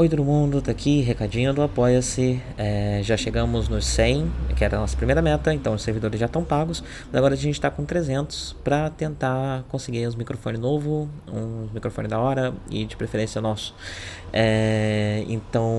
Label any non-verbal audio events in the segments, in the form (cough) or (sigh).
Oi todo mundo, tá aqui, recadinho do Apoia-se. É, já chegamos nos 100, que era a nossa primeira meta, então os servidores já estão pagos. Agora a gente tá com 300 para tentar conseguir uns microfones novos, um microfone da hora e de preferência nosso. É, então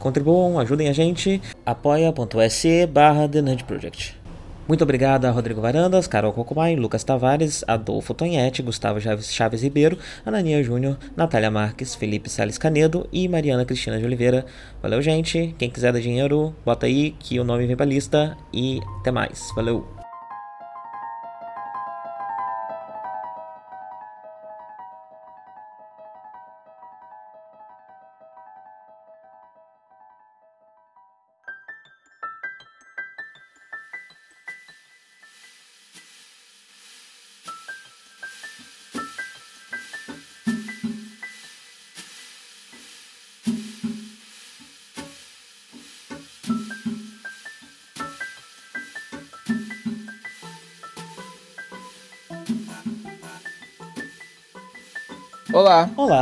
contribuam, ajudem a gente. apoia.se barra The Project. Muito obrigado a Rodrigo Varandas, Carol Cocumai, Lucas Tavares, Adolfo Tonhete, Gustavo Chaves, Ribeiro, Anania Júnior, Natália Marques, Felipe Sales Canedo e Mariana Cristina de Oliveira. Valeu, gente. Quem quiser dar dinheiro, bota aí que o nome vem pra lista e até mais. Valeu.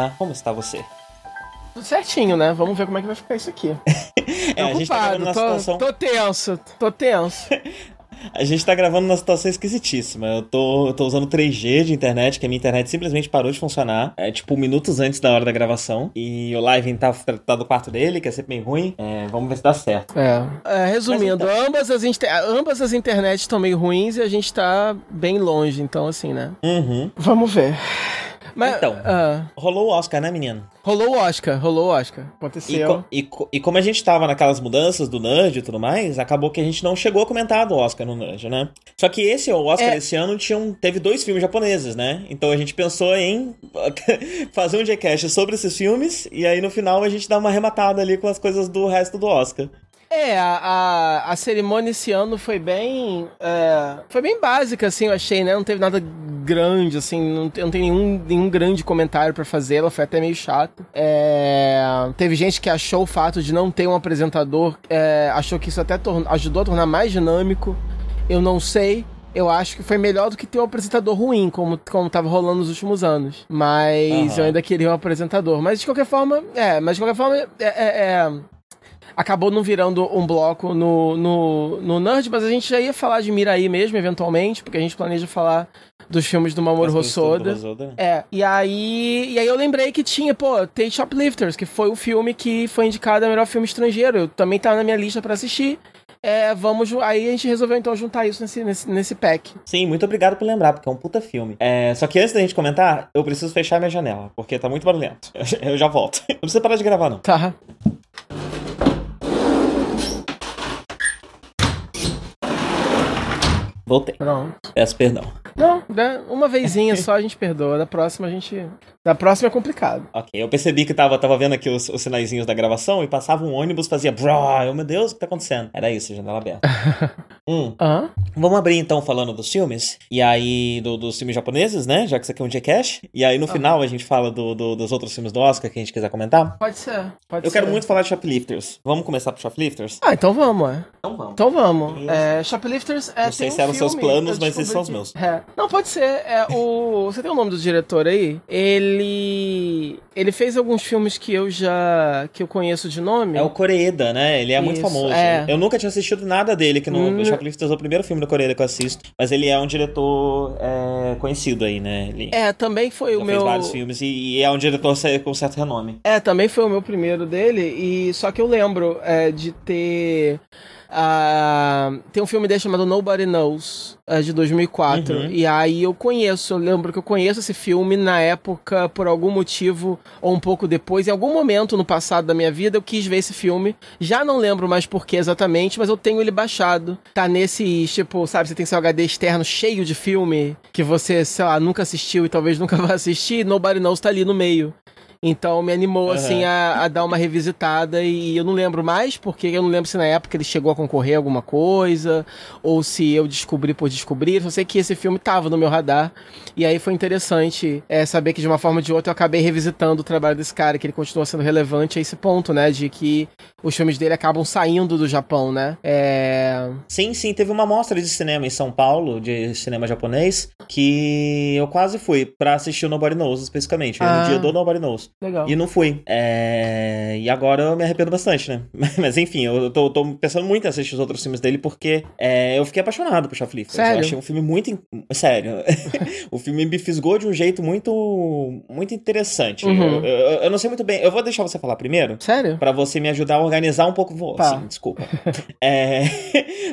Olá. Como está você? Tudo certinho, né? Vamos ver como é que vai ficar isso aqui. (laughs) é, a gente tá tô, situação... tô tenso, tô tenso. (laughs) A gente tá gravando numa situação esquisitíssima. Eu tô, eu tô usando 3G de internet, que a minha internet simplesmente parou de funcionar. É tipo minutos antes da hora da gravação. E o live tá, tá do quarto dele, que é sempre bem ruim. É, vamos ver se dá certo. É. é resumindo, então- ambas, as inter... ambas as internets estão meio ruins e a gente tá bem longe, então assim, né? Uhum. Vamos ver. Mas, Então. ah, Rolou o Oscar, né, menino? rolou o Oscar, rolou o Oscar. E, Aconteceu. co- e co- e como a gente tava naquelas mudanças do Nerd e tudo mais, acabou que a gente não chegou a comentar do Oscar no Nerd, né? Só que esse o Oscar É. esse ano tinha um- teve dois filmes japoneses, né? Então a gente pensou em (laughs) fazer um Gcast sobre esses filmes e aí no final a gente dá uma arrematada ali com as coisas do resto do Oscar. É, a, a, a cerimônia esse ano foi bem. é, foi bem básica, assim, eu achei, né? Não teve nada grande, assim, não, não tem nenhum, nenhum grande comentário pra fazer, ela foi até meio chato. É, teve gente que achou o fato de não ter um apresentador, é, achou que isso até ajudou a tornar mais dinâmico. Eu não sei. Eu acho que foi melhor do que ter um apresentador ruim, como, como tava rolando nos últimos anos. Mas Aham. eu ainda queria um apresentador. Mas de qualquer forma, é, mas de qualquer forma, é- é- é acabou não virando um bloco no, no, no Nerd, mas a gente já ia falar de Miraí mesmo, eventualmente, porque a gente planeja falar dos filmes do Mamoru Hosoda. Hosoda, né? É, e aí, e aí eu lembrei que tinha, pô, tem Shoplifters, que foi o filme que foi indicado a melhor filme estrangeiro. Eu também tá na minha lista pra assistir. É, vamos, aí a gente resolveu então juntar isso nesse, nesse, nesse pack. Sim, muito obrigado por lembrar, porque é um puta filme. É, só que antes da gente comentar, eu preciso fechar minha janela, porque tá muito barulhento. Eu, (laughs) eu já volto. Não precisa parar de gravar, não. Tá. Voltei. Pronto. Peço perdão. Não, né, uma vezinha só a gente perdoa. Da próxima a gente. Da próxima é complicado. Ok, eu percebi que tava, tava vendo aqui os, os sinaizinhos da gravação e passava um ônibus, fazia brá, eu, meu Deus, o que tá acontecendo? Era isso, janela aberta. (laughs) hum, vamos abrir então falando dos filmes, e aí do- dos filmes japoneses, né, já que isso aqui é um Gcash, e aí no final a gente fala do- do- dos outros filmes do Oscar que a gente quiser comentar. Pode ser. Pode Eu ser. quero muito falar de Shoplifters. Vamos começar pro Shoplifters? Ah, então vamos, é. Então vamos. Então vamos. É, Shoplifters é. Não sei se um eram seus planos, mas esses são os meus. É. Não, pode ser. É, o... Você tem o nome do diretor aí? Ele. Ele fez alguns filmes que eu já. que eu conheço de nome. É o Koreeda, né? Ele é muito Isso, famoso. é. Eu nunca tinha assistido nada dele, que no Hum. Shoplifters é o primeiro filme do Koreeda que eu assisto. Mas ele é um diretor é, conhecido aí, né? Ele É, também foi já o fez meu. vários filmes e, e é um diretor com certo renome. É, também foi o meu primeiro dele, e só que eu lembro é, de ter. Ah, tem um filme dele chamado Nobody Knows, é, de 2004. Uhum. E aí eu conheço, eu lembro que eu conheço esse filme na época, por algum motivo, ou um pouco depois, em algum momento no passado da minha vida, eu quis ver esse filme. Já não lembro mais por que exatamente, mas eu tenho ele baixado. Tá nesse, tipo, sabe, você tem seu HD externo cheio de filme que você, sei lá, nunca assistiu e talvez nunca (laughs) vá assistir, Nobody Knows tá ali no meio. Então me animou, Aham. assim, a, a dar uma revisitada e eu não lembro mais, porque eu não lembro se na época ele chegou a concorrer a alguma coisa, ou se eu descobri por descobrir. Só sei que esse filme tava no meu radar. E aí foi interessante é, saber que de uma forma ou de outra eu acabei revisitando o trabalho desse cara, que ele continua sendo relevante a esse ponto, né? De que os filmes dele acabam saindo do Japão, né? É. Sim, sim, teve uma mostra de cinema em São Paulo, de cinema japonês, que eu quase fui pra assistir o Nobody Knows, especificamente. Foi Ah. no dia do Nobody Knows. Legal. E não fui. É... E agora eu me arrependo bastante, né? (laughs) Mas enfim, eu tô, tô pensando muito em assistir os outros filmes dele porque é, eu fiquei apaixonado por Shoplifters. Sério? Eu achei um filme muito. in- Sério. (laughs) o filme me fisgou de um jeito muito. muito interessante. Uhum. Eu, eu- eu não sei muito bem. Eu vou deixar você falar primeiro. Sério? Pra você me ajudar a organizar um pouco. Vou, Tá. sim, desculpa. (laughs) é,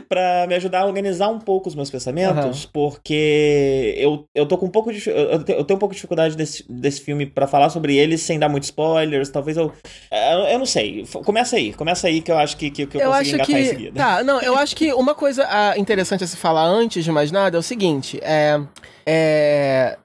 pra me ajudar a organizar um pouco os meus pensamentos, porque eu, eu tô com um pouco de. Eu, te- eu tenho um pouco de dificuldade desse, desse filme pra falar sobre ele sem dar muitos spoilers. Talvez eu. Eu, não sei. Começa aí, começa aí que eu acho que, que, que eu, eu consigo engatar em que. seguida. Tá, não, eu acho que uma coisa ah, interessante a se falar antes de mais nada é o seguinte: é. É,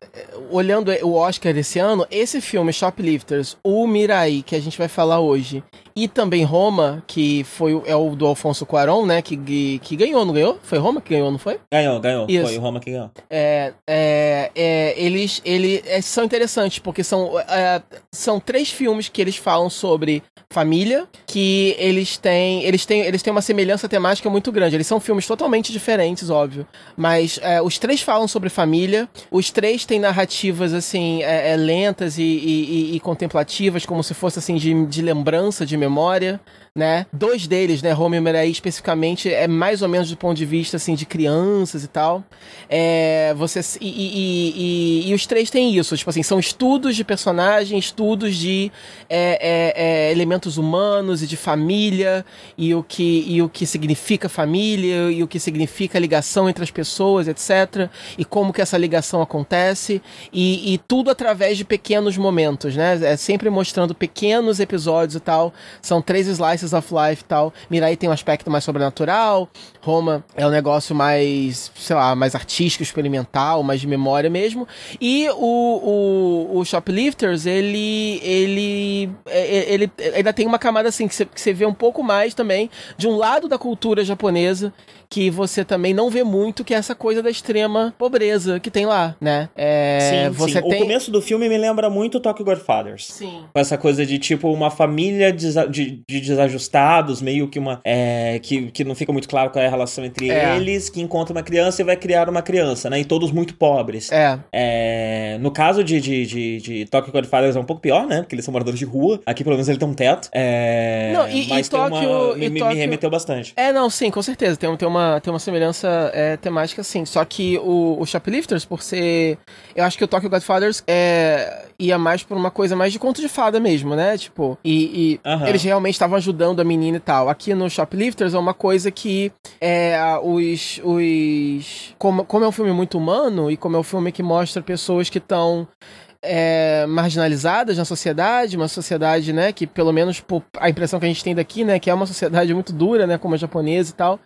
olhando o Oscar desse ano, esse filme, Shoplifters, o Mirai, que a gente vai falar hoje, e também Roma, que foi é o do Alfonso Cuarón, né? Que, que, que ganhou, não ganhou? Foi Roma que ganhou, não foi? Ganhou, ganhou. Isso. Foi Roma que ganhou. É, é, é, eles, ele, é, são interessantes, porque são, é, são três filmes que eles falam sobre família, que eles têm, eles têm, eles têm uma semelhança temática muito grande. Eles são filmes totalmente diferentes, óbvio, mas é, os três falam sobre família, os três têm narrativas, assim, é, é, lentas e, e- e- contemplativas, como se fosse, assim, de, de lembrança, de memória, né? Dois deles, né, Roma e especificamente, é mais ou menos do ponto de vista, assim, de crianças e tal. É, você, e, e- e- e- os três têm isso, tipo assim, são estudos de personagem, estudos de é, é, é, elementos humanos e de família, e o, que, e o que significa família, e o que significa ligação entre as pessoas, etc. E como que essa ligação acontece, e, e tudo através de pequenos momentos, né? É sempre mostrando pequenos episódios e tal. São três slices of life e tal. Mirai tem um aspecto mais sobrenatural, Roma é um negócio mais, sei lá, mais artístico, experimental, mais de memória mesmo. E o, o, o Shoplifters, ele, ele, é- ele ainda tem uma camada assim, que você, vê um pouco mais também de um lado da cultura japonesa que você também não vê muito, que é essa coisa da extrema pobreza que tem lá, né? É, sim, você sim. tem... O começo do filme me lembra muito Tokyo Godfathers. Sim. Com essa coisa de, tipo, uma família desa- de, de desajustados, meio que uma. é, que, que não fica muito claro qual é a relação entre É. eles, que encontra uma criança e vai criar uma criança, né? E todos muito pobres. É, É, no caso de, de, de, de Tokyo Godfathers é um pouco pior, né? Porque eles são moradores de rua. Aqui, pelo menos, ele tem um teto. É, Não, e- e mas tem Tóquio- uma, e me, me- me Tóquio- remeteu bastante. É, não, sim, com certeza. Tem, tem, uma, tem uma semelhança é, temática, sim. Só que o, o Shoplifters, por ser. Eu acho que o Tokyo Godfathers é, ia mais por uma coisa mais de conto de fada mesmo, né? Tipo, e, e eles realmente estavam ajudando a menina e tal. Aqui no Shoplifters é uma coisa que é os. os como, como é um filme muito humano e como é um filme que mostra pessoas que estão é, marginalizadas na sociedade, uma sociedade, né, que pelo menos por a impressão que a gente tem daqui, né, que é uma sociedade muito dura, né, como a japonesa e tal,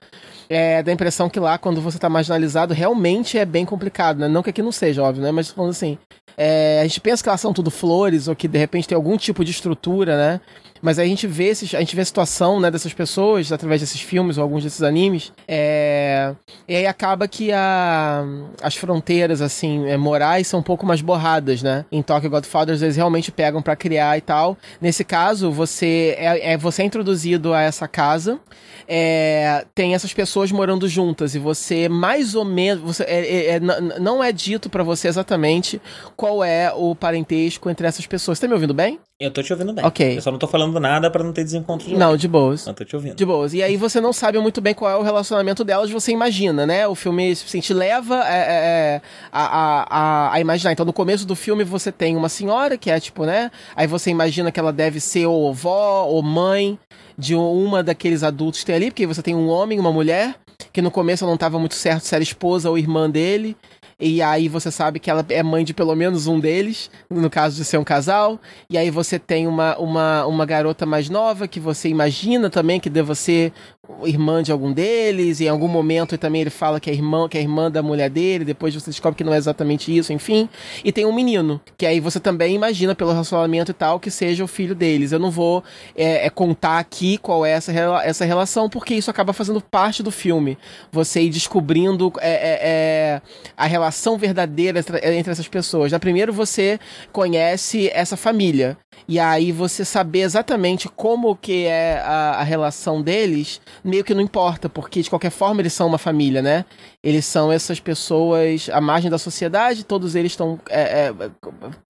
é, dá a impressão que lá, quando você tá marginalizado, realmente é bem complicado, né, não que aqui não seja, óbvio, né, mas falando assim, é, a gente pensa que elas são tudo flores, ou que de repente tem algum tipo de estrutura, né, mas aí a gente vê esses, a gente vê a situação, né, dessas pessoas através desses filmes ou alguns desses animes, é, e aí acaba que a, as fronteiras, assim, é, morais são um pouco mais borradas, né? Em Tokyo Godfathers eles realmente pegam pra criar e tal. Nesse caso, você é, é- você é introduzido a essa casa, é, tem essas pessoas morando juntas e você mais ou menos, você, é- é- não é dito pra você exatamente qual é o parentesco entre essas pessoas. Você tá me ouvindo bem? Eu tô te ouvindo bem. Ok. Eu só não tô falando nada pra não ter desencontro de Não, de boas. Eu tô te ouvindo. De boas. E aí você não sabe muito bem qual é o relacionamento delas, você imagina, né? O filme assim, te leva é, é, é, a, a, a, imaginar. Então, no começo do filme, você tem uma senhora que é tipo, né? Aí você imagina que ela deve ser ou avó ou mãe de uma daqueles adultos que tem ali, porque você tem um homem e uma mulher, que no começo não estava muito certo se era esposa ou irmã dele. E aí você sabe que ela é mãe de pelo menos um deles, no caso de ser um casal. E aí você tem uma, uma, uma garota mais nova que você imagina também que deva ser irmã de algum deles. E em algum momento também ele fala que é irmã, que é irmã da mulher dele. Depois você descobre que não é exatamente isso, enfim. E tem um menino, que aí você também imagina pelo relacionamento e tal que seja o filho deles. Eu não vou é, é, contar aqui qual é essa, essa relação, porque isso acaba fazendo parte do filme. Você ir descobrindo é, é, é, a relação relação verdadeira entre essas pessoas. Na primeiro você conhece essa família. E aí você saber exatamente como que é a, a, relação deles, meio que não importa, porque de qualquer forma eles são uma família, né? Eles são essas pessoas à margem da sociedade, todos eles estão é, é,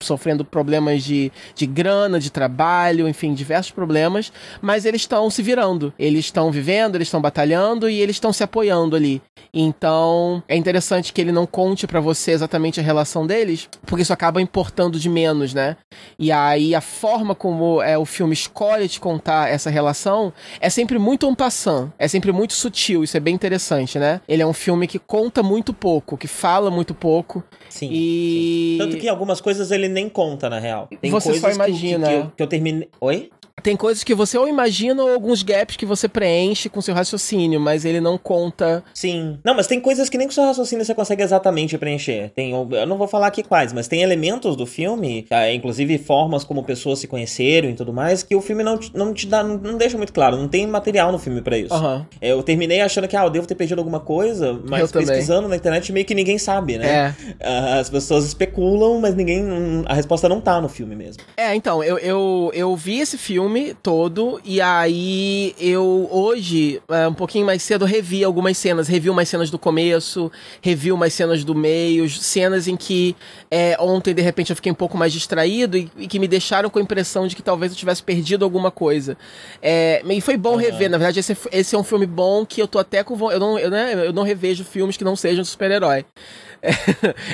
sofrendo problemas de, de grana, de trabalho, enfim, diversos problemas, mas eles estão se virando. Eles estão vivendo, eles estão batalhando e eles estão se apoiando ali. Então, é interessante que ele não conte para você exatamente a relação deles, porque isso acaba importando de menos, né? E aí a forma como é, o filme escolhe te contar essa relação é sempre muito um passant, é sempre muito sutil, isso é bem interessante, né? Ele é um filme que conta muito pouco, que fala muito pouco. Sim. E... Sim. Tanto que algumas coisas ele nem conta, na real. Tem Você só imagina. Que, que, eu, que eu terminei. Oi? Tem coisas que você ou imagina ou alguns gaps que você preenche com seu raciocínio, mas ele não conta. Sim. Não, mas tem coisas que nem com seu raciocínio você consegue exatamente preencher. Tem, eu não vou falar aqui quais, mas tem elementos do filme, tá? inclusive formas como pessoas se conheceram e tudo mais, que o filme não, não te dá, não deixa muito claro. Não tem material no filme para isso. Uhum. Eu terminei achando que, ah, eu devo ter perdido alguma coisa, mas eu pesquisando também. na internet meio que ninguém sabe, né? É. As pessoas especulam, mas ninguém. A resposta não tá no filme mesmo. É, então, eu, eu, eu vi esse filme filme todo e aí eu hoje, é, um pouquinho mais cedo, revi algumas cenas, revi umas cenas do começo, revi umas cenas do meio, cenas em que é, ontem de repente eu fiquei um pouco mais distraído e, e, que me deixaram com a impressão de que talvez eu tivesse perdido alguma coisa. É, e foi bom uhum. rever, na verdade esse, esse, é um filme bom que eu tô até com eu não, eu, né, eu não revejo filmes que não sejam de super-herói. É,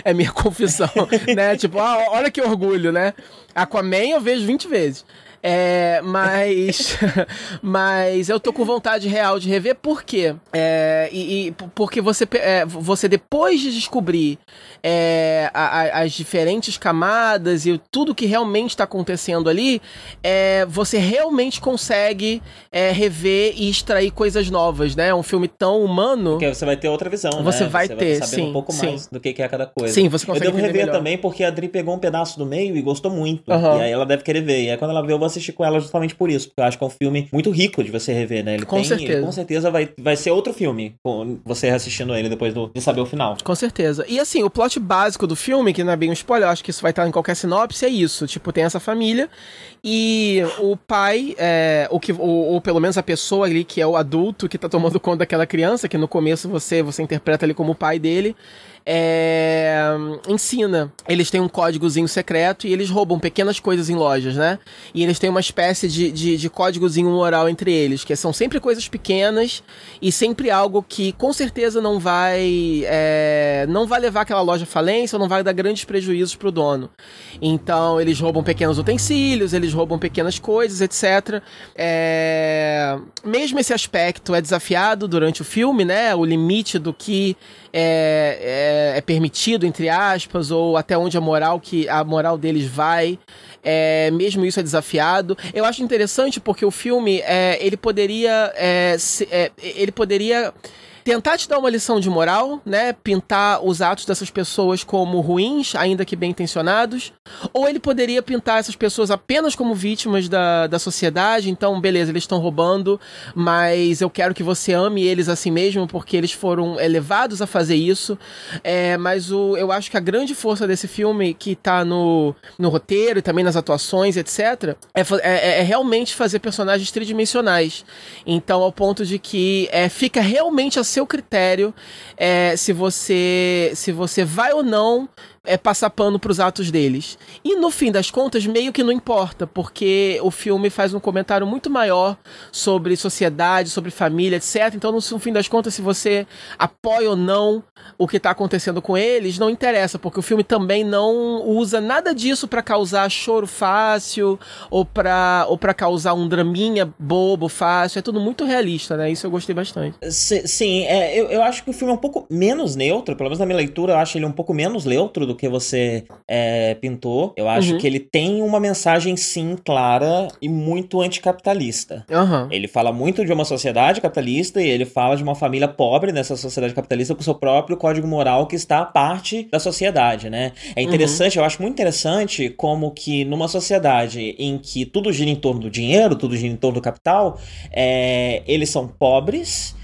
(laughs) é minha confissão, né? (laughs) Tipo, ah, olha que orgulho, né? Aquaman eu vejo 20 vezes. É, mas, (laughs) mas eu tô com vontade real de rever, por quê? É, e, e, porque você, é, você depois de descobrir é, a, a, as diferentes camadas e tudo que realmente está acontecendo ali, é, você realmente consegue é, rever e extrair coisas novas, né? É um filme tão humano. Porque você vai ter outra visão, você né? Vai você ter, vai saber sim, um pouco sim. mais do que é cada coisa. Sim, você consegue Eu devo rever melhor. também porque a Adri pegou um pedaço do meio e gostou muito. Uhum. E aí ela deve querer ver. E aí quando ela vê, eu vou assistir com ela justamente por isso, porque eu acho que é um filme muito rico de você rever, né? Ele com tem, certeza. Ele, com certeza vai, vai ser outro filme, com você assistindo ele depois do, de saber o final. Com certeza. E assim, o plot básico do filme, que não é bem um spoiler, eu acho que isso vai estar em qualquer sinopse, é isso. Tipo, tem essa família e o pai, é, o que, ou, ou, pelo menos a pessoa ali que é o adulto que tá tomando conta daquela criança, que no começo você, você interpreta ele como o pai dele, é, ensina. Eles têm um códigozinho secreto e eles roubam pequenas coisas em lojas, né? E eles têm uma espécie de, de, de códigozinho moral entre eles, que são sempre coisas pequenas e sempre algo que com certeza não vai é, não vai levar aquela loja à falência ou não vai dar grandes prejuízos pro dono. Então eles roubam pequenos utensílios, eles roubam pequenas coisas, etc. É, mesmo esse aspecto é desafiado durante o filme, né? O limite do que é, é, é, permitido, entre aspas, ou até onde a moral que a moral deles vai. É, mesmo isso é desafiado. Eu acho interessante porque o filme é, ele poderia é, se, é, ele poderia tentar te dar uma lição de moral, né? Pintar os atos dessas pessoas como ruins, ainda que bem intencionados. Ou ele poderia pintar essas pessoas apenas como vítimas da, da sociedade. Então, beleza, eles estão roubando, mas eu quero que você ame eles assim mesmo, porque eles foram elevados a fazer isso. É, mas o, eu acho que a grande força desse filme, que tá no, no roteiro e também nas atuações, etc., é, é, é realmente fazer personagens tridimensionais. Então, ao ponto de que é, fica realmente assim seu critério é, se você se você vai ou não é, passar pano pros atos deles. E no fim das contas, meio que não importa, porque o filme faz um comentário muito maior sobre sociedade, sobre família, etc. Então, no fim das contas, se você apoia ou não o que está acontecendo com eles, não interessa, porque o filme também não usa nada disso para causar choro fácil ou para ou causar um draminha bobo fácil. É tudo muito realista, né? Isso eu gostei bastante. Sim, é, eu, eu acho que o filme é um pouco menos neutro, pelo menos na minha leitura, eu acho ele um pouco menos neutro do do que você é, pintou. Eu acho uhum. que ele tem uma mensagem, sim, clara e muito anticapitalista. Uhum. Ele fala muito de uma sociedade capitalista e ele fala de uma família pobre nessa sociedade capitalista com seu próprio código moral que está à parte da sociedade, né? É interessante, uhum. eu acho muito interessante como que numa sociedade em que tudo gira em torno do dinheiro, tudo gira em torno do capital, é, eles são pobres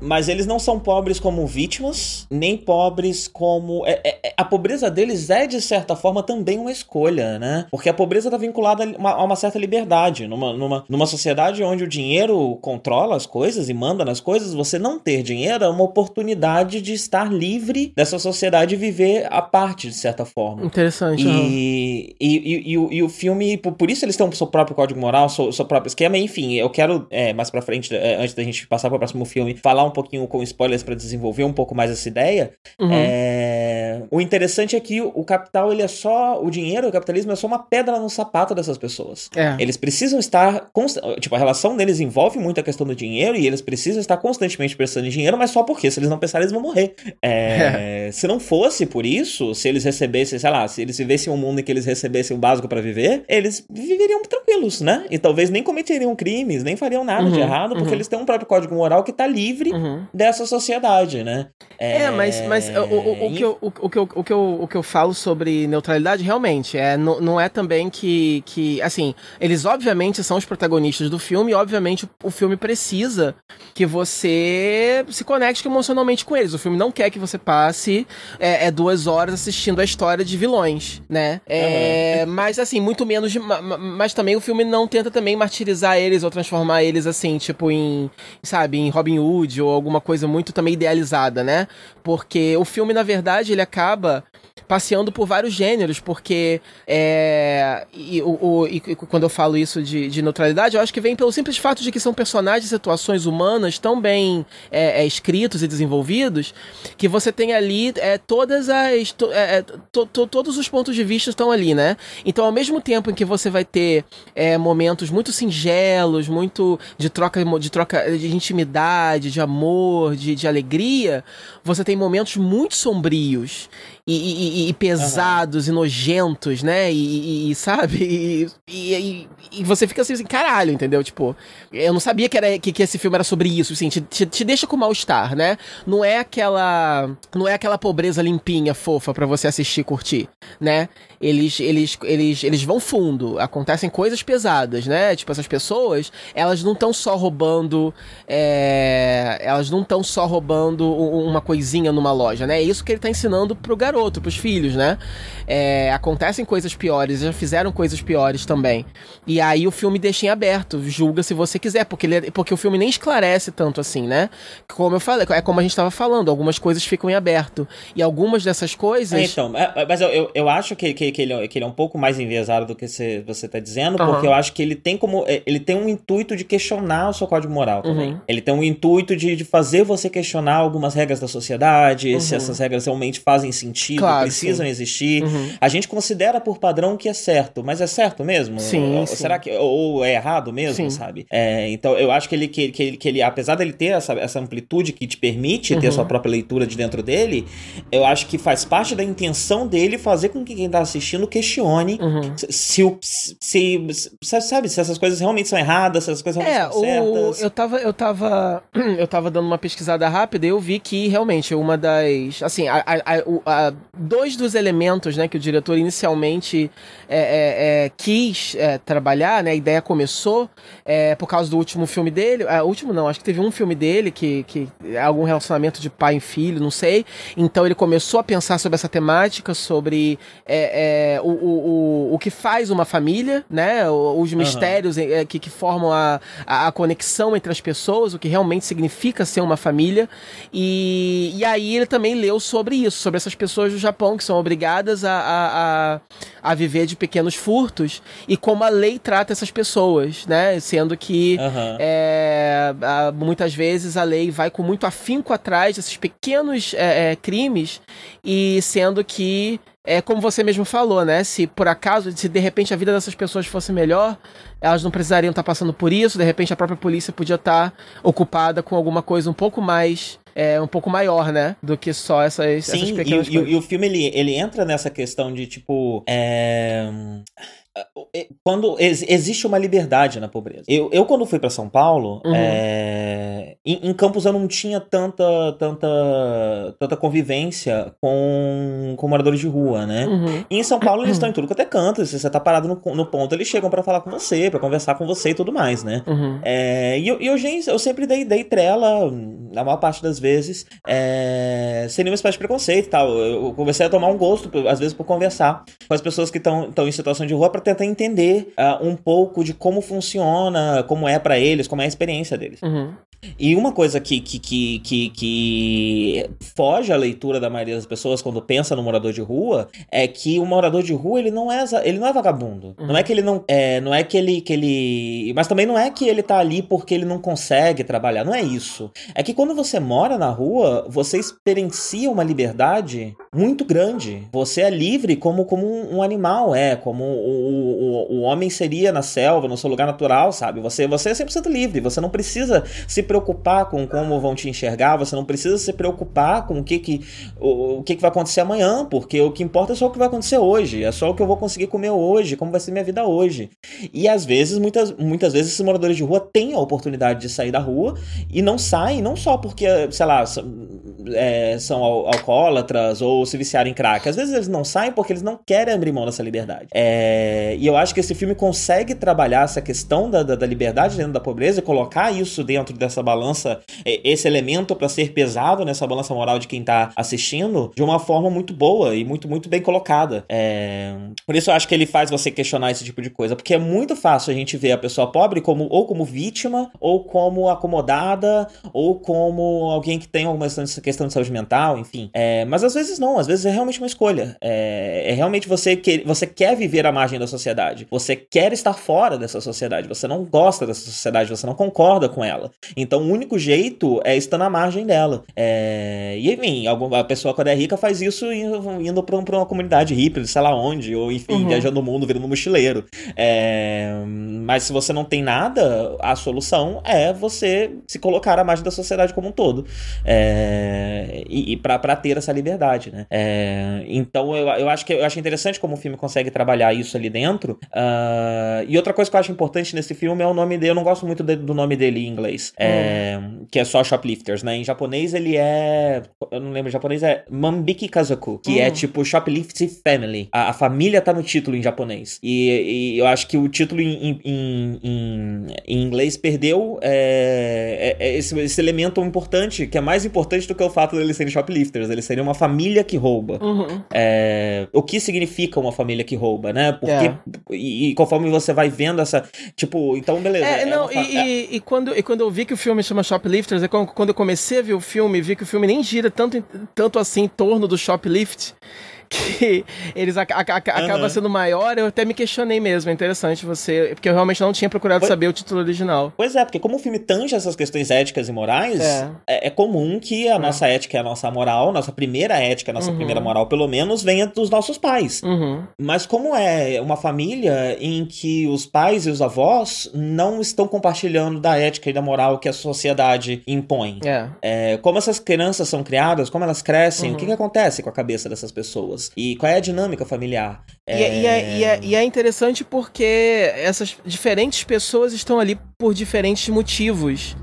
mas eles não são pobres como vítimas, nem pobres como. É, é, a pobreza deles é, de certa forma, também uma escolha, né? Porque a pobreza está vinculada a uma, a uma, certa liberdade. Numa, numa, numa sociedade onde o dinheiro controla as coisas e manda nas coisas, você não ter dinheiro é uma oportunidade de estar livre dessa sociedade e viver a parte, de certa forma. Interessante. E, uhum. e, e, e, e, o filme, por, isso eles têm o seu próprio código moral, seu, seu próprio esquema, enfim, eu quero, é, mais pra frente, é, antes da gente passar para o próximo filme, falar um pouquinho com spoilers para desenvolver um pouco mais essa ideia. Uhum. É... O interessante é que o capital, ele é só. O dinheiro, o capitalismo é só uma pedra no sapato dessas pessoas. É. Eles precisam estar. Const... Tipo, a relação deles envolve muito a questão do dinheiro e eles precisam estar constantemente pensando em dinheiro, mas só porque, se eles não pensarem, eles vão morrer. É... É. Se não fosse por isso, se eles recebessem, sei lá, se eles vivessem um mundo em que eles recebessem o básico para viver, eles viveriam tranquilos, né? E talvez nem cometeriam crimes, nem fariam nada uhum, de errado, porque uhum. eles têm um próprio código moral que tá livre uhum. dessa sociedade, né? É, é mas, mas o, o, o, que eu, o, que eu, o, que eu, o que eu falo sobre neutralidade, realmente, é, não, não é também que, que, assim, eles obviamente são os protagonistas do filme e obviamente o filme precisa que você se conecte emocionalmente com eles. O filme não quer que você passe é, é duas horas assistindo a história de vilões, né? É, Mas, assim, muito menos... De, mas também o filme não tenta também martirizar eles ou transformar eles, assim, tipo, em, sabe, em Robin Hood ou alguma coisa muito também idealizada, né? Porque o filme, na verdade, ele acaba passeando por vários gêneros, porque é, e, o, o, e quando eu falo isso de, de, neutralidade, eu acho que vem pelo simples fato de que são personagens situações humanas tão bem é, é, escritos e desenvolvidos que você tem ali é, todas as to, é, é, to, to, todos os pontos de vista estão ali, né? Então, ao mesmo tempo em que você vai ter é, momentos muito singelos, muito de troca de troca de intimidade, de amor, de, de alegria, você tem momentos muito sombrios e, e, e pesados uhum. e nojentos, né? E, e sabe? (laughs) E, você fica assim, assim, caralho, entendeu? Tipo, eu não sabia que, era, que, que esse filme era sobre isso, assim, te, te, te deixa com mal-estar, né? Não é aquela. Não é aquela pobreza limpinha, fofa, para você assistir e curtir, né? Eles, eles, eles, eles vão fundo, acontecem coisas pesadas, né? Tipo, essas pessoas, elas não estão só roubando. É, elas não estão só roubando uma coisinha numa loja, né? É isso que ele tá ensinando pro garoto, pros filhos, né? É, acontecem coisas piores, já fizeram coisas piores também. E aí o filme deixa em aberto, julga se você quiser, porque, ele, é, porque o filme nem esclarece tanto assim, né? Como eu falei, é como a gente tava falando, algumas coisas ficam em aberto. E algumas dessas coisas. É, então, é, mas eu, eu, eu, acho que, que, que, ele, é, que ele é um pouco mais enviesado do que você, você tá dizendo, uhum. porque eu acho que ele tem como. É, ele tem um intuito de questionar o seu código moral também. Uhum. Ele tem um intuito de, de fazer você questionar algumas regras da sociedade, uhum. se essas regras realmente fazem sentido, claro, precisam sim. existir. Uhum. A gente considera por padrão que é certo, mas é certo mesmo? Sim. Ou, sim. Será que. Ou é errado mesmo, sim. sabe? É, então eu acho que ele, que, que, ele, que ele, apesar dele ter essa, essa amplitude que te permite uhum. ter a sua própria leitura de dentro dele, eu acho que faz parte da intenção dele fazer com que quem tá assistindo questione uhum. se, o, se, se, sabe, se essas coisas realmente são erradas, se essas coisas realmente é, são certas. O, eu tava, eu tava, (clears throat) eu tava dando uma pesquisada rápida e eu vi que realmente uma das, assim, a, a, a, dois dos elementos, né, que o diretor inicialmente é, é, é quis é, trabalhar, né, a ideia começou é, por causa do último filme dele, uh, último não, acho que teve um filme dele que, que é algum relacionamento de pai e filho, não sei, então ele começou a pensar sobre essa temática, sobre o, o, o, que faz uma família, né, os mistérios uhum. que, que formam a, a, a conexão entre as pessoas, o que realmente significa ser uma família, e, e aí ele também leu sobre isso, sobre essas pessoas do Japão que são obrigadas a, a, a, a viver de pequenos furtos e como a lei trata essas pessoas, né? Sendo que uhum. é, muitas vezes a lei vai com muito afinco atrás desses pequenos é, é, crimes e sendo que é como você mesmo falou, né? Se por acaso, se de repente a vida dessas pessoas fosse melhor, elas não precisariam estar passando por isso, de repente a própria polícia podia estar ocupada com alguma coisa um pouco mais é um pouco maior, né? Do que só essas, Sim, essas pequenas e, coisas. E, e o filme, ele, ele entra nessa questão de, tipo... É quando ex, existe uma liberdade na pobreza. Eu, eu quando fui para São Paulo, uhum. é, em, em, Campos eu não tinha tanta tanta tanta convivência com, com moradores de rua, né? Uhum. E em São Paulo eles estão em tudo quanto é canto. Se você tá parado no, no ponto, eles chegam para falar com você, para conversar com você e tudo mais, né? Uhum. É, e eu, eu, eu sempre dei, dei trela, na maior parte das vezes, é, sem nenhuma espécie de preconceito e tal. Eu comecei a tomar um gosto, às vezes, por conversar com as pessoas que estão em situação de rua para tentar entender uh, um pouco de como funciona, como é para eles, como é a experiência deles. Uhum. E uma coisa que, que, que, que, que foge à leitura da maioria das pessoas quando pensa no morador de rua é que o morador de rua ele não é ele não é vagabundo. Uhum. Não é que ele não é, não é que ele que ele, mas também não é que ele tá ali porque ele não consegue trabalhar. Não é isso. É que quando você mora na rua, você experiencia uma liberdade muito grande. Você é livre como como um animal é, como o, o, o homem seria na selva, no seu lugar natural, sabe? Você você é 100% livre. Você não precisa se preocupar com como vão te enxergar, você não precisa se preocupar com o que que, o, o que, que vai acontecer amanhã, porque o que importa é só o que vai acontecer hoje, é só o que eu vou conseguir comer hoje, como vai ser minha vida hoje. E às vezes, muitas, muitas vezes, esses moradores de rua têm a oportunidade de sair da rua e não saem, não só porque, sei lá, é, são alcoólatras ou se viciaram em crack. Às vezes eles não saem porque eles não querem abrir mão dessa liberdade. É, e eu acho que esse filme consegue trabalhar essa questão da, da, da liberdade dentro da pobreza e colocar isso dentro dessa essa balança, é, esse elemento para ser pesado nessa balança moral de quem tá assistindo de uma forma muito boa e muito, muito bem colocada. É... Por isso eu acho que ele faz você questionar esse tipo de coisa, porque é muito fácil a gente ver a pessoa pobre como ou como vítima, ou como acomodada, ou como alguém que tem alguma questão de saúde mental, enfim. É... Mas às vezes não, às vezes é realmente uma escolha. É, é realmente você que você quer viver à margem da sociedade, você quer estar fora dessa sociedade, você não gosta dessa sociedade, você não concorda com ela. Então, o único jeito é estar na margem dela. É... E, enfim, a pessoa, quando é rica, faz isso indo, pra, uma comunidade hippie, sei lá onde, ou, enfim, uhum. viajando o mundo, virando mochileiro. É... Mas se você não tem nada, a solução é você se colocar à margem da sociedade como um todo. É... E, e pra, pra ter essa liberdade, né? É... Então, eu, eu, acho que, eu acho interessante como o filme consegue trabalhar isso ali dentro. Uh... E outra coisa que eu acho importante nesse filme é o nome dele. Eu não gosto muito do nome dele em inglês. É, é, que é só shoplifters, né? Em japonês ele é. Eu não lembro, em japonês é Mambiki Kazoku, que é hum. tipo Shoplift Family. A, a, família tá no título em japonês. E, e eu acho que o título em, em, em, em inglês perdeu é, é, é esse, esse, elemento importante, que é mais importante do que o fato deles serem shoplifters. Eles seriam uma família que rouba. Uhum. É, o que significa uma família que rouba, né? Porque. E, e, conforme você vai vendo essa. Tipo, então beleza. É, não, e, e, quando, e quando eu vi que o filme chama Shoplifters, é quando eu comecei a ver o filme, vi que o filme nem gira tanto, tanto assim em torno do shoplift que eles a, a, a, uhum. acaba sendo maior, eu até me questionei mesmo. É interessante você. Porque eu realmente não tinha procurado pois, saber o título original. Pois é, porque como o filme tange essas questões éticas e morais, é, é, é comum que a é. nossa ética e a nossa moral, nossa primeira ética, a nossa uhum. primeira moral, pelo menos, venha dos nossos pais. Uhum. Mas como é uma família em que os pais e os avós não estão compartilhando da ética e da moral que a sociedade impõe. É. é como essas crianças são criadas, como elas crescem, o que, uhum. que acontece com a cabeça dessas pessoas? E qual é a dinâmica familiar. É... E, é, e, é, e, é, e, é, interessante porque essas diferentes pessoas estão ali por diferentes motivos.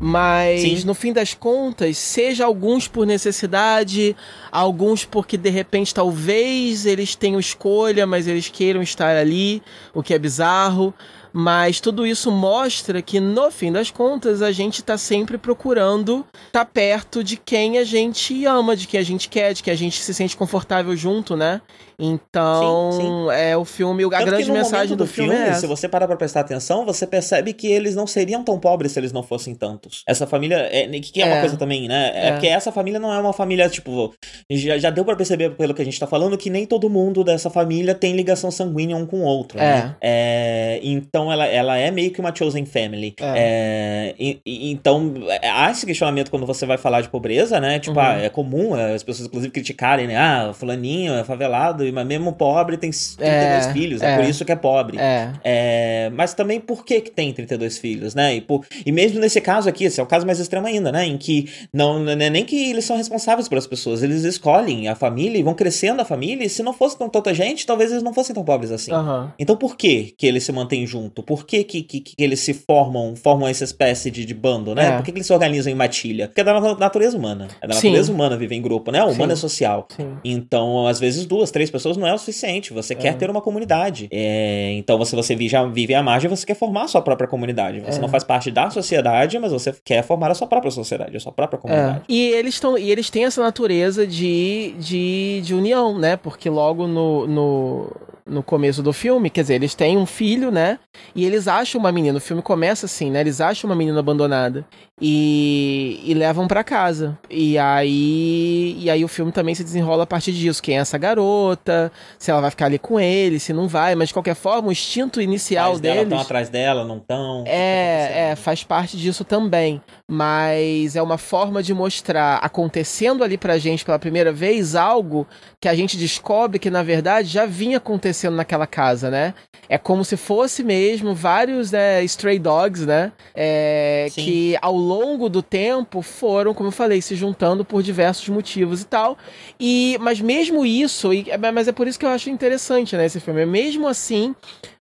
Mas Sim. no fim das contas, seja alguns por necessidade, alguns porque de repente talvez eles tenham escolha, mas eles queiram estar ali, o que é bizarro. Mas tudo isso mostra que, no fim das contas, a gente está sempre procurando estar tá perto de quem a gente ama, de quem a gente quer, de quem a gente se sente confortável junto, né? Então, sim, sim. é o filme, a Tanto grande mensagem do, do filme, filme é se você parar pra prestar atenção, você percebe que eles não seriam tão pobres se eles não fossem tantos. Essa família, é, que é, é uma coisa também, né? É, é, porque essa família não é uma família, tipo, já, já deu para perceber pelo que a gente tá falando que nem todo mundo dessa família tem ligação sanguínea um com o outro, né? É. é então, ela, ela é meio que uma chosen family. É. E, e, então, há esse questionamento quando você vai falar de pobreza, né? Tipo, uhum. ah, é comum as pessoas, inclusive, criticarem, né? Ah, fulaninho é favelado, mas mesmo pobre tem 32 é, filhos, é, por isso que é pobre. É. mas também por que, que tem 32 filhos, né? E, por, e mesmo nesse caso aqui, esse é o caso mais extremo ainda, né? Em que não, não é nem que eles são responsáveis pelas pessoas, eles escolhem a família e vão crescendo a família, e se não fosse tão, tanta gente, talvez eles não fossem tão pobres assim. Uhum. Então por que que eles se mantêm junto? Por que que, que, que eles se formam, formam essa espécie de, de bando, né? É. Por que, que eles se organizam em matilha? Porque é da natureza humana. É da natureza Sim. humana viver em grupo, né? O humano é social. Sim. Então, às vezes, duas, três pessoas não é o suficiente. Você é. quer ter uma comunidade. É, então, se você já vive à margem, você quer formar a sua própria comunidade. Você é. não faz parte da sociedade, mas você quer formar a sua própria sociedade, a sua própria comunidade. E eles estão e eles têm essa natureza de, de, de união, né? Porque logo no, no no começo do filme, quer dizer, eles têm um filho, né? E eles acham uma menina, o filme começa assim, né? Eles acham uma menina abandonada e, e levam para casa. E aí e aí o filme também se desenrola a partir disso, quem é essa garota, se ela vai ficar ali com ele, se não vai, mas de qualquer forma, o instinto inicial Pais deles estão atrás dela, não estão. É, tá é, faz parte disso também, mas é uma forma de mostrar acontecendo ali pra gente pela primeira vez algo que a gente descobre que na verdade já vinha acontecendo acontecendo naquela casa, né? É como se fosse mesmo vários né, stray dogs, né? É, que ao longo do tempo foram, como eu falei, se juntando por diversos motivos e tal. E, mas mesmo isso, e, mas é por isso que eu acho interessante, né? Esse filme. Mesmo assim,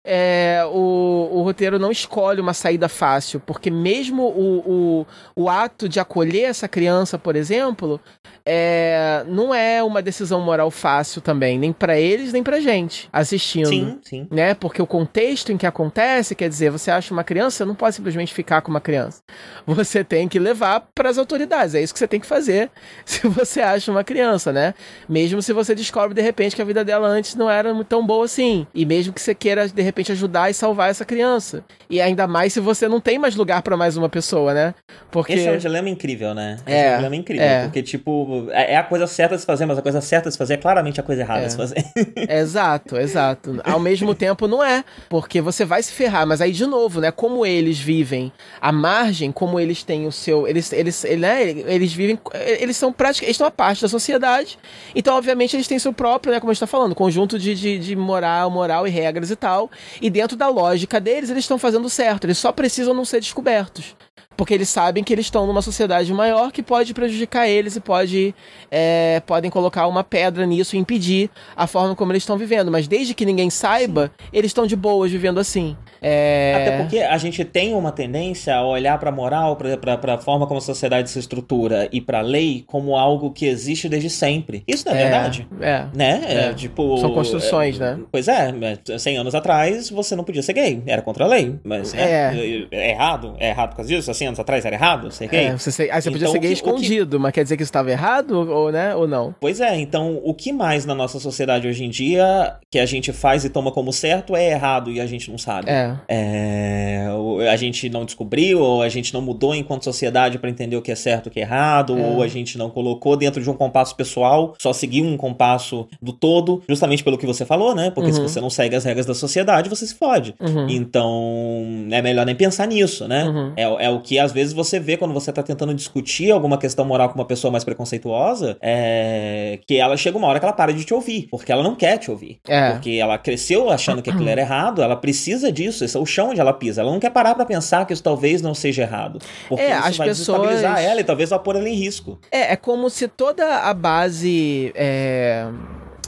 é, o, o roteiro não escolhe uma saída fácil, porque mesmo o, o, o ato de acolher essa criança, por exemplo, é, não é uma decisão moral fácil também, nem para eles, nem pra gente assistindo. Sim, sim. Né? Porque o contexto em que acontece, quer dizer, você acha uma criança, você não pode simplesmente ficar com uma criança. Você tem que levar para as autoridades. É isso que você tem que fazer (laughs) se você acha uma criança, né? Mesmo se você descobre de repente que a vida dela antes não era tão boa assim. E mesmo que você queira de repente repente ajudar e salvar essa criança. E ainda mais se você não tem mais lugar para mais uma pessoa, né? Porque esse é um dilema incrível, né? Esse é, é um dilema incrível, é. porque tipo, é, é a coisa certa de se fazer, mas a coisa certa de se fazer é claramente a coisa errada é. de se fazer. (laughs) exato, exato. Ao mesmo tempo não é, porque você vai se ferrar, mas aí de novo, né, como eles vivem a margem, como eles têm o seu, eles eles, né, eles vivem, eles são praticamente, eles estão a parte da sociedade. Então, obviamente, eles têm seu próprio, né, como a gente tá falando, conjunto de, de, de moral, moral e regras e tal. E dentro da lógica deles, eles estão fazendo certo. Eles só precisam não ser descobertos porque eles sabem que eles estão numa sociedade maior que pode prejudicar eles e pode é, podem colocar uma pedra nisso e impedir a forma como eles estão vivendo. Mas desde que ninguém saiba, eles estão de boas vivendo assim. É... Até porque a gente tem uma tendência a olhar para a moral, para a forma como a sociedade se estrutura e para a lei como algo que existe desde sempre. Isso não é, é verdade. É. Né? É. é. tipo, São construções, né? Pois é, 100 anos atrás você não podia ser gay, era contra a lei. Mas é, é, é errado? É errado por causa disso? Assim, anos atrás era errado ser gay? É, você, aí você podia então, ser gay que, escondido, que... mas quer dizer que isso estava errado ou, né, ou não? Pois é, então o que mais na nossa sociedade hoje em dia que a gente faz e toma como certo é errado e a gente não sabe. É. é a gente não descobriu, ou a gente não mudou enquanto sociedade para entender o que é certo e o que é errado, é. ou a gente não colocou dentro de um compasso pessoal, só seguiu um compasso do todo, justamente pelo que você falou, né? Porque uhum. se você não segue as regras da sociedade, você se fode. Uhum. Então, é melhor nem pensar nisso, né? Uhum. É, é o que às vezes você vê quando você tá tentando discutir alguma questão moral com uma pessoa mais preconceituosa, é que ela chega uma hora que ela para de te ouvir, porque ela não quer te ouvir. É. Porque ela cresceu achando que aquilo (clears throat) era errado, ela precisa disso, esse é o chão onde ela pisa. Ela não quer parar para pensar que isso talvez não seja errado. Porque é, isso vai pessoas... desestabilizar ela e talvez vá pôr ela em risco. É, é como se toda a base. É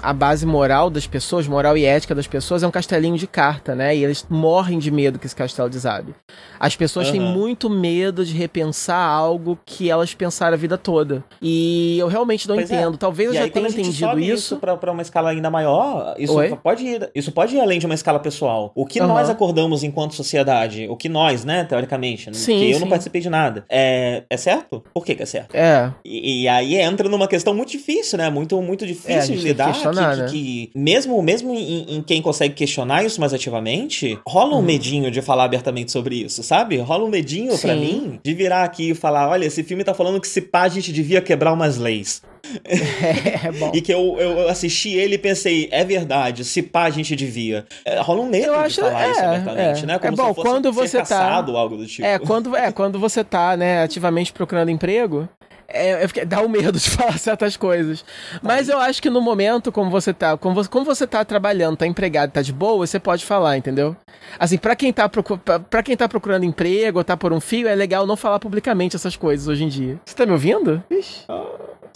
a base moral das pessoas, moral e ética das pessoas, é um castelinho de carta, né? E eles morrem de medo que esse castelo desabe. As pessoas uhum. têm muito medo de repensar algo que elas pensaram a vida toda. E eu realmente não pois é. entendo. É. Talvez eu e já aí, tenha entendido isso. isso para uma escala ainda maior, isso pode, ir, isso pode ir além de uma escala pessoal. O que uhum. nós acordamos enquanto sociedade, o que nós, né, teoricamente, sim, que eu sim. não participei de nada, é, é certo? Por que, que é certo? É. E, e, aí entra numa questão muito difícil, né? Muito, muito difícil é, de lidar questionar, que, que, que, mesmo, mesmo em, em, quem consegue questionar isso mais ativamente, rola um hum. medinho de falar abertamente sobre isso, sabe? Rola um medinho para mim de virar aqui e falar: olha, esse filme tá falando que se pá, a gente devia quebrar umas leis. (laughs) É, bom. e que eu, eu assisti ele e pensei, é verdade, se pá a gente devia. É, rola um medo eu acho, de falar é, isso abertamente, é. né? Como é bom, quando você tá. algo do tipo. É, quando, é, quando você tá, né, ativamente procurando emprego, é, é, dá o medo de (laughs) falar certas coisas. Mas eu acho que no momento, como você tá, como você, como você tá trabalhando, tá empregado, tá de boa, você pode falar, entendeu? Assim, para quem tá para quem tá procurando emprego ou tá por um fio, é legal não falar publicamente essas coisas hoje em dia. Você tá me ouvindo? Ixi.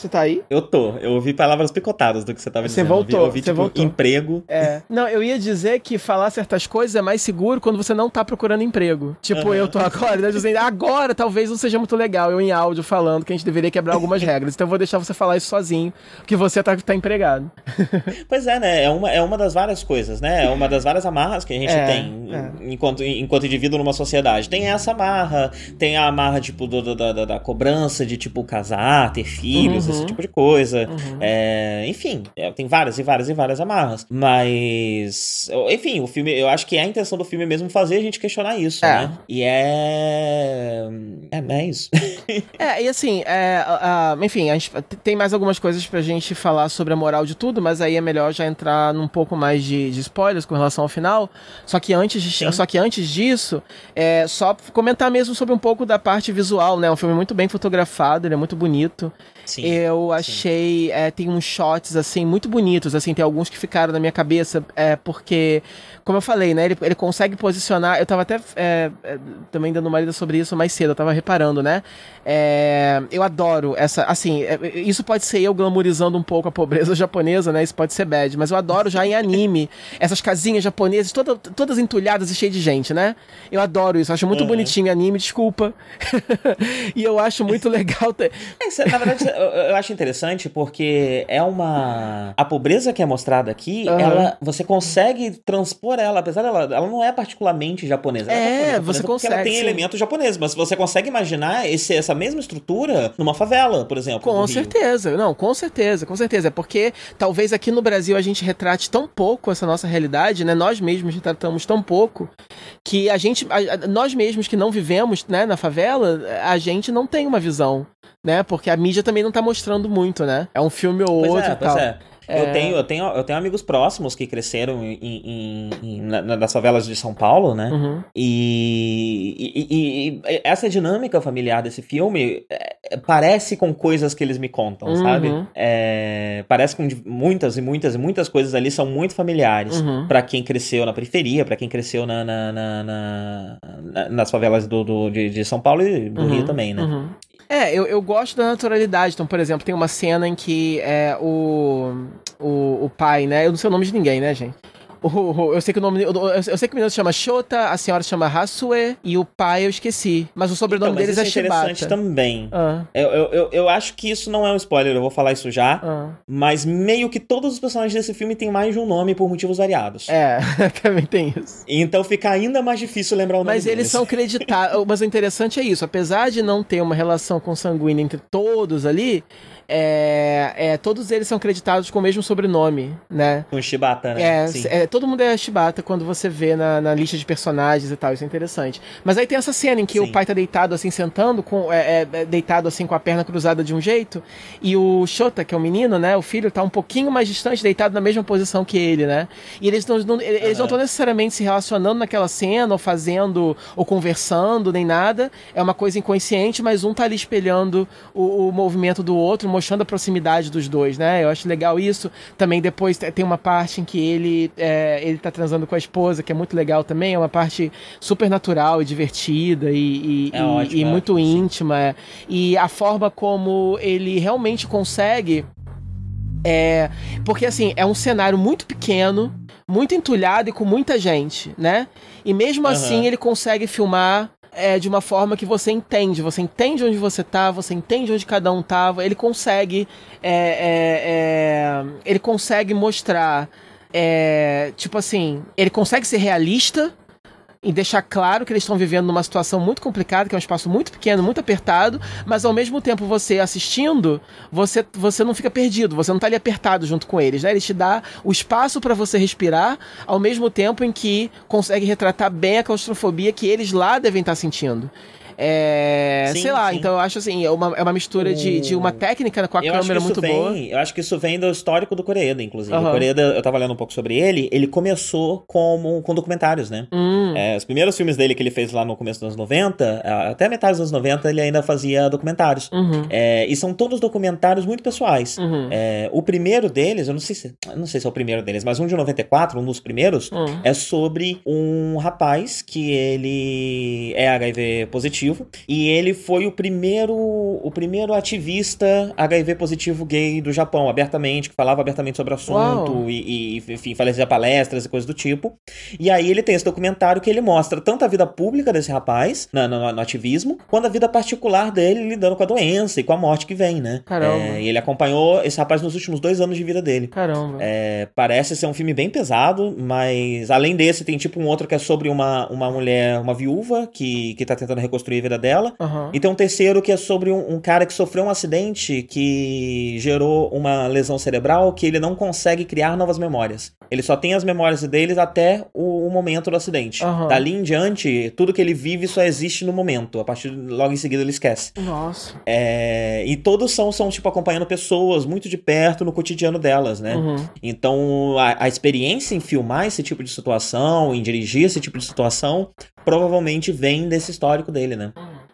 Você tá aí? Eu tô. Eu ouvi palavras picotadas do que você tava você dizendo. Voltou, eu ouvi, você tipo, voltou. emprego. É. Não, eu ia dizer que falar certas coisas é mais seguro quando você não tá procurando emprego. Tipo, uhum. eu tô agora, né, dizendo, agora talvez não seja muito legal eu em áudio falando que a gente deveria quebrar algumas regras. Então eu vou deixar você falar isso sozinho, porque você tá, tá empregado. (laughs) pois é, né? É uma, é uma das várias coisas, né? É uma das várias amarras que a gente é, tem é. Enquanto, enquanto indivíduo numa sociedade. Tem essa amarra, tem a amarra, tipo, do, do, da, da cobrança de, tipo, casar, ter filhos, uhum. esse tipo de coisa coisa. Uhum. É, enfim, é, tem várias e várias e várias amarras. Mas, enfim, o filme, eu acho que é a intenção do filme mesmo fazer a gente questionar isso, é. né? E é. É, é isso. (laughs) é, e assim, é, uh, enfim, a gente tem mais algumas coisas pra gente falar sobre a moral de tudo, mas aí é melhor já entrar num pouco mais de, de spoilers com relação ao final. Só que antes, de, só que antes disso, é só comentar mesmo sobre um pouco da parte visual, né? É um filme muito bem fotografado, ele é muito bonito. Sim, eu achei. É, tem uns shots, assim, muito bonitos. Assim, tem alguns que ficaram na minha cabeça, é, porque, como eu falei, né? Ele, ele consegue posicionar. Eu tava até é, é também dando uma lida sobre isso mais cedo, eu tava reparando, né? É, eu adoro essa. Assim, é, isso pode ser eu glamorizando um pouco a pobreza (laughs) japonesa, né? Isso pode ser bad, mas eu adoro já em anime (laughs) essas casinhas japonesas, toda, todas entulhadas e cheias de gente, né? Eu adoro isso, acho muito uhum. bonitinho em anime, desculpa. (laughs) e eu acho muito legal. Ter... É, na verdade, eu acho interessante porque é uma. A pobreza que é mostrada aqui, uhum. ela você consegue transpor ela, apesar dela. Ela não é particularmente japonesa. É, é você consegue. Ela tem sim. elementos japoneses, mas você consegue imaginar esse, essa mesma estrutura numa favela, por exemplo. Com certeza. Não, com certeza, com certeza. É porque talvez aqui no Brasil a gente retrate tão pouco essa nossa realidade, né? Nós mesmos retratamos tão pouco que a gente. A, nós mesmos que não vivemos né, na favela, a gente não tem uma visão né? Porque a mídia também não tá mostrando muito, né? É um filme ou pois outro é, e tal. É. É... Eu, tenho, eu, tenho, eu tenho amigos próximos que cresceram em, em, em, na, nas favelas de São Paulo, né? Uhum. E, e, e, essa dinâmica familiar desse filme é, parece com coisas que eles me contam, uhum. sabe? É, parece com muitas e muitas e muitas coisas ali são muito familiares uhum. para quem cresceu na periferia, para quem cresceu na, na, na, na, nas favelas do, do de, de, São Paulo e do Rio uhum. também, né? É, eu, eu gosto da naturalidade. Então, por exemplo, tem uma cena em que é, o, o, o pai, né? Eu não sei o nome de ninguém, né, gente? Eu sei que o nome. Eu, eu sei que o menino se chama Shota, a senhora se chama Hasue e o pai eu esqueci. Mas o sobrenome então, deles é, é Shibata. interessante também. Ah. Eu, eu, eu, acho que isso não é um spoiler, eu vou falar isso já. Ah. Mas meio que todos os personagens desse filme têm mais de um nome por motivos variados. É, (laughs) também tem isso. Então fica ainda mais difícil lembrar o nome Mas eles são creditados. (laughs) mas o interessante é isso. Apesar de não ter uma relação consanguínea entre todos ali, é, é, todos eles são creditados com o mesmo sobrenome, né? Com Shibata, né? É, é, todo mundo é Shibata quando você vê na, na, lista de personagens e tal, isso é interessante. Mas aí tem essa cena em que Sim. o pai tá deitado assim, sentando, com, é, é, é, deitado assim com a perna cruzada de um jeito, e o Shota, que é o menino, né, o filho, tá um pouquinho mais distante, deitado na mesma posição que ele, né? E eles não, não eles não estão necessariamente se relacionando naquela cena, ou fazendo, ou conversando, nem nada. É uma coisa inconsciente, mas um tá ali espelhando o, o movimento do outro, mostrando a proximidade dos dois, né? Eu acho legal isso. Também depois tem uma parte em que ele, é, ele tá transando com a esposa, que é muito legal também. É uma parte super natural e divertida e, e, é e, ótimo, e é muito íntima. E a forma como ele realmente consegue. É, porque assim, é um cenário muito pequeno, muito entulhado e com muita gente, né? E mesmo uhum. assim ele consegue filmar é, de uma forma que você entende. Você entende onde você tá, você entende onde cada um tava. Ele consegue. É, é, é ele consegue mostrar. É, tipo assim, ele consegue ser realista em deixar claro que eles estão vivendo numa situação muito complicada, que é um espaço muito pequeno, muito apertado, mas ao mesmo tempo você assistindo, você, você não fica perdido, você não tá ali apertado junto com eles, né? Ele te dá o espaço para você respirar, ao mesmo tempo em que consegue retratar bem a claustrofobia que eles lá devem estar tá sentindo. É, sim, sei lá, sim. então eu acho assim, é uma, é uma mistura o... de, de uma técnica com a eu câmera muito vem, boa. Eu acho que isso vem do histórico do Coreeda, inclusive. Uhum. O Coreeda, eu tava lendo um pouco sobre ele, ele começou como, com documentários, né? Hum. É, os primeiros filmes dele que ele fez lá no começo dos anos 90, até metade dos anos 90, ele ainda fazia documentários. Uhum. É, e são todos documentários muito pessoais. Uhum. É, o primeiro deles, eu não sei se não sei se é o primeiro deles, mas um de 94, um dos primeiros, uhum. é sobre um rapaz que ele é HIV positivo e ele foi o primeiro, o primeiro ativista HIV positivo gay do Japão, abertamente, que falava abertamente sobre o assunto e, e, enfim, fazia palestras e coisas do tipo. E aí ele tem esse documentário que ele mostra tanto a vida pública desse rapaz, no, no, no ativismo, quanto a vida particular dele lidando com a doença e com a morte que vem, né? Caramba. É, e ele acompanhou esse rapaz nos últimos dois anos de vida dele. Caramba. É, parece ser um filme bem pesado, mas além desse, tem tipo um outro que é sobre uma, uma mulher, uma viúva, que, que tá tentando reconstruir a vida dela. Uhum. E tem um terceiro que é sobre um, um, cara que sofreu um acidente que gerou uma lesão cerebral que ele não consegue criar novas memórias. Ele só tem as memórias deles até o, o momento do acidente. Uhum. Dali em diante, tudo que ele vive só existe no momento. A partir logo em seguida ele esquece. Nossa. É, e todos são, são, tipo, acompanhando pessoas muito de perto no cotidiano delas, né? Uhum. Então, a, a experiência em filmar esse tipo de situação, em dirigir esse tipo de situação, provavelmente vem desse histórico dele, né?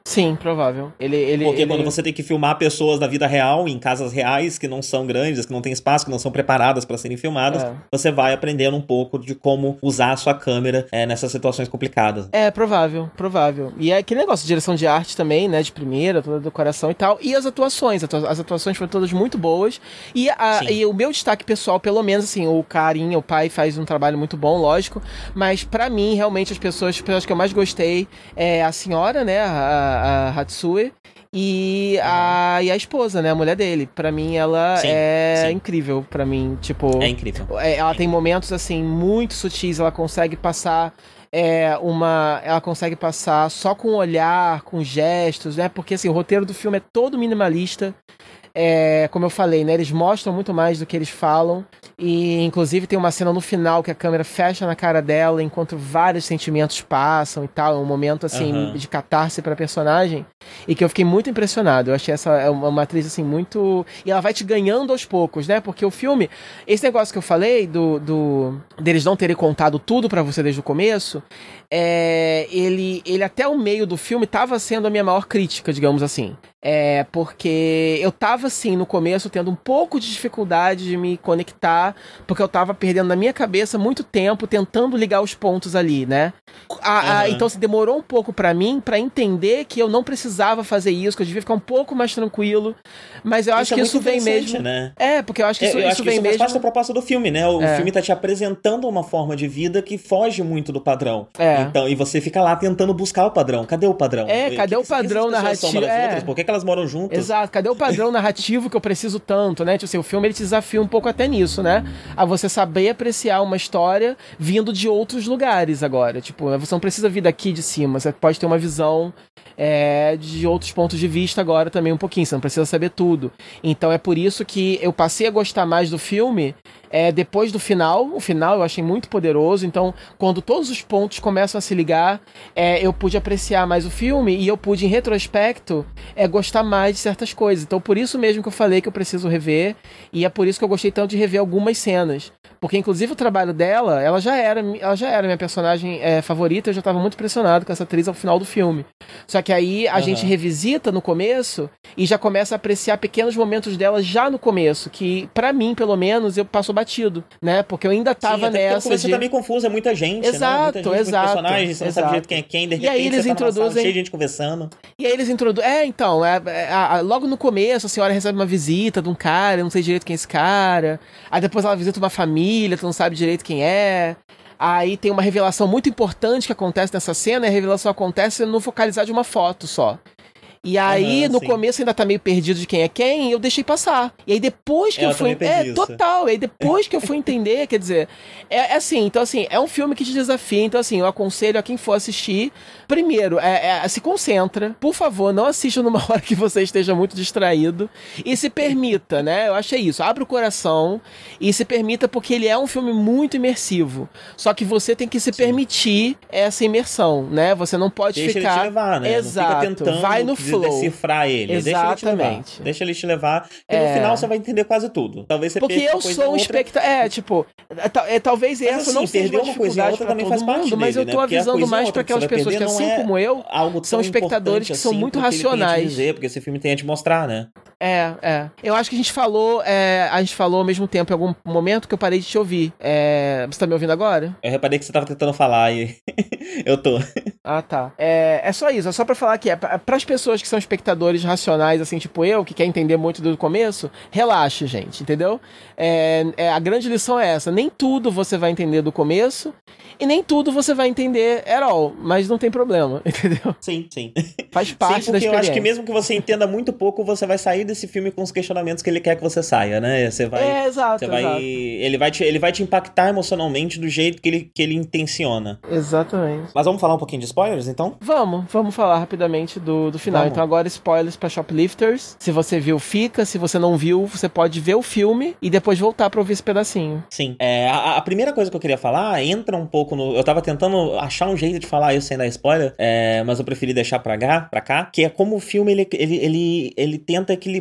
Sim, provável. Ele, ele, Porque ele... quando você tem que filmar pessoas da vida real, em casas reais, que não são grandes, que não tem espaço, que não são preparadas para serem filmadas, é. você vai aprendendo um pouco de como usar a sua câmera é, nessas situações complicadas. É, provável, provável. E é aquele negócio de direção de arte também, né, de primeira, toda a decoração e tal. E as atuações, as atuações foram todas muito boas. E, a, e o meu destaque pessoal, pelo menos, assim, o Carinha, o pai, faz um trabalho muito bom, lógico. Mas para mim, realmente, as pessoas, as pessoas que eu mais gostei é a senhora, né, a, a Hatsue e a, e a esposa, né? A mulher dele. Para mim, ela sim, é sim. incrível. para mim, tipo. É incrível. É, ela tem momentos, assim, muito sutis. Ela consegue passar. É uma. Ela consegue passar só com olhar, com gestos, né? Porque assim, o roteiro do filme é todo minimalista. É, como eu falei, né? Eles mostram muito mais do que eles falam. E inclusive tem uma cena no final que a câmera fecha na cara dela enquanto vários sentimentos passam e tal. É um momento assim uhum. de catarse para personagem e que eu fiquei muito impressionado. Eu achei essa é uma, uma atriz assim muito e ela vai te ganhando aos poucos, né? Porque o filme, esse negócio que eu falei do, do deles não terem contado tudo para você desde o começo, é, ele ele até o meio do filme tava sendo a minha maior crítica, digamos assim. É porque eu tava assim no começo tendo um pouco de dificuldade de me conectar, porque eu tava perdendo na minha cabeça muito tempo tentando ligar os pontos ali, né? A, a, então se assim, demorou um pouco para mim para entender que eu não precisava fazer isso, que eu devia ficar um pouco mais tranquilo. Mas eu acho isso que é isso vem mesmo. Né? É, porque eu acho que isso, eu, eu isso vem isso mesmo. Faz parte da proposta do filme, né? O é. filme tá te apresentando uma forma de vida que foge muito do padrão. É. Então, e você fica lá tentando buscar o padrão. Cadê o padrão? É, cadê que, o padrão narrativo? É. Por que, que elas moram juntas? Exato, cadê o padrão narrativo (laughs) que eu preciso tanto, né? Tipo assim, o filme ele te desafia um pouco até nisso, né? A você saber apreciar uma história vindo de outros lugares agora. Tipo, você não precisa vir daqui de cima, você pode ter uma visão é, de outros pontos de vista agora também um pouquinho, você não precisa saber tudo. Então é por isso que eu passei a gostar mais do filme é, depois do final. O final eu achei muito poderoso. Então, quando todos os pontos começam a se ligar, é, eu pude apreciar mais o filme e eu pude, em retrospecto, é, gostar mais de certas coisas. Então, por isso mesmo que eu falei que eu preciso rever. E é por isso que eu gostei tanto de rever algumas cenas. Porque, inclusive, o trabalho dela, ela já era, ela já era minha personagem é, favorita. Eu já estava muito impressionado com essa atriz ao final do filme. Só que aí a uhum. gente revisita no começo e já começa a apreciar pequenos momentos dela já no começo. Que, para mim, pelo menos, eu passo batido, né? Porque eu ainda tava Sim, nessa. Você de... também confuso, é muita gente. Exato, né? muita gente, exato. personagens, você exato. não sabe direito quem é quem, de repente e aí eles você introduzem. Tá cheio de gente conversando. E aí eles introduzem. É, então, é, é, logo no começo, a senhora recebe uma visita de um cara, eu não sei direito quem é esse cara. Aí depois ela visita uma família, tu não sabe direito quem é. Aí tem uma revelação muito importante que acontece nessa cena, e a revelação acontece no focalizar de uma foto só. E aí, uhum, no sim. começo ainda tá meio perdido de quem é quem, eu deixei passar. E aí depois que é, eu, eu fui. É, isso. total. E aí depois que eu fui entender, quer dizer, é, é, assim, então assim, é um filme que te desafia. Então, assim, eu aconselho a quem for assistir. Primeiro, é, é, se concentra. Por favor, não assista numa (laughs) hora que você esteja muito distraído. E se permita, né? Eu achei isso. Abre o coração e se permita, porque ele é um filme muito imersivo. Só que você tem que se Sim. permitir essa imersão, né? Você não pode Deixa ficar. Ele te levar, né? Exato. Vai no flow. decifrar ele. Exatamente. Deixa ele te levar. Porque é... no final você vai entender quase tudo. Talvez você Porque eu sou um espectador. É, tipo, é, é, talvez mas, essa assim, não seja uma dificuldade para todo mundo, parte mas dele, eu tô né? avisando mais para aquelas pessoas que, assim é como eu, são espectadores que são assim, muito racionais. Porque esse filme tem a te mostrar, né? É, é. Eu acho que a gente falou, é, a gente falou ao mesmo tempo em algum momento que eu parei de te ouvir. É, você tá me ouvindo agora? Eu reparei que você tava tentando falar e (laughs) eu tô. Ah, tá. É, é só isso, é só pra falar que é para as pessoas que são espectadores racionais, assim, tipo eu, que quer entender muito do começo, relaxe, gente, entendeu? É, é, a grande lição é essa: nem tudo você vai entender do começo e nem tudo você vai entender at all, mas não tem problema, (laughs) entendeu? Sim, sim. Faz parte sim, da experiência. eu acho que mesmo que você entenda muito pouco, você vai sair desse filme com os questionamentos que ele quer que você saia, né? Você vai. É, exato. Você vai, exato. Ele, vai te, ele vai te impactar emocionalmente do jeito que ele, que ele intenciona. Exatamente. Mas vamos falar um pouquinho de spoilers, então? Vamos, vamos falar rapidamente do, do final. Vamos. Então, agora, spoilers para Shoplifters. Se você viu, fica. Se você não viu, você pode ver o filme e depois voltar pra ouvir esse pedacinho. Sim. É, a, a primeira coisa que eu queria falar entra um pouco no. Eu tava tentando achar um jeito de falar isso sem dar spoiler, é, mas eu preferi deixar pra cá, pra cá, que é como o filme ele, ele, ele, ele tenta equilibrar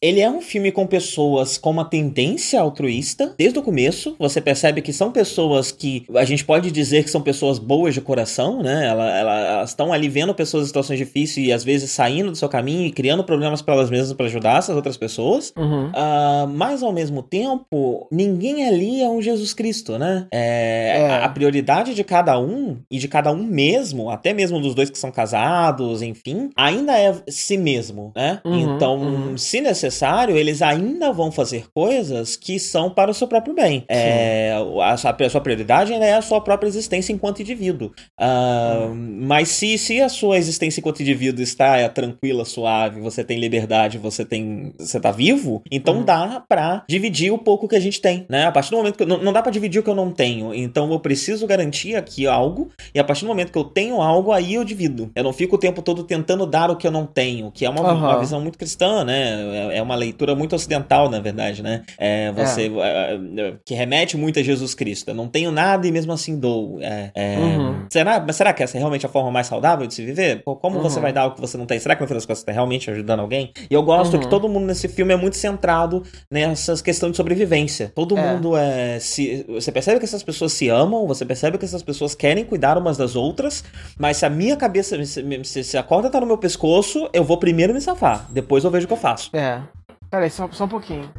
ele é um filme com pessoas com uma tendência altruísta desde o começo. Você percebe que são pessoas que a gente pode dizer que são pessoas boas de coração, né? Elas estão ali vendo pessoas em situações difíceis e às vezes saindo do seu caminho e criando problemas para elas mesmas para ajudar essas outras pessoas. Uhum. Uh, mas ao mesmo tempo, ninguém ali é um Jesus Cristo, né? É, é. A prioridade de cada um e de cada um mesmo, até mesmo dos dois que são casados, enfim, ainda é si mesmo, né? Uhum, então, uhum. Se necessário eles ainda vão fazer coisas que são para o seu próprio bem. É, a, sua, a, sua, prioridade é a sua própria existência enquanto indivíduo. Uh, mas se, se a sua existência enquanto indivíduo está é, tranquila, suave, você tem liberdade, você tem. você tá vivo, então uhum. dá para dividir o pouco que a gente tem, né? A partir do momento que. Não, não dá para dividir o que eu não tenho. Então eu preciso garantir aqui algo, e a partir do momento que eu tenho algo, aí eu divido. Eu não fico o tempo todo tentando dar o que eu não tenho, que é uma, uhum. uma visão muito cristã, né? É, é uma leitura muito ocidental, na verdade, né? É, você é. é. É, que remete muito a Jesus Cristo. Eu não tenho nada e mesmo assim dou. É, uhum. será, mas será que essa é realmente a forma mais saudável de se viver? Como uhum. você vai dar o que você não tem? Será que no final das contas você está realmente ajudando alguém? E eu gosto uhum. que todo mundo nesse filme é muito centrado nessas questões de sobrevivência. Todo mundo é. Se, você percebe que essas pessoas se amam, você percebe que essas pessoas querem cuidar umas das outras, mas se a minha cabeça, se, se a corda tá no meu pescoço, eu vou primeiro me safar. Depois eu vejo que eu faço. É. Pera aí, só, só um pouquinho.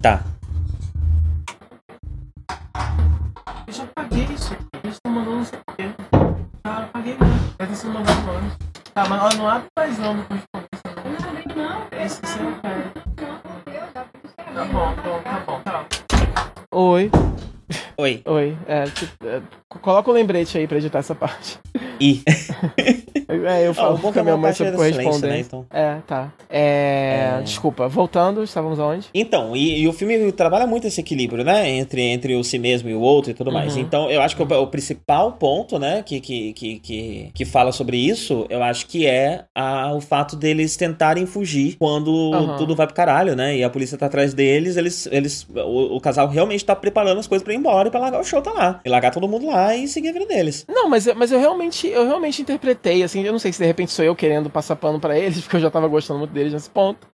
Tá. Eu já paguei isso. Eles estão mandando não sei o quê. Ah, eu paguei não. Deve ter sido mandado antes. Tá, mas ela não abre mais não no correspondência. Não, não. Esse você não quer. Tá bom, bom, tá bom, tá. Oi. Oi. Oi. É, é, coloca o um lembrete aí pra editar essa parte. I. (laughs) é, eu falo oh, com a minha mãe sobre correspondência. Né, então. É, tá. É, é... Desculpa, voltando, estávamos aonde? Então, e, e, o filme trabalha muito esse equilíbrio, né? Entre, entre o si mesmo e o outro e tudo mais. Uhum. Então, eu acho que o, o, principal ponto, né, que, que, que, que, que fala sobre isso, eu acho que é a, o fato deles tentarem fugir quando uhum. tudo vai pro caralho, né? E a polícia tá atrás deles, eles. eles o, o casal realmente tá preparando as coisas pra embora e pra largar o show tá lá. E largar todo mundo lá e seguir a vida deles. Não, mas, mas eu realmente eu realmente interpretei, assim, eu não sei se de repente sou eu querendo passar pano para eles, (laughs) porque eu já tava gostando muito deles nesse ponto.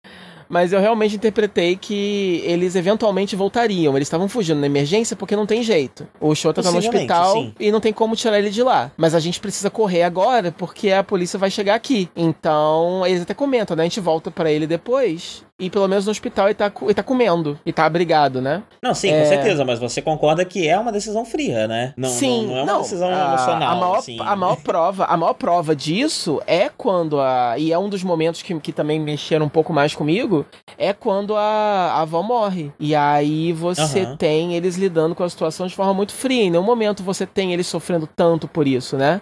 Mas eu realmente interpretei que eles eventualmente voltariam. Eles estavam fugindo na emergência porque não tem jeito. O Shota tá no hospital sim. e não tem como tirar ele de lá. Mas a gente precisa correr agora porque a polícia vai chegar aqui. Então, eles até comentam, né? A gente volta para ele depois e pelo menos no hospital ele tá, ele tá comendo e tá abrigado, né? Não, sim, é... com certeza, mas você concorda que é uma decisão fria, né? Não, sim, não, não é uma não, decisão a, emocional. A maior, assim. a maior (laughs) prova, a maior prova disso é quando a. E é um dos momentos que, que também mexeram um pouco mais comigo, é quando a, a avó morre. E aí você uhum. tem eles lidando com a situação de forma muito fria. Em nenhum momento você tem eles sofrendo tanto por isso, né?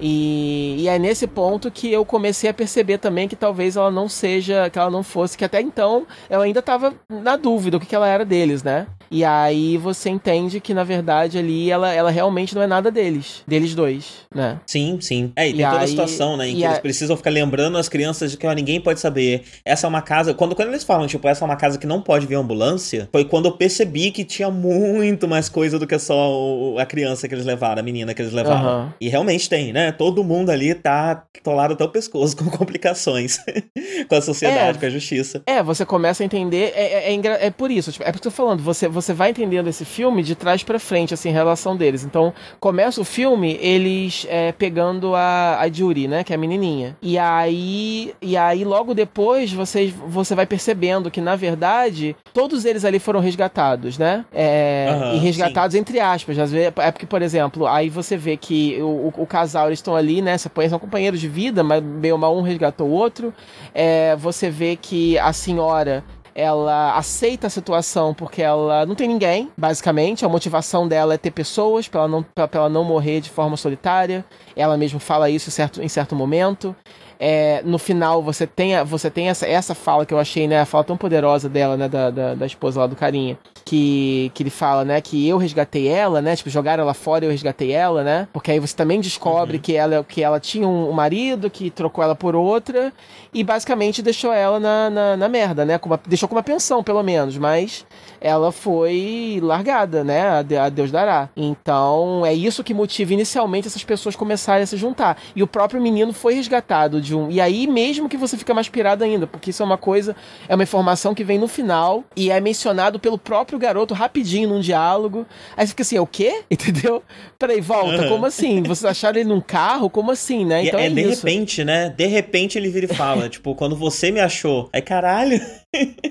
E, e é nesse ponto que eu comecei a perceber também que talvez ela não seja, que ela não fosse, que até então eu ainda tava na dúvida o que, que ela era deles, né? E aí você entende que, na verdade, ali ela, ela realmente não é nada deles. Deles dois, né? Sim, sim. É, e, e tem toda a situação, né? Em que a... eles precisam ficar lembrando as crianças de que ó, ninguém pode saber. Essa é uma casa. Quando, quando eles falam, tipo, essa é uma casa que não pode vir ambulância, foi quando eu percebi que tinha muito mais coisa do que só a criança que eles levaram, a menina que eles levaram. Uhum. E realmente tem, né? Todo mundo ali tá tolado até o pescoço com (laughs) complicações (laughs) com a sociedade, é, com a justiça. É, você começa a entender. É, é, é, é por isso, tipo, é porque eu tô falando, você, você vai entendendo esse filme de trás para frente, assim, em relação deles. Então, começa o filme eles é, pegando a, a Judy, né? Que é a menininha. E aí, e aí logo depois, você, você vai percebendo que, na verdade, todos eles ali foram resgatados, né? É, uhum, e resgatados sim. entre aspas. Às vezes, é porque, por exemplo, aí você vê que o, o, o casal, eles estão ali, né? São companheiros de vida, mas bem ou mal um resgatou o outro. É, você vê que a senhora ela aceita a situação porque ela não tem ninguém, basicamente. A motivação dela é ter pessoas para ela, não, pra, pra ela não morrer de forma solitária. Ela mesma fala isso em certo, em certo momento. É, no final você tem, você tem essa, essa fala que eu achei, né? A fala tão poderosa dela, né? Da, da, da, esposa lá do carinha. Que, que ele fala, né? Que eu resgatei ela, né? Tipo, jogaram ela fora e eu resgatei ela, né? Porque aí você também descobre uhum. que, ela, que ela tinha um, um, marido que trocou ela por outra e basicamente deixou ela na, na, na merda, né? Com uma, deixou com uma pensão, pelo menos, mas ela foi largada, né? A, a Deus dará. Então é isso que motiva inicialmente essas pessoas começarem a se juntar. E o próprio menino foi resgatado de de um. E aí, mesmo que você fica mais pirado ainda, porque isso é uma coisa, é uma informação que vem no final e é mencionado pelo próprio garoto rapidinho num diálogo. Aí você fica assim, é o quê? (laughs) Entendeu? Peraí, volta, uhum. como assim? Vocês acharam ele num carro? Como assim, né? Então é, é de isso. repente, né? De repente ele vira e fala, (laughs) tipo, quando você me achou. Aí, caralho.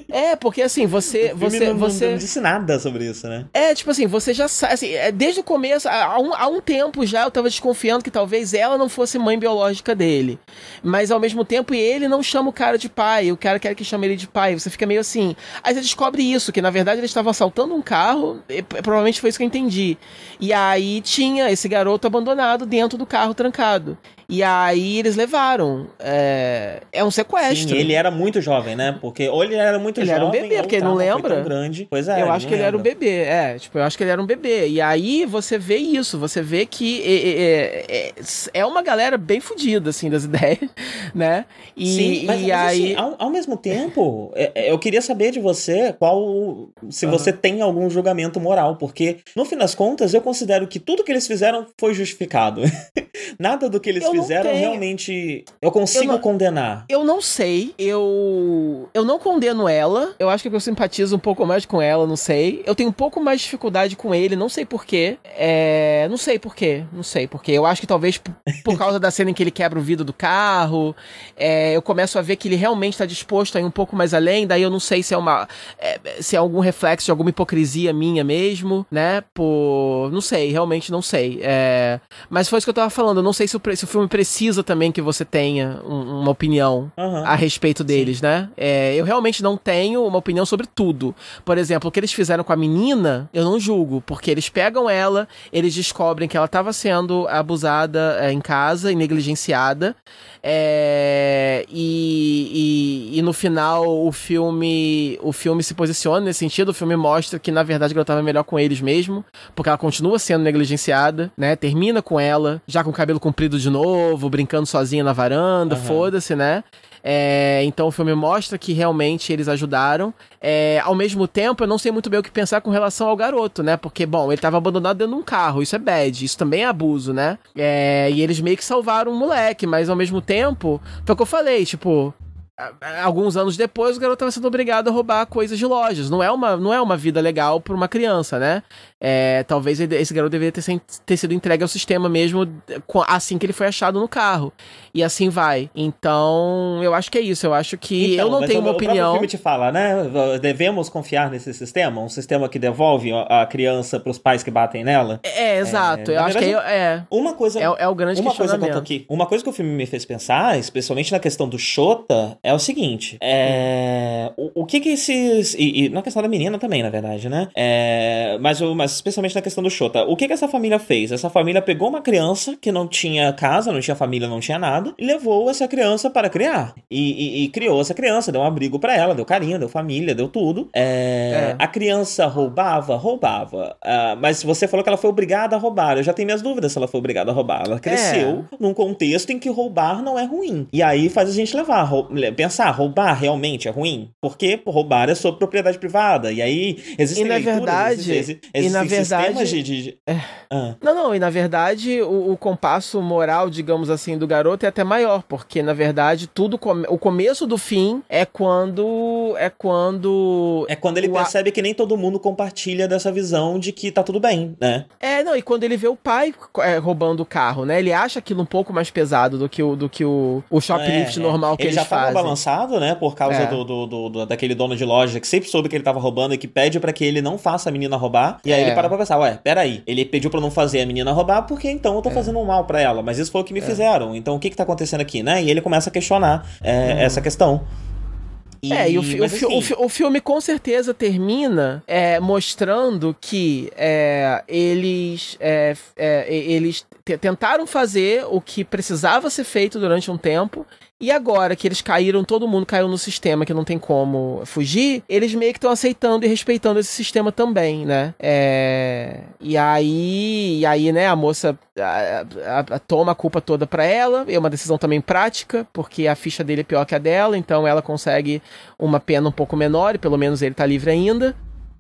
É, porque assim, você. você, não, você... não, não disse nada sobre isso, né? É, tipo assim, você já sabe. Assim, é, desde o começo, há um, há um tempo já, eu tava desconfiando que talvez ela não fosse mãe biológica dele. Mas ao mesmo tempo, ele não chama o cara de pai, o cara quer que chame ele de pai. Você fica meio assim. Aí você descobre isso, que na verdade ele estava assaltando um carro, provavelmente foi isso que eu entendi. E aí tinha esse garoto abandonado dentro do carro trancado. E aí eles levaram. É, é um sequestro. Sim, ele era muito jovem, né? Porque ou ele era muito ele jovem. Ele era um bebê, porque ele não lembra. Tão grande. Pois é. Eu acho que ele era um bebê. É, tipo, eu acho que ele era um bebê. E aí você vê isso, você vê que é, é, é uma galera bem fodida, assim, das (laughs) ideias, né? E, Sim, mas, e mas, assim, aí. Assim, ao, ao, mesmo tempo, é, é, eu queria saber de você qual. Se uhum. você tem algum julgamento moral, porque no fim das contas eu considero que tudo que eles fizeram foi justificado. (laughs) Nada do que eles eu fizeram realmente eu consigo eu não, condenar. Eu não sei. Eu eu não condeno ela. Eu acho que eu simpatizo um pouco mais com ela, não sei. Eu tenho um pouco mais de dificuldade com ele, não sei porquê. É, não sei porquê, não sei porquê. Eu acho que talvez por, por causa da cena em que ele quebra o vidro do carro, é, eu começo a ver que ele realmente está disposto a ir um pouco mais além. Daí eu não sei se é uma é, se é algum reflexo de alguma hipocrisia minha mesmo, né? Por não sei, realmente não sei. É, mas foi isso que eu tava falando. Eu não sei se o, se o filme precisa também que você tenha um, uma opinião uhum. a respeito deles, Sim. né? É, eu realmente não tenho uma opinião sobre tudo. Por exemplo, o que eles fizeram com a menina, eu não julgo, porque eles pegam ela, eles descobrem que ela estava sendo abusada é, em casa e negligenciada. É, e, e, e, no final o filme o filme se posiciona nesse sentido. O filme mostra que na verdade ela estava melhor com eles mesmo, porque ela continua sendo negligenciada, né? Termina com ela já com o cabelo comprido de novo, brincando sozinha na varanda, uhum. foda-se, né? É, então o filme mostra que realmente eles ajudaram. É, ao mesmo tempo, eu não sei muito bem o que pensar com relação ao garoto, né? Porque, bom, ele estava abandonado dentro de um carro, isso é bad, isso também é abuso, né? É, e eles meio que salvaram o moleque, mas ao mesmo tempo, foi o que eu falei, tipo, alguns anos depois, o garoto estava sendo obrigado a roubar coisas de lojas. Não é uma, não é uma vida legal para uma criança, né? É, talvez esse garoto deveria ter, ter, sido entregue ao sistema mesmo assim que ele foi achado no carro. E assim vai. Então, eu acho que é isso. Eu acho que então, eu não tenho uma opinião. O filme te fala, né? Devemos confiar nesse sistema? Um sistema que devolve a criança para os pais que batem nela? É, é exato. É, eu acho verdade, que é, é. Uma coisa. É, é o grande uma coisa que eu tô aqui. Uma coisa que o filme me fez pensar, especialmente na questão do Shota, é o seguinte: é, o, o que que esses. E, e, na questão da menina também, na verdade, né? É, mas, mas especialmente na questão do Shota. O que que essa família fez? Essa família pegou uma criança que não tinha casa, não tinha família, não tinha nada, e levou essa criança para criar. E, e, e criou essa criança, deu um abrigo para ela, deu carinho, deu família, deu tudo. É, é. A criança roubava? Roubava. Uh, mas você falou que ela foi obrigada a roubar. Eu já tenho minhas dúvidas se ela foi obrigada a roubar. Ela cresceu é. num contexto em que roubar não é ruim. E aí faz a gente levar, pensar, roubar realmente é ruim? Porque roubar é sobre propriedade privada. E aí existem e na leituras, verdade, existem, existem, e na verdade, de... de... É. Ah. Não, não, e na verdade o, o, compasso moral, digamos assim, do garoto é até maior, porque na verdade tudo, come... o começo do fim é quando... É quando... É quando ele percebe a... que nem todo mundo compartilha dessa visão de que tá tudo bem, né? É, não, e quando ele vê o pai é, roubando o carro, né? Ele acha aquilo um pouco mais pesado do que o, do que o, o shoplift é, é. normal que ele eles fazem. Ele já tava balançado, né? Por causa é. do, do, do, do, daquele dono de loja que sempre soube que ele tava roubando e que pede para que ele não faça a menina roubar. E aí ele é. para pra pensar, ué, peraí, ele pediu para não fazer a menina roubar porque então eu tô é. fazendo um mal para ela. Mas isso foi o que me fizeram. Então o que que tá acontecendo aqui, né? E ele começa a questionar uhum. essa questão. E, é, e o, fi assim... o, fi o, filme com certeza termina é, mostrando que é, eles, é, é eles tentaram fazer o que precisava ser feito durante um tempo e agora que eles caíram, todo mundo caiu no sistema que não tem como fugir, eles meio que estão aceitando e respeitando esse sistema também, né? É... E aí, e aí, né, a moça a, a, a, toma a culpa toda pra ela, é uma decisão também prática, porque a ficha dele é pior que a dela, então ela consegue uma pena um pouco menor, e pelo menos ele tá livre ainda.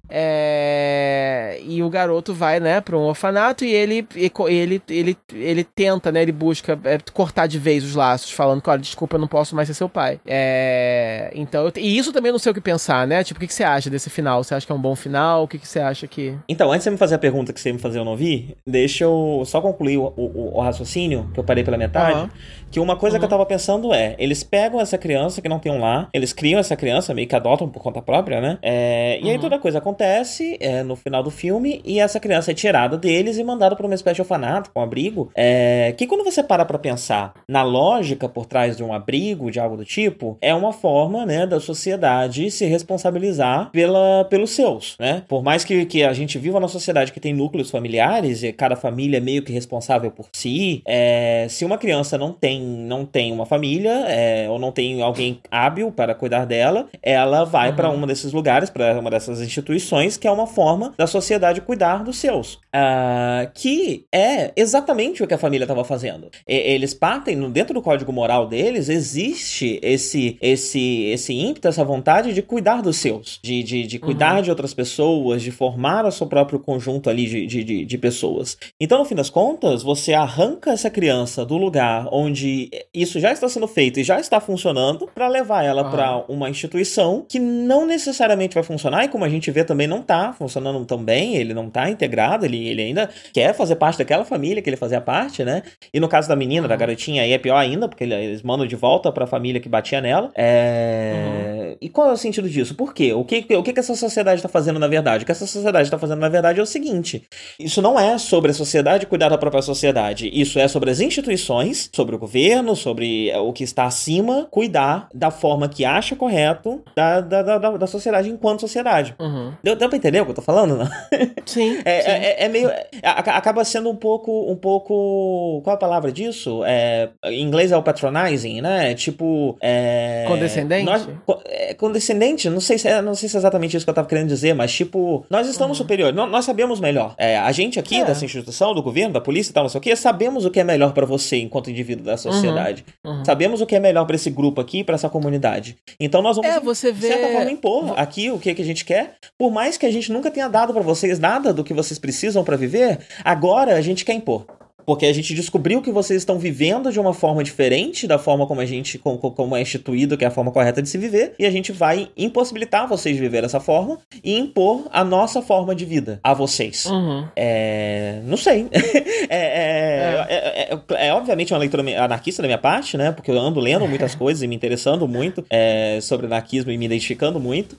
É... E o garoto vai, né, para um orfanato e ele, ele, ele, ele tenta, né, ele busca é, cortar de vez os laços, falando que, olha, desculpa, eu não posso mais ser seu pai. É... Então, eu... e isso também não sei o que pensar, né? Tipo, o que, que você acha desse final? Você acha que é um bom final? O que, que você acha que. Então, antes de você me fazer a pergunta que você ia me fazer eu não vi, deixa eu só concluir o, o, o raciocínio, que eu parei pela metade. Uhum. Que uma coisa uhum. que eu uhum. tava pensando é: eles pegam essa criança que não tem um lar, eles criam essa criança, meio que adotam por conta própria, né? É... E uhum. aí toda coisa acontece é, no final do filme e essa criança é tirada deles e mandada para uma espécie de orfanato, com um abrigo. É, que quando você para para pensar na lógica por trás de um abrigo, de algo do tipo, é uma forma né, da sociedade se responsabilizar pela, pelos seus. Né? Por mais que, que a gente viva numa sociedade que tem núcleos familiares e cada família é meio que responsável por si, é, se uma criança não tem, não tem uma família é, ou não tem alguém hábil para cuidar dela, ela vai uhum. para um desses lugares, para uma dessas instituições que é uma forma da sociedade cuidar dos seus. Uh, que é exatamente o que a família estava fazendo. E, eles partem, dentro do código moral deles, existe esse, esse, esse ímpeto, essa vontade de cuidar dos seus, de, de, de cuidar uhum. de outras pessoas, de formar o seu próprio conjunto ali de, de, de, de pessoas. Então, no fim das contas, você arranca essa criança do lugar onde isso já está sendo feito e já está funcionando para levar ela uhum. para uma instituição que não necessariamente vai funcionar, e como a gente vê também não tá funcionando tão bem, ele não tá integrado, ele, ele ainda quer fazer parte daquela família que ele fazia parte, né? E no caso da menina, da garotinha, aí é pior ainda, porque eles mandam de volta pra família que batia nela. É... Uhum. E qual é o sentido disso? Por quê? O que, o que, que essa sociedade tá fazendo na verdade? O que essa sociedade tá fazendo na verdade é o seguinte: isso não é sobre a sociedade cuidar da própria sociedade, isso é sobre as instituições, sobre o governo, sobre o que está acima, cuidar da forma que acha correto da, da, da, da sociedade enquanto sociedade. Uhum. Deu, deu pra entender o que eu tô falando? Não? (laughs) Sim. É, sim. É, é, meio. É, acaba sendo um pouco. um pouco. Qual é a palavra disso? É, em inglês é o patronizing, né? Tipo. É, condescendente? Nós, é, condescendente? Não sei, se é, não sei se é exatamente isso que eu tava querendo dizer, mas tipo, nós estamos uhum. superiores. Nós, sabemos melhor. É, a gente aqui, dessa instituição, do governo, da polícia e tal, não sei o quê, sabemos o que é melhor para você enquanto indivíduo da sociedade. Uhum. Uhum. Sabemos o que é melhor para esse grupo aqui, para essa comunidade. Então nós vamos, é, você de certa forma, impor aqui o que, que a gente quer, por mais que a gente nunca tenha dado para vocês nada do que vocês precisam para viver, agora a gente quer impor porque a gente descobriu que vocês estão vivendo de uma forma diferente da forma como a gente como, como é instituído, que é a forma correta de se viver, e a gente vai impossibilitar vocês de viver dessa forma e impor a nossa forma de vida a vocês. Uhum. É, não sei. (laughs) É, é, é. é, é, obviamente uma leitura anarquista da minha parte, né? Porque eu ando lendo muitas coisas e me interessando muito sobre anarquismo e me identificando muito.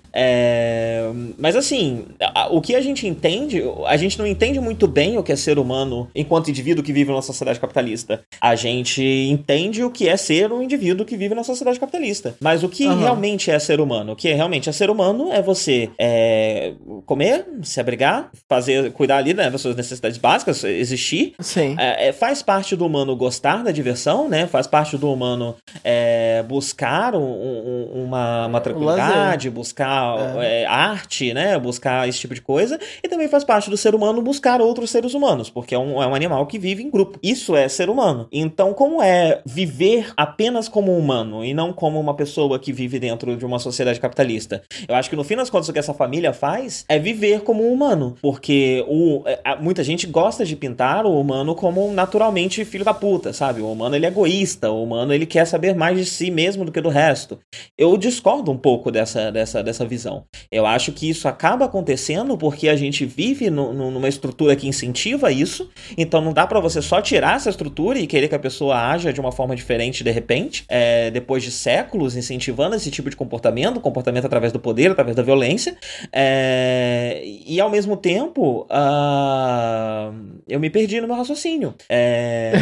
mas assim, o que a gente entende, a gente não entende muito bem o que é ser humano enquanto indivíduo que vive vive numa sociedade capitalista. A gente entende o que é ser um indivíduo que vive na sociedade capitalista. Mas o que uhum. realmente é ser humano? O que é realmente é ser humano é você é, comer, se abrigar, fazer, cuidar ali né, das suas necessidades básicas, existir. Sim. É, é, faz parte do humano gostar da diversão, né? Faz parte do humano é, buscar um, um, uma, uma tranquilidade, buscar é. É, arte, né? Buscar esse tipo de coisa. E também faz parte do ser humano buscar outros seres humanos, porque é um, é um animal que vive em grupo. Isso é ser humano. Então, como é viver apenas como humano e não como uma pessoa que vive dentro de uma sociedade capitalista? Eu acho que no fim das contas o que essa família faz é viver como um humano, porque o, é, muita gente gosta de pintar o humano como naturalmente filho da puta, sabe? O humano ele é egoísta, o humano ele quer saber mais de si mesmo do que do resto. Eu discordo um pouco dessa, dessa, dessa visão. Eu acho que isso acaba acontecendo porque a gente vive no, no, numa estrutura que incentiva isso, então não dá para você só tirar essa estrutura e querer que a pessoa haja de uma forma diferente de repente, é, depois de séculos incentivando esse tipo de comportamento, comportamento através do poder, através da violência, é, e ao mesmo tempo uh, eu me perdi no meu raciocínio. É,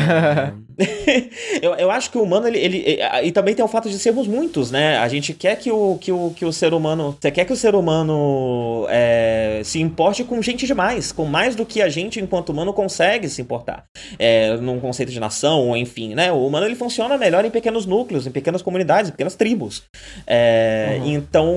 (laughs) eu, eu acho que o humano, ele, ele, E também tem o fato de sermos muitos, né? A gente quer que o, que o, que o ser humano. Você quer que o ser humano é, se importe com gente demais, com mais do que a gente, enquanto humano, consegue se importar. É, num conceito de nação, ou enfim, né? O humano ele funciona melhor em pequenos núcleos, em pequenas comunidades, em pequenas tribos. É, uhum. Então,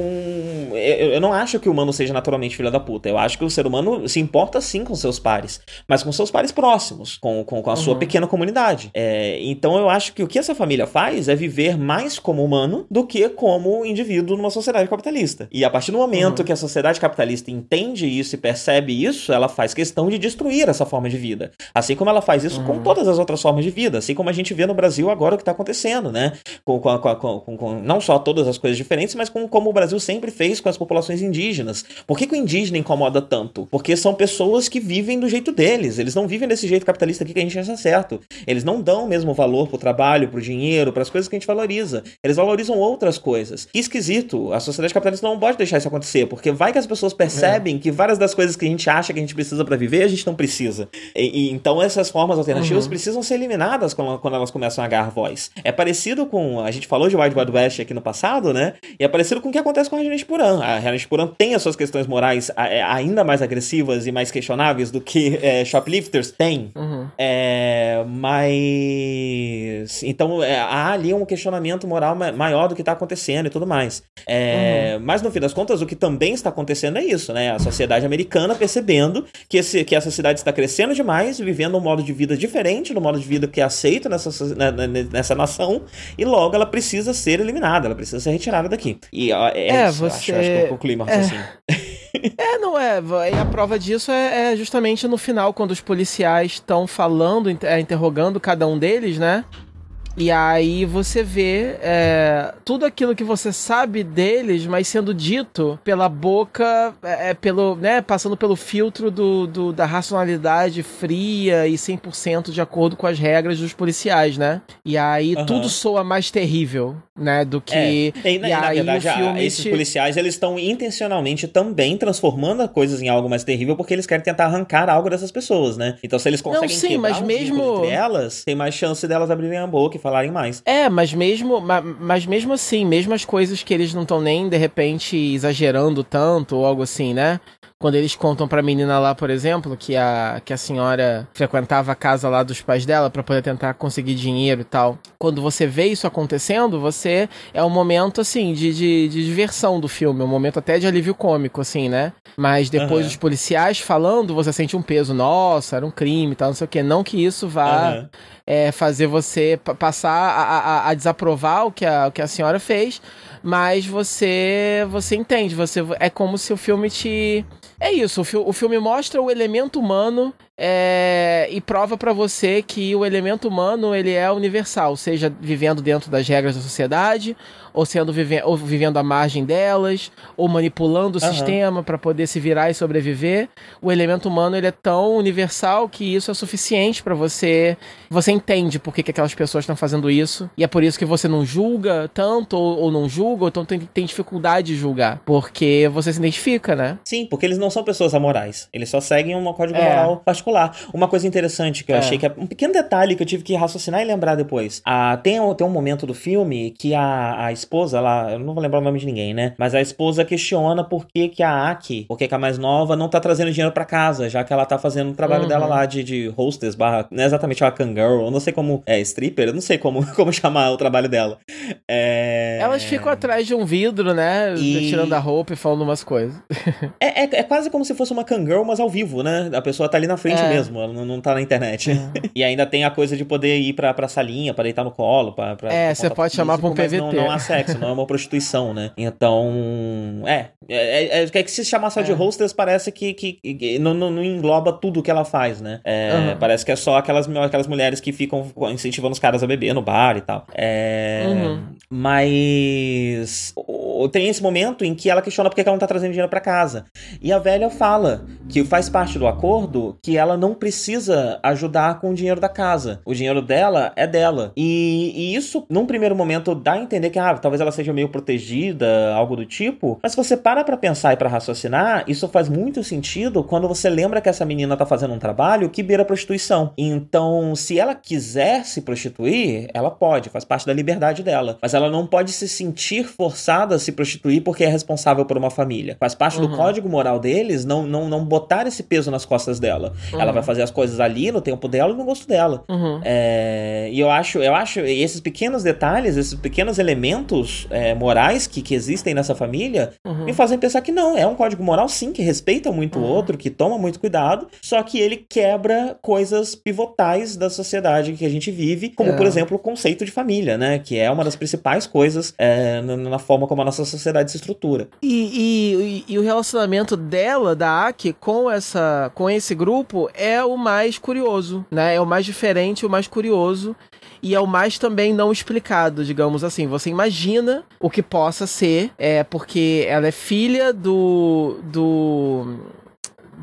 eu, eu não acho que o humano seja naturalmente filho da puta. Eu acho que o ser humano se importa sim com seus pares, mas com seus pares próximos, com, com, com a uhum. sua pequena comunidade. É, então eu acho que o que essa família faz é viver mais como humano do que como indivíduo numa sociedade capitalista. E a partir do momento uhum. que a sociedade capitalista entende isso e percebe isso, ela faz questão de destruir essa forma de vida. Assim como ela faz isso uhum. com todas as outras formas de vida, assim como a gente vê no Brasil agora o que está acontecendo, né? Com, com, com, com, não só todas as coisas diferentes, mas com como o Brasil sempre fez com as populações indígenas. Por que, que o indígena incomoda tanto? Porque são pessoas que vivem do jeito deles, eles não vivem desse jeito capitalista aqui que a gente acha certo. Eles não dão o mesmo valor pro trabalho, pro dinheiro, para as coisas que a gente valoriza. Eles valorizam outras coisas. Que esquisito. A sociedade capitalista não pode deixar isso acontecer, porque vai que as pessoas percebem é. que várias das coisas que a gente acha que a gente precisa para viver, a gente não precisa. E, e, então essas formas alternativas uhum. precisam ser eliminadas quando, elas começam a ganhar voz. É parecido com. A gente falou de Wild Wild West aqui no passado, né? E é parecido com o que acontece com a Renan Puran. A Renan Puran tem as suas questões morais é, ainda mais agressivas e mais questionáveis do que (laughs) é, shoplifters. Tem. Uhum. É, mas. Então é, há ali um questionamento moral maior do que está acontecendo e tudo mais. É, uhum. Mas no fim das contas, o que também está acontecendo é isso, né? A sociedade americana percebendo que, esse, que essa cidade está crescendo demais, vivendo um modo de vida diferente, no modo de vida que é aceito nessa, né, né, nessa nação, e logo ela precisa ser eliminada, ela precisa ser retirada daqui. E é, é isso, você... acho, acho que eu concluí meu raciocínio. É. (laughs) É, não é. E a prova disso é, é justamente no final, quando os policiais estão falando, é, interrogando cada um deles, né? E aí você vê é, tudo aquilo que você sabe deles, mas sendo dito pela boca, é, é pelo, né, passando pelo filtro do, do, da racionalidade fria e 100% de acordo com as regras dos policiais, né? E aí uhum. tudo soa mais terrível, né, do que... É. E, e, e aí, na verdade, esses te... policiais, eles estão intencionalmente também transformando as coisas em algo mais terrível porque eles querem tentar arrancar algo dessas pessoas, né? Então se eles conseguem Não, sim, mas mesmo... entre elas, tem mais chance delas abrirem a boca e falarem mais. É, mas mesmo, mas mesmo assim, mesmo as coisas que eles não estão nem de repente exagerando tanto ou algo assim, né? Quando eles contam pra menina lá, por exemplo, que a, que a senhora frequentava a casa lá dos pais dela para poder tentar conseguir dinheiro e tal. Quando você vê isso acontecendo, você. É um momento, assim, de, de, de diversão do filme. Um momento até de alívio cômico, assim, né? Mas depois uhum. os policiais falando, você sente um peso. Nossa, era um crime e tal, não sei o quê. Não que isso vá. Uhum. É, fazer você passar a, a, a, desaprovar o que a, o que a senhora fez, mas você você entende, você é como se o filme te é isso, o, fi o filme mostra o elemento humano é, e prova para você que o elemento humano ele é universal, seja vivendo dentro das regras da sociedade, ou sendo vive ou vivendo à margem delas, ou manipulando o uhum. sistema para poder se virar e sobreviver. O elemento humano ele é tão universal que isso é suficiente para você. Você entende por que, que aquelas pessoas estão fazendo isso, e é por isso que você não julga tanto, ou, ou não julga, ou então tem, tem dificuldade de julgar, porque você se identifica, né? Sim, porque eles não são pessoas amorais, eles só seguem um código é. moral particular particular. Uma coisa interessante que eu é. achei que é um pequeno detalhe que eu tive que raciocinar e lembrar depois. Ah, tem, tem um momento do filme que a, a esposa, lá, eu não vou lembrar o nome de ninguém, né? Mas a esposa questiona por que, que a Aki, por que, que a mais nova, não tá trazendo dinheiro para casa, já que ela tá fazendo o trabalho uhum. dela lá de, de hostess barra, não é exatamente uma Kangirl, eu não sei como, é stripper, eu não sei como, (laughs) como chamar o trabalho dela. É... Elas ficam atrás de um vidro, né? E... Tirando a roupa e falando umas coisas. (laughs) é, é, é, quase como se fosse uma Kangirl, mas ao vivo, né? A pessoa tá ali na frente é. mesmo, ela não, não tá na internet. É. (laughs) e ainda tem a coisa de poder ir pra, pra salinha, pra deitar no colo, pra... pra é, você pode chamar pra um PVT. Não, não há sexo, não é uma prostituição, né? Então, é. É, é, é que se chamar só de hostess parece que, que, que não, não, não, engloba tudo que ela faz, né? Uhum. Parece que é só aquelas, aquelas mulheres que ficam incentivando os caras a beber no bar e tal. É, uhum. Mas tem esse momento em que ela questiona por que ela não tá trazendo dinheiro para casa. E a velha fala que faz parte do acordo que ela não precisa ajudar com o dinheiro da casa. O dinheiro dela é dela. E, e isso, num primeiro momento, dá a entender que ah, talvez ela seja meio protegida, algo do tipo. Mas se você para pra pensar e pra raciocinar, isso faz muito sentido quando você lembra que essa menina tá fazendo um trabalho que beira prostituição. Então, se ela quiser se prostituir, ela pode, faz parte da liberdade dela. Mas ela não pode se sentir forçada a se prostituir porque é responsável por uma família. Faz parte uhum. do código moral deles não, não, não botar esse peso nas costas dela. Uhum. Ela vai fazer as coisas ali no tempo dela e no gosto dela. Uhum. É, e eu acho, eu acho esses pequenos detalhes, esses pequenos elementos é, morais que, que existem nessa família uhum. me fazem pensar que não, é um código moral sim, que respeita muito o uhum. outro, que toma muito cuidado, só que ele quebra coisas pivotais da sociedade que a gente vive, como é. por exemplo o conceito de família, né? Que é uma das principais coisas é, na forma como a nossa sociedade se estrutura. E, e, e, o relacionamento dela, da Aki, com, essa, com esse grupo é o mais curioso, né? É o mais diferente, o mais curioso e é o mais também não explicado, digamos assim. Você imagina o que possa ser, é porque ela é filha do do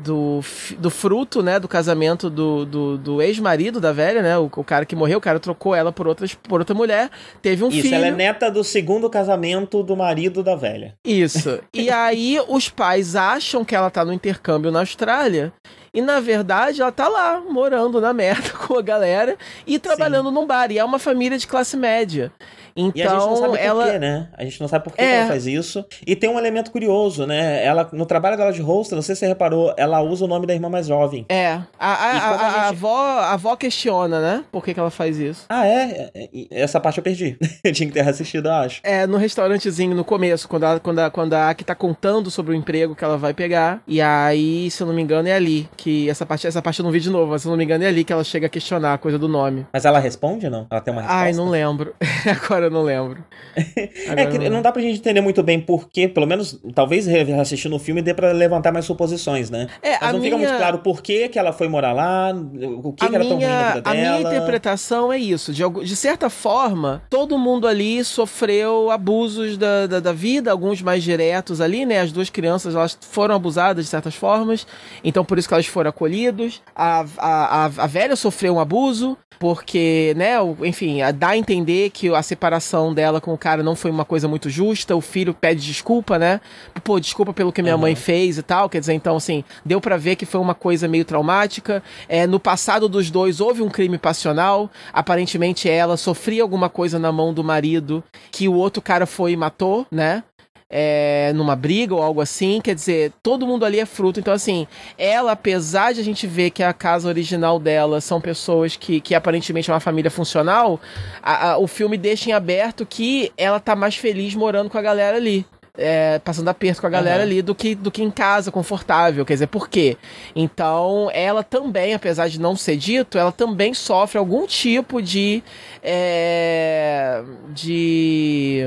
do, do fruto, né, do casamento do, do, do ex-marido da velha, né, o, o, cara que morreu, o cara trocou ela por, outras, por outra mulher, teve um Isso, filho. Isso, ela é neta do segundo casamento do marido da velha. Isso. e aí os pais acham que ela tá no intercâmbio na Austrália e na verdade ela tá lá, morando na merda (laughs) com a galera e trabalhando Sim. num bar. E é uma família de classe média. Então, a gente não sabe ela... por quê, né? A gente não sabe por que, é. ela faz isso. E tem um elemento curioso, né? Ela, no trabalho dela de host, não sei se você reparou, ela usa o nome da irmã mais jovem. É. A, a, a, a, gente... a avó, a avó questiona, né? Por que, que ela faz isso. Ah, é? Essa parte eu perdi. (laughs) eu tinha que ter assistido, eu acho. É, no restaurantezinho, no começo, quando a, quando a, quando a Aki tá contando sobre o emprego que ela vai pegar. E aí, se eu não me engano, é ali. Que essa parte, essa parte eu não vi de novo, mas se eu não me engano, é ali que ela chega a questionar a coisa do nome. Mas ela responde ou não? Ela tem uma resposta? Ai, não lembro. (laughs) Agora eu não lembro. (laughs) é que não dá pra gente entender muito bem porquê, pelo menos, talvez assistindo o filme dê pra levantar mais suposições, né? É, Mas não minha... fica muito claro por que, que ela foi morar lá, o que, que era minha... tão ruim na vida dela. A minha interpretação é isso. De, de certa forma, todo mundo ali sofreu abusos da, da, da, vida, alguns mais diretos ali, né? As duas crianças, elas foram abusadas de certas formas, então por isso que elas foram acolhidas. A, a, a, a velha sofreu um abuso, porque, né, enfim, dá a entender que a separação dela com o cara não foi uma coisa muito justa, o filho pede desculpa, né? Pô, desculpa pelo que minha uhum. mãe fez e tal, quer dizer, então, assim, deu para ver que foi uma coisa meio traumática. É, no passado dos dois houve um crime passional, aparentemente ela sofria alguma coisa na mão do marido que o outro cara foi e matou, né? É, numa briga ou algo assim. Quer dizer, todo mundo ali é fruto. Então, assim, ela, apesar de a gente ver que a casa original dela são pessoas que, que aparentemente é uma família funcional, a, a, o filme deixa em aberto que ela tá mais feliz morando com a galera ali. É, passando aperto com a galera uhum. ali do que, do que em casa, confortável. Quer dizer, por quê? Então, ela também, apesar de não ser dito, ela também sofre algum tipo de. É, de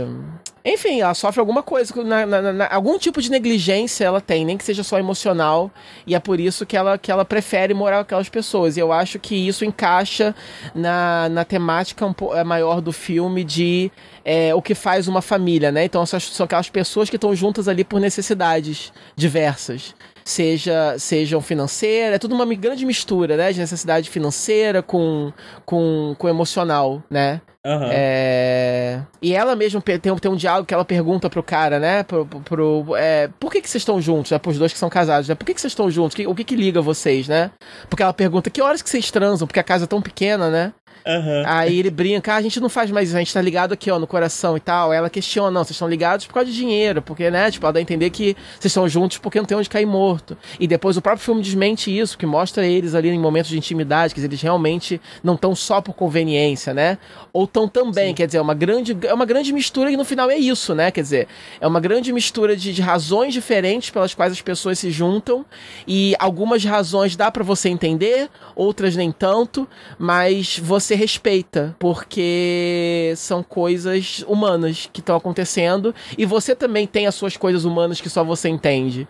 enfim, ela sofre alguma coisa, na, na, na, algum tipo de negligência ela tem, nem que seja só emocional, e é por isso que ela, que ela prefere morar com aquelas pessoas. E eu acho que isso encaixa na, na temática um é, maior do filme de é, o que faz uma família, né? Então são aquelas pessoas que estão juntas ali por necessidades diversas seja sejam financeiras, é tudo uma grande mistura, né, de necessidade financeira com, com, com emocional, né? Uhum. É... E ela mesma tem, tem um diálogo que ela pergunta pro cara, né? Pro, pro, pro é... Por que, que vocês estão juntos? Né? Pros dois que são casados, né? Por que, que vocês estão juntos? O que, que liga vocês, né? Porque ela pergunta que horas que vocês transam, porque a casa é tão pequena, né? Uhum. Aí ele brinca, ah, a gente não faz mais isso, a gente tá ligado aqui, ó, no coração e tal. Ela questiona, não, vocês estão ligados por causa de dinheiro, porque, né, tipo, ela dá a entender que vocês estão juntos porque não tem onde cair morto. E depois o próprio filme desmente isso, que mostra eles ali em momentos de intimidade, que eles realmente não estão só por conveniência, né? Ou estão também, Sim. quer dizer, é uma grande, é uma grande mistura e no final é isso, né? Quer dizer, é uma grande mistura de, de razões diferentes pelas quais as pessoas se juntam e algumas razões dá para você entender, outras nem tanto, mas você respeita, porque são coisas humanas que estão acontecendo e você também tem as suas coisas humanas que só você entende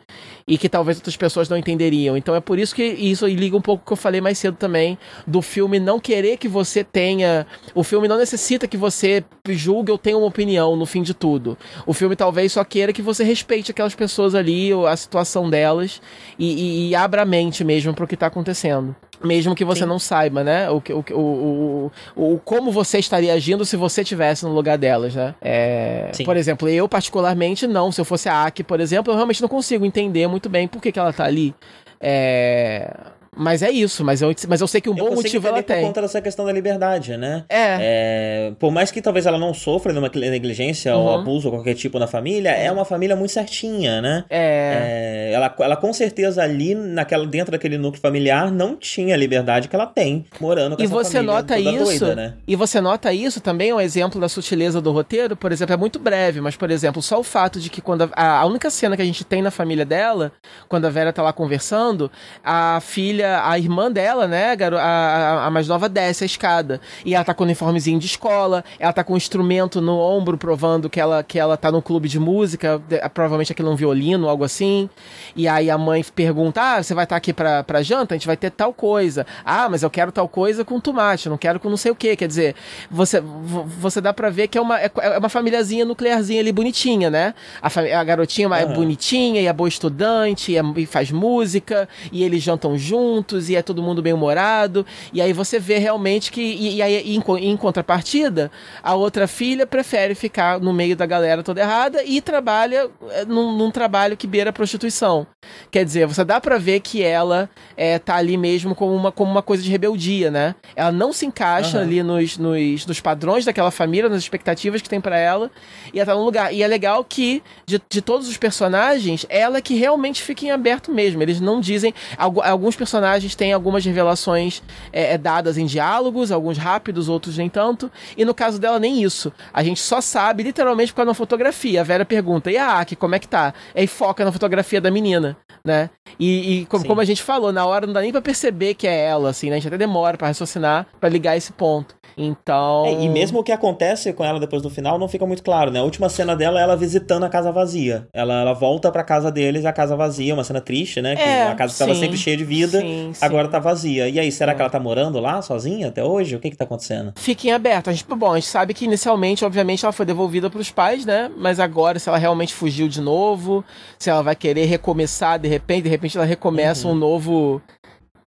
e que talvez outras pessoas não entenderiam. Então é por isso que isso liga um pouco o que eu falei mais cedo também do filme não querer que você tenha, o filme não necessita que você julgue ou tenha uma opinião no fim de tudo. O filme talvez só queira que você respeite aquelas pessoas ali, a situação delas e, e, e abra a mente mesmo para o que está acontecendo mesmo que você Sim. não saiba, né? O, o, o, o, o, como você estaria agindo se você tivesse no lugar delas, né? É, por exemplo, eu particularmente não. Se eu fosse a Aki, por exemplo, eu realmente não consigo entender muito bem por que, que ela tá ali. É, mas é isso, mas eu, mas eu sei que um eu bom motivo ela tem. por conta dessa questão da liberdade, né? É. é. Por mais que talvez ela não sofra nenhuma negligência uhum. ou abuso ou qualquer tipo na família, é. é uma família muito certinha, né? É. é. ela, ela com certeza ali, naquela, dentro daquele núcleo familiar, não tinha a liberdade que ela tem morando com e essa você família nota isso, doida, né? E você nota isso também, um exemplo da sutileza do roteiro, por exemplo, é muito breve, mas, por exemplo, só o fato de que quando a, a única cena que a gente tem na família dela, quando a Vera tá lá conversando, a filha filha, a irmã dela, né, a, a, mais nova, desce a escada. E ela tá com o uniformezinho de escola, ela tá com um instrumento no ombro, provando que ela, que ela tá no clube de música, provavelmente aquilo é um violino, algo assim. E aí a mãe pergunta: Ah, você vai estar tá aqui pra, pra janta? A gente vai ter tal coisa. Ah, mas eu quero tal coisa com tomate, não quero com não sei o que. Quer dizer, você, você dá pra ver que é uma, é, é uma famíliazinha nuclearzinha ali bonitinha, né? A, a garotinha uhum. é bonitinha e é boa estudante e, é, e faz música e eles jantam juntos juntos e é todo mundo bem humorado. E aí você vê realmente que. E, e aí, em, em, contrapartida, a outra filha prefere ficar no meio da galera toda errada e trabalha eh, num, num trabalho que beira a prostituição. Quer dizer, você dá para ver que ela é, tá ali mesmo como uma, como uma coisa de rebeldia, né? Ela não se encaixa uhum. ali nos, nos, nos, padrões daquela família, nas expectativas que tem para ela, e ela tá num lugar. E é legal que, de, de todos os personagens, ela que realmente fica em aberto mesmo. Eles não dizem. Alguns personagens personagens têm algumas revelações é, é, dadas em diálogos, alguns rápidos, outros nem tanto. E no caso dela, nem isso. A gente só sabe, literalmente, por causa da fotografia. A Vera pergunta, e a Aki, como é que tá? Aí foca na fotografia da menina, né? E, e como, como, a gente falou, na hora não dá nem pra perceber que é ela, assim, né? A gente até demora para raciocinar, para ligar esse ponto. Então. É, e mesmo o que acontece com ela depois do final não fica muito claro, né? A última cena dela é ela visitando a casa vazia. Ela, ela volta pra casa deles, a casa vazia, uma cena triste, né? Que é, a casa estava sempre cheia de vida, sim, agora sim. tá vazia. E aí, será é. que ela tá morando lá sozinha até hoje? O que que tá acontecendo? Fica em aberto. A gente, bom, a gente sabe que inicialmente, obviamente, ela foi devolvida pros pais, né? Mas agora, se ela realmente fugiu de novo, se ela vai querer recomeçar de repente, de repente ela recomeça uhum. um novo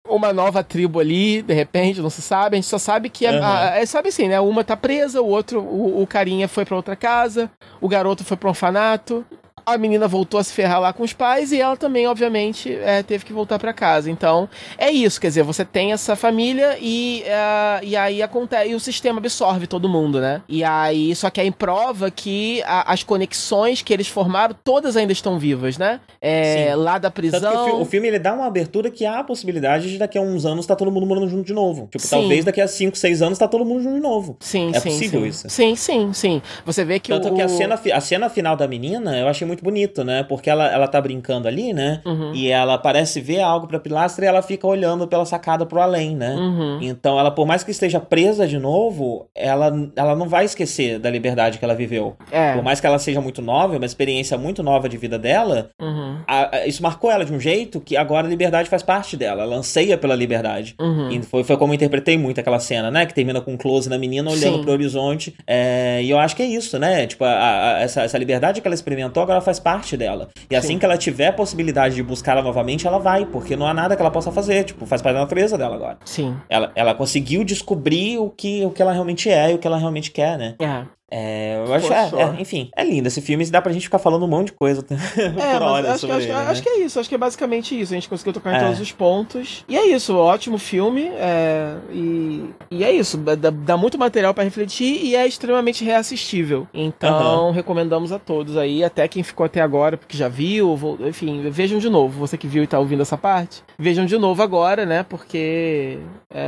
uma nova tribo ali, de repente, não se sabe. A gente só sabe que uhum. a, a, é, sabe assim, né? Uma tá presa, o outro, o, o carinha foi para outra casa, o garoto foi para um orfanato a menina voltou a se ferrar lá com os pais e ela também, obviamente, é, teve que voltar para casa. Então, é isso, quer dizer, você tem essa família e, uh, e aí acontece, e o sistema absorve todo mundo, né? E aí, só que aí prova que a, as conexões que eles formaram, todas ainda estão vivas, né? É, lá da prisão. O, o, filme ele dá uma abertura que há a possibilidade de daqui a uns anos tá todo mundo morando junto de novo. Tipo, sim. talvez daqui a 5, 6 anos tá todo mundo junto de novo. Sim, é sim. É possível sim. isso. Sim, sim, sim. Você vê que Tanto o... que a cena, a cena final da menina, eu achei muito bonito, né? Porque ela, ela tá brincando ali, né? Uhum. E ela parece ver algo pra pilastra e ela fica olhando pela sacada pro além, né? Uhum. Então ela, por mais que esteja presa de novo, ela, ela não vai esquecer da liberdade que ela viveu. É. Por mais que ela seja muito nova, uma experiência muito nova de vida dela, uhum. a, a, isso marcou ela de um jeito que agora a liberdade faz parte dela. Ela anseia pela liberdade. Uhum. E foi, foi como eu interpretei muito aquela cena, né? Que termina com um close na menina olhando Sim. pro horizonte. É, e eu acho que é isso, né? Tipo, a, essa, essa liberdade que ela experimentou agora faz parte dela. E assim Sim. que ela tiver a possibilidade de buscá-la novamente, ela vai, porque não há nada que ela possa fazer. Tipo, faz parte da natureza dela agora. Sim. Ela, ela conseguiu descobrir o que, o que ela realmente é e o que ela realmente quer, né? É. É, eu acho, é, é, enfim, é lindo esse filme. Dá pra gente ficar falando um monte de coisa (laughs) por é, hora acho, sobre acho, ele, acho, né? acho que é isso, acho que é basicamente isso. A gente conseguiu tocar em é. todos os pontos. E é isso, ótimo filme. É, e, e é isso, dá, dá muito material para refletir e é extremamente reassistível. Então, uhum. recomendamos a todos aí, até quem ficou até agora, porque já viu, enfim, vejam de novo. Você que viu e tá ouvindo essa parte, vejam de novo agora, né? Porque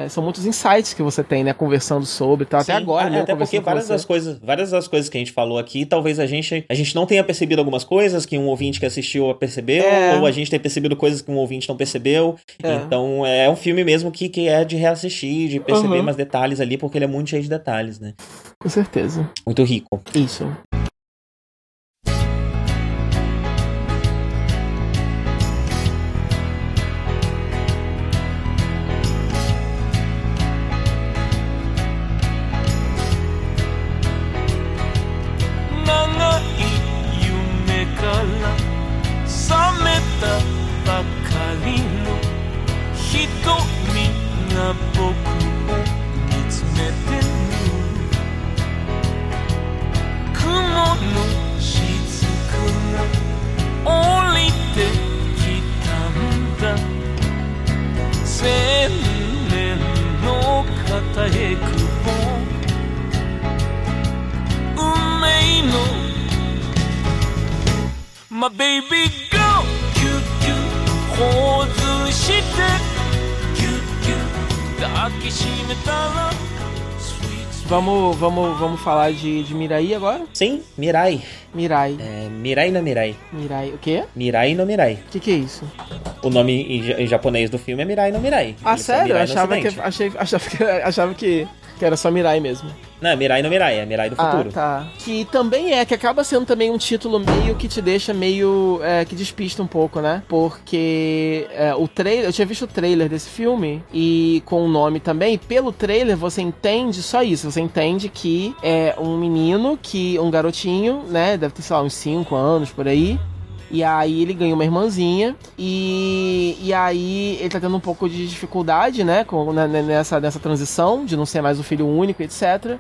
são muitos insights que você tem, né? Conversando sobre, tá? Até agora, né? Até porque várias das coisas várias das coisas que a gente falou aqui, talvez a gente, a gente não tenha percebido algumas coisas que um ouvinte que assistiu percebeu, é. ou a gente tenha percebido coisas que um ouvinte não percebeu. É. Então é um filme mesmo que, que é de reassistir, de perceber uhum. mais detalhes ali, porque ele é muito cheio de detalhes, né? Com certeza. Muito rico. Isso. Vamos, vamos, vamos falar de, de Mirai agora? Sim, Mirai. Mirai. É, Mirai no Mirai. Mirai, o quê? Mirai no Mirai. O que, que é isso? O nome em, em, japonês do filme é Mirai no Mirai. Ah, Eles sério? Achava que, achei, achava, que, (laughs) achava que que era só Mirai mesmo. Não, é Mirai no Mirai, é Mirai do ah, futuro. Ah, tá. Que também é, que acaba sendo também um título meio que te deixa meio. É, que despista um pouco, né? Porque é, o trailer. Eu tinha visto o trailer desse filme e com o nome também. Pelo trailer você entende só isso. Você entende que é um menino que. um garotinho, né? Deve ter, sei lá, uns 5 anos por aí e aí ele ganha uma irmãzinha. E, e aí ele tá tendo um pouco de dificuldade, né? Com, né, né, nessa, nessa transição de não ser mais o filho único, etc.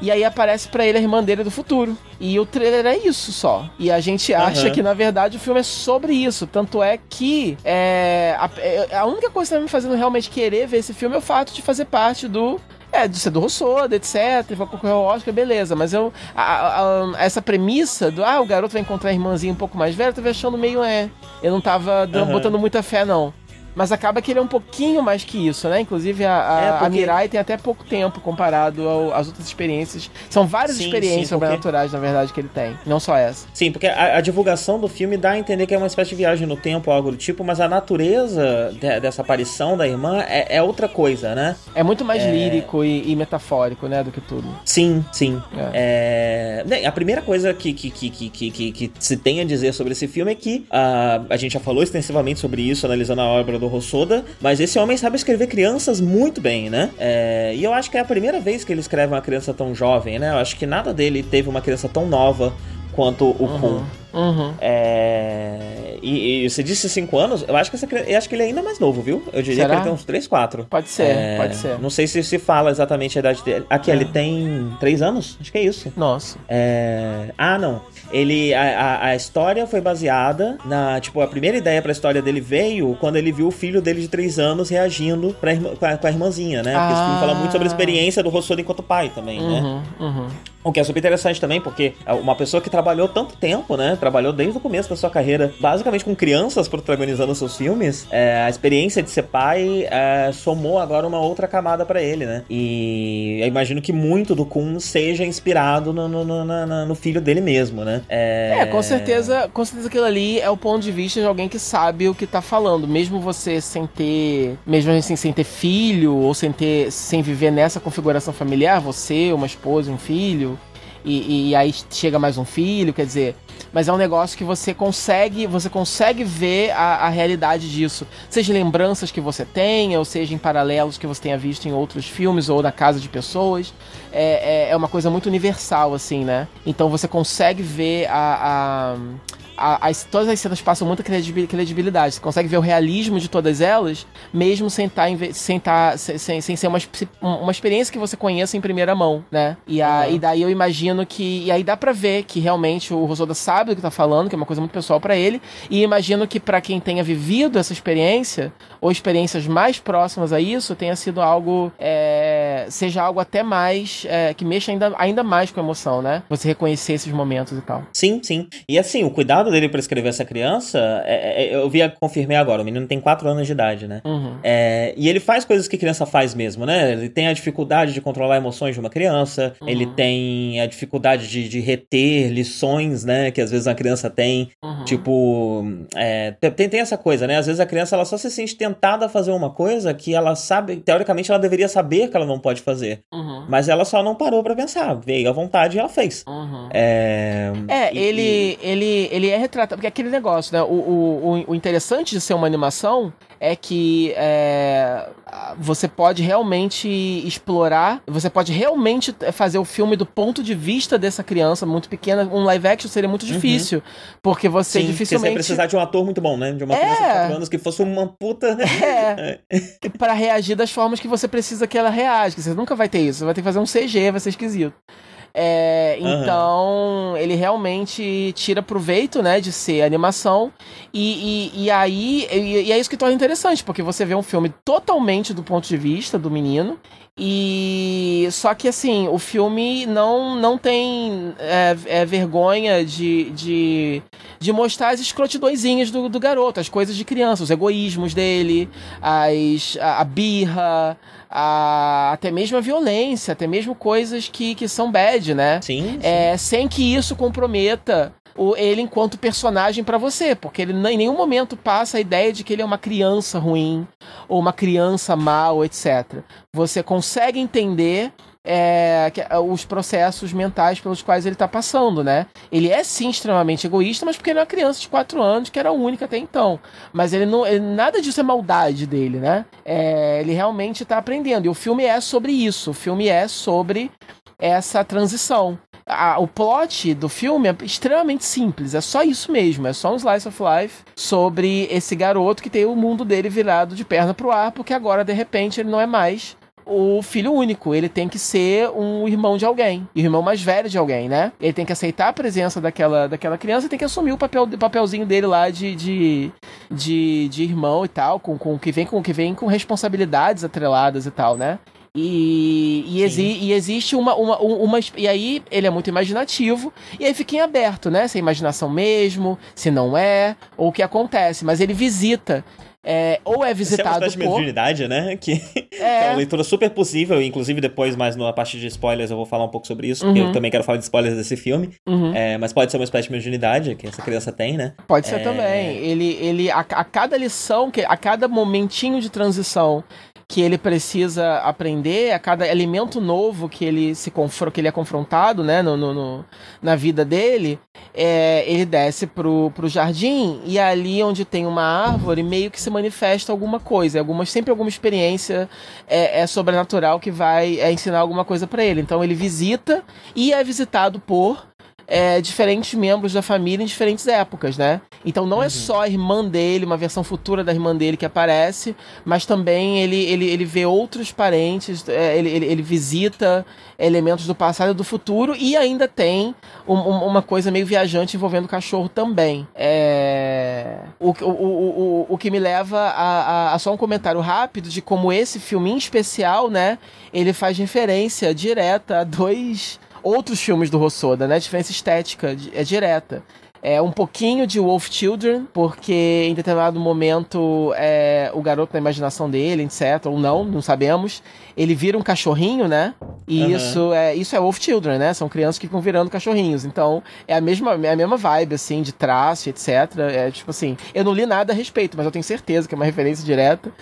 E aí aparece para ele a irmã dele do futuro. E o trailer é isso só. E a gente acha uhum. que, na verdade, o filme é sobre isso. Tanto é que é, a, é, a única coisa que tá me fazendo realmente querer ver esse filme é o fato de fazer parte do é, de ser do Rossoda, etc. Vai concorrer ao Oscar, beleza. Mas eu. A, a, essa premissa do. Ah, o garoto vai encontrar a irmãzinha um pouco mais velha, eu tava achando meio é. Eu não tava uhum. botando muita fé, não. Mas acaba que ele é um pouquinho mais que isso, né? Inclusive a, a, é porque... a Mirai tem até pouco tempo comparado ao, às outras experiências. São várias sim, experiências sim, porque... sobrenaturais, na verdade, que ele tem. Não só essa. Sim, porque a, a, divulgação do filme dá a entender que é uma espécie de viagem no tempo, algo do tipo, mas a natureza de, dessa aparição da irmã é, é, outra coisa, né? É muito mais é... lírico e, e, metafórico, né? Do que tudo. Sim, sim. É. é a primeira coisa que, que, que, que, que, que, se tem a dizer sobre esse filme é que uh, a gente já falou extensivamente sobre isso, analisando a obra do Rossoda, mas esse homem sabe escrever crianças muito bem, né? É, e eu acho que é a primeira vez que ele escreve uma criança tão jovem, né? Eu acho que nada dele teve uma criança tão nova quanto o uhum. Kun. Uhum. É... E, e, você disse 5 anos, eu acho que essa, eu acho que ele é ainda mais novo, viu? Eu diria Será? que ele tem uns 3, 4. Pode ser, é... pode ser. Não sei se se fala exatamente a idade dele. Aqui, é. ele tem 3 anos? Acho que é isso. Nossa. É... Ah, não. Ele. A, a, a, história foi baseada na. Tipo, a primeira ideia pra história dele veio quando ele viu o filho dele de 3 anos reagindo pra irmã, com, a, com a irmãzinha, né? Porque ah. esse filme fala muito sobre a experiência do Rossodo enquanto pai também, uhum, né? Uhum. O que é super interessante também, porque uma pessoa que trabalhou tanto tempo, né? Trabalhou desde o começo da sua carreira, basicamente com crianças protagonizando seus filmes, é, a experiência de ser pai é, somou agora uma outra camada para ele, né? E eu imagino que muito do Kun seja inspirado no, no, no, no filho dele mesmo, né? É... é, com certeza, com certeza aquilo ali é o ponto de vista de alguém que sabe o que tá falando, mesmo você sem ter, mesmo assim sem ter filho ou sem ter, sem viver nessa configuração familiar, você, uma esposa, um filho, e, e, aí chega mais um filho, quer dizer. Mas é um negócio que você consegue, você consegue ver a, a realidade disso. Seja lembranças que você tenha, ou seja em paralelos que você tenha visto em outros filmes ou na casa de pessoas. É, é, é uma coisa muito universal, assim, né? Então você consegue ver a, a a, as, todas as cenas passam muita credibilidade. Você consegue ver o realismo de todas elas, mesmo sem tá sem, tá, sem, sem ser uma, uma experiência que você conheça em primeira mão, né? E, a, uhum. e daí eu imagino que. E aí dá pra ver que realmente o Rosoda sabe do que tá falando, que é uma coisa muito pessoal para ele. E imagino que para quem tenha vivido essa experiência, ou experiências mais próximas a isso, tenha sido algo. É, seja algo até mais. É, que mexa ainda, ainda mais com a emoção, né? Você reconhecer esses momentos e tal. Sim, sim. E assim, o cuidado dele para escrever essa criança, é, é, eu via, confirmei agora, o menino tem 4 anos de idade, né? Uhum. É, e ele faz coisas que criança faz mesmo, né? Ele tem a dificuldade de controlar emoções de uma criança, uhum. ele tem a dificuldade de, de, reter lições, né? Que às vezes a criança tem. Uhum. Tipo, é, tem, tem essa coisa, né? Às vezes a criança ela só se sente tentada a fazer uma coisa que ela sabe, teoricamente ela deveria saber que ela não pode fazer. Uhum. Mas ela só não parou para pensar. Veio à vontade e ela fez. Uhum. É, é e, ele, e... ele, ele é retratado. Porque aquele negócio, né? O, o, o interessante de ser uma animação é que é, você pode realmente explorar, você pode realmente fazer o filme do ponto de vista dessa criança muito pequena. Um live action seria muito uhum. difícil, uhum. porque você Sim, dificilmente... Porque você precisar de um ator muito bom, né? De uma é... criança de 4 anos que fosse uma puta... Né? É, (laughs) é. para reagir das formas que você precisa que ela reaja. Você nunca vai ter isso, você vai ter que fazer um CG, vai ser esquisito. É, uhum. Então, ele realmente tira proveito, né, de ser animação. E, e, e aí, e, e, é isso que torna interessante, porque você vê um filme totalmente do ponto de vista do menino. E só que assim, o filme não, não tem é, é, vergonha de, de, de mostrar as escrotidõezinhas do, do garoto, as coisas de criança, os egoísmos dele, as, a, a birra, a, até mesmo a violência, até mesmo coisas que, que são bad, né? Sim. sim. É, sem que isso comprometa o, ele enquanto personagem para você, porque ele em nenhum momento passa a ideia de que ele é uma criança ruim ou uma criança mal, etc. Você consegue entender é, é, os processos mentais pelos quais ele está passando, né? Ele é sim extremamente egoísta, mas porque ele é uma criança de 4 anos, que era única até então. Mas ele não. Ele, nada disso é maldade dele, né? É, ele realmente está aprendendo. E o filme é sobre isso. O filme é sobre essa transição. A, o plot do filme é extremamente simples, é só isso mesmo, é só um slice of life sobre esse garoto que tem o mundo dele virado de perna pro ar, porque agora de repente ele não é mais o filho único. Ele tem que ser um irmão de alguém. Irmão mais velho de alguém, né? Ele tem que aceitar a presença daquela, daquela criança e tem que assumir o papel, papelzinho dele lá de, de, de, de irmão e tal, com, com que vem com que vem com responsabilidades atreladas e tal, né? E, e, exi e, existe uma, uma, uma. E aí ele é muito imaginativo. E aí fica em aberto, né? Se é imaginação mesmo, se não é, ou o que acontece. Mas ele visita é, ou é visitado Essa é uma por... mediunidade, né? Que (laughs) é. é uma leitura super possível, inclusive depois, mais na parte de spoilers, eu vou falar um pouco sobre isso, uhum. porque eu também quero falar de spoilers desse filme. Uhum. É, mas pode ser uma espécie de mediunidade que essa criança tem, né? Pode ser é... também. Ele, ele a, a cada lição, que, a cada momentinho de transição que ele precisa aprender, a cada elemento novo que ele se que ele é confrontado, né, no, no, no na vida dele, é, ele desce pro, pro jardim e ali onde tem uma árvore meio que se manifesta alguma coisa, alguma, sempre alguma experiência é, é sobrenatural que vai é, ensinar alguma coisa para ele. Então ele visita e é visitado por é, diferentes membros da família em diferentes épocas, né? Então não é uhum. é só a irmã dele, uma versão futura da irmã dele que aparece, mas também ele, ele, ele vê outros parentes, é, ele, ele, ele, visita elementos do passado e do futuro, e ainda tem um, um, uma coisa meio viajante envolvendo o cachorro também. É... O, o, o, o, o que me leva a, a, a só um comentário rápido de como esse filme em especial, né, ele faz referência direta a dois outros filmes do Rossoda, né? A diferença estética é direta. É um pouquinho de Wolf Children, porque em determinado momento é, o garoto na imaginação dele, etc., ou não, não sabemos, ele vira um cachorrinho, né? E uhum. isso é isso é Wolf Children, né? São crianças que ficam virando cachorrinhos. Então, é a mesma, é a mesma vibe, assim, de traço, etc. É tipo assim, eu não li nada a respeito, mas eu tenho certeza que é uma referência direta.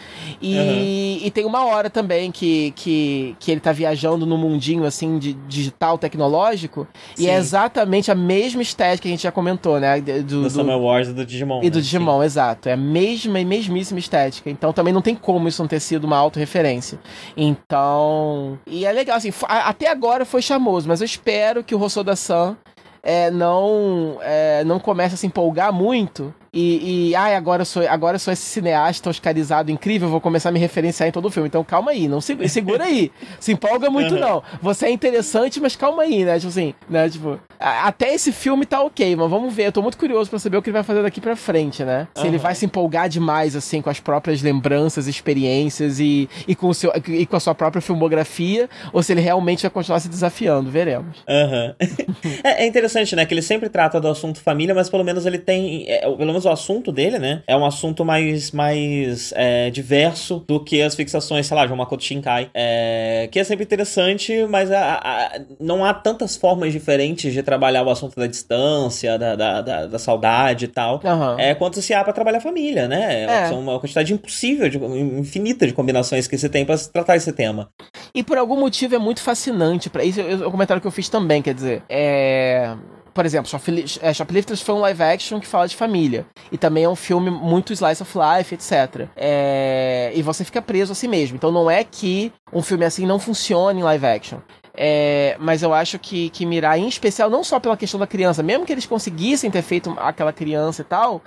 E, uhum. e tem uma hora também que, que, que ele tá viajando no mundinho, assim, de digital, tecnológico, Sim. e é exatamente a mesma estética que a gente já comentou, né? Do, do, Summer Wars e do Digimon. E do né? Digimon, Sim. exato. É a mesma e mesmíssima estética. Então também não tem como isso não ter sido uma autorreferência. Então, então. E é legal, assim, até agora foi chamoso, mas eu espero que o Rossoda San é, não, é, não começa a se empolgar muito e, e ai, agora eu sou, agora eu sou esse cineasta oscarizado incrível, vou começar a me referenciar em todo o filme. Então calma aí, não se, segura aí. (laughs) se empolga muito uhum. não. Você é interessante, mas calma aí, né? Tipo assim, né? Tipo, até esse filme tá ok, mas vamos ver. Eu tô muito curioso para saber o que ele vai fazer daqui para frente, né? Se uhum. ele vai se empolgar demais assim com as próprias lembranças, experiências e, e com o seu e com a sua própria filmografia, ou se ele realmente vai continuar se desafiando, veremos. Uhum. (laughs) é, é, interessante, né, que ele sempre trata do assunto família, mas pelo menos ele tem, é, pelo menos o assunto dele, né? É um assunto mais, mais é, diverso do que as fixações, sei lá, de uma Shinkai. É, que é sempre interessante, mas a, a, não há tantas formas diferentes de trabalhar o assunto da distância, da, da, da, da saudade e tal, uhum. é, quanto se há para trabalhar a família, né? É. São uma quantidade impossível, de, infinita de combinações que você tem para tratar esse tema. E por algum motivo é muito fascinante. para Isso é o comentário que eu fiz também, quer dizer, é por exemplo, é, Shoplifters foi um live action que fala de família. E também é um filme muito slice of life, etc. É... E você fica preso a si mesmo. Então não é que um filme assim não funcione em live action. É, mas eu acho que, que Mirai, em especial, não só pela questão da criança, mesmo que eles conseguissem ter feito aquela criança e tal,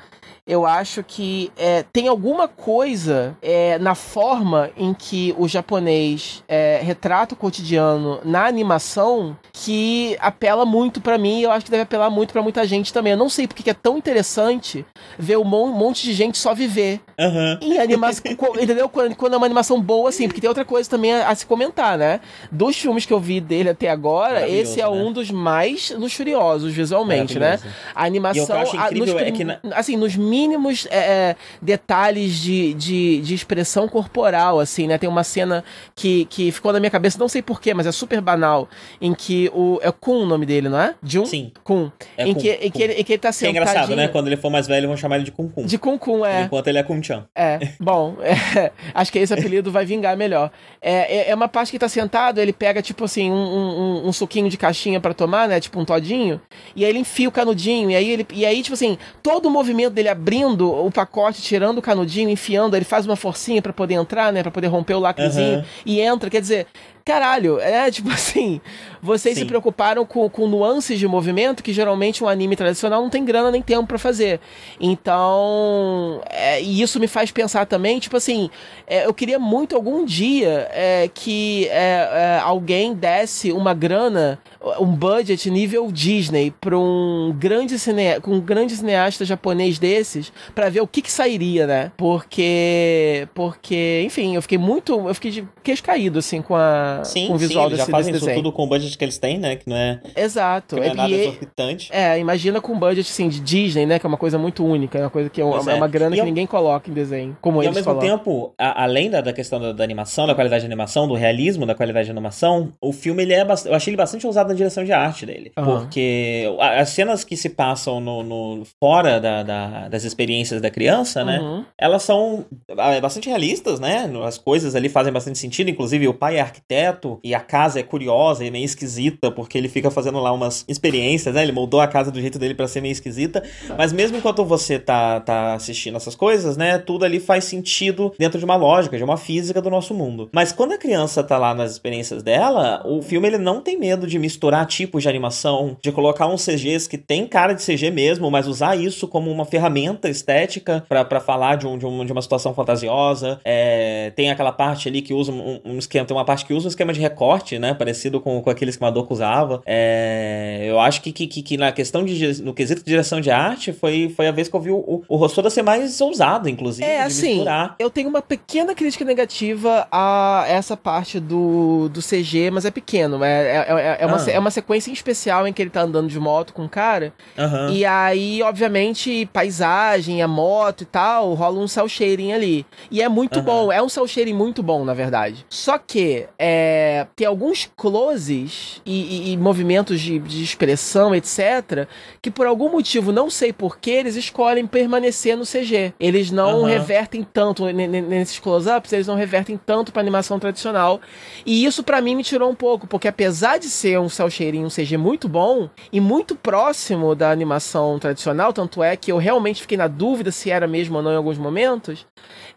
eu acho que é, tem alguma coisa é, na forma em que o japonês é, retrata o cotidiano na animação que apela muito para mim e eu acho que deve apelar muito para muita gente também. Eu não sei porque é tão interessante ver um monte de gente só viver. Uhum. Em animação. (laughs) entendeu? Quando, quando, é uma animação boa, assim, porque tem outra coisa também a, a, se comentar, né? Dos filmes que eu vi dele até agora, esse é né? um dos mais luxuriosos visualmente, né? A animação. E eu acho incrível a, nos, é que. Na... Assim, nos mínimos é, é, detalhes de, de, de, expressão corporal, assim, né? Tem uma cena que, que ficou na minha cabeça, não sei porquê, mas é super banal, em que o. É Kun o nome dele, não é? Jun? Sim. Kun. É em, Kun, que, Kun. Em, que ele, em que ele tá sentadinho... Que é engraçado, né? Quando ele for mais velho, vão chamar ele de Kun Kun. De Kun Kun, é. Enquanto ele é Kun Chan. É. Bom, é, (laughs) acho que esse apelido vai vingar melhor. É, é, é uma parte que tá sentado, ele pega, tipo assim, um, um, um suquinho de caixinha para tomar, né? Tipo um todinho. E aí ele enfia o canudinho. E aí, ele, e aí, tipo assim, todo o movimento dele abrindo o pacote, tirando o canudinho, enfiando, ele faz uma forcinha para poder entrar, né? Pra poder romper o lacrezinho. Uhum. E entra. Quer dizer, caralho, é tipo (laughs) assim, vocês Sim. se preocuparam com, com nuances de movimento que geralmente um anime tradicional não tem grana nem tempo para fazer. Então, é, e isso me faz pensar também, tipo assim, é, eu queria muito algum dia é, que é, é, alguém desse uma grana, um budget nível Disney para um grande cine, um grande cineasta japonês desses, para ver o que que sairia, né? Porque, porque, enfim, eu fiquei muito, eu fiquei de queixo caído assim com a sim, com o visual sim, eles desse, já fazem isso desenho. tudo com o budget que eles têm, né? Que não é. Exato. Que não é nada e, exorbitante. É, imagina com budget assim, de Disney, né? Que é uma coisa muito única, é uma coisa que é, uma, é. uma grana e que ninguém coloca em desenho. Como e eles ao mesmo colocam. tempo, a, além da, da questão da, da, animação, da qualidade de animação, do realismo da qualidade de animação, o filme ele é eu achei ele bastante ousado na direção de arte dele. Uhum. Porque as cenas que se passam no, no fora da, da, das experiências da criança, né? Uhum. Elas são é, bastante realistas, né? As coisas ali fazem bastante sentido. Inclusive, o pai é arquiteto e a casa é curiosa e meio esquisita, porque ele fica fazendo lá umas experiências, né? Ele moldou a casa do jeito dele para ser meio esquisita. Mas mesmo enquanto você tá, tá assistindo essas coisas, né? Tudo ali faz sentido dentro de uma lógica, de uma física do nosso mundo. Mas quando a criança tá lá nas experiências dela, o filme ele não tem medo de misturar tipos de animação, de colocar uns CGs que tem cara de CG mesmo, mas usar isso como uma ferramenta estética para falar de, um, de, um, de, uma situação fantasiosa. É, tem aquela parte ali que usa um, um esquema, tem uma parte que usa um esquema de recorte né? Parecido com, com aqueles que Madoka usava. É, eu acho que, que, que, na questão de no quesito de direção de arte foi, foi a vez que eu vi o, o Rossoda ser mais ousado, inclusive. É, assim, misturar. eu tenho uma pequena crítica negativa a essa parte do, do CG, mas é pequeno. É, é, é, é uma, ah. É uma sequência em especial em que ele tá andando de moto com um cara. Uhum. E aí, obviamente, paisagem, a moto e tal, rola um cel shading ali. E é muito uhum. bom, é um cel shading muito bom, na verdade. Só que é, tem alguns closes e, e, e movimentos de, de, expressão, etc., que por algum motivo, não sei porquê, eles escolhem permanecer no CG. Eles não uhum. revertem tanto nesses close-ups, eles não revertem tanto para animação tradicional. E isso para mim me tirou um pouco, porque apesar de ser um, cel shading um CG muito bom e muito próximo da animação tradicional, tanto é que eu realmente fiquei na dúvida se era mesmo ou não em alguns momentos.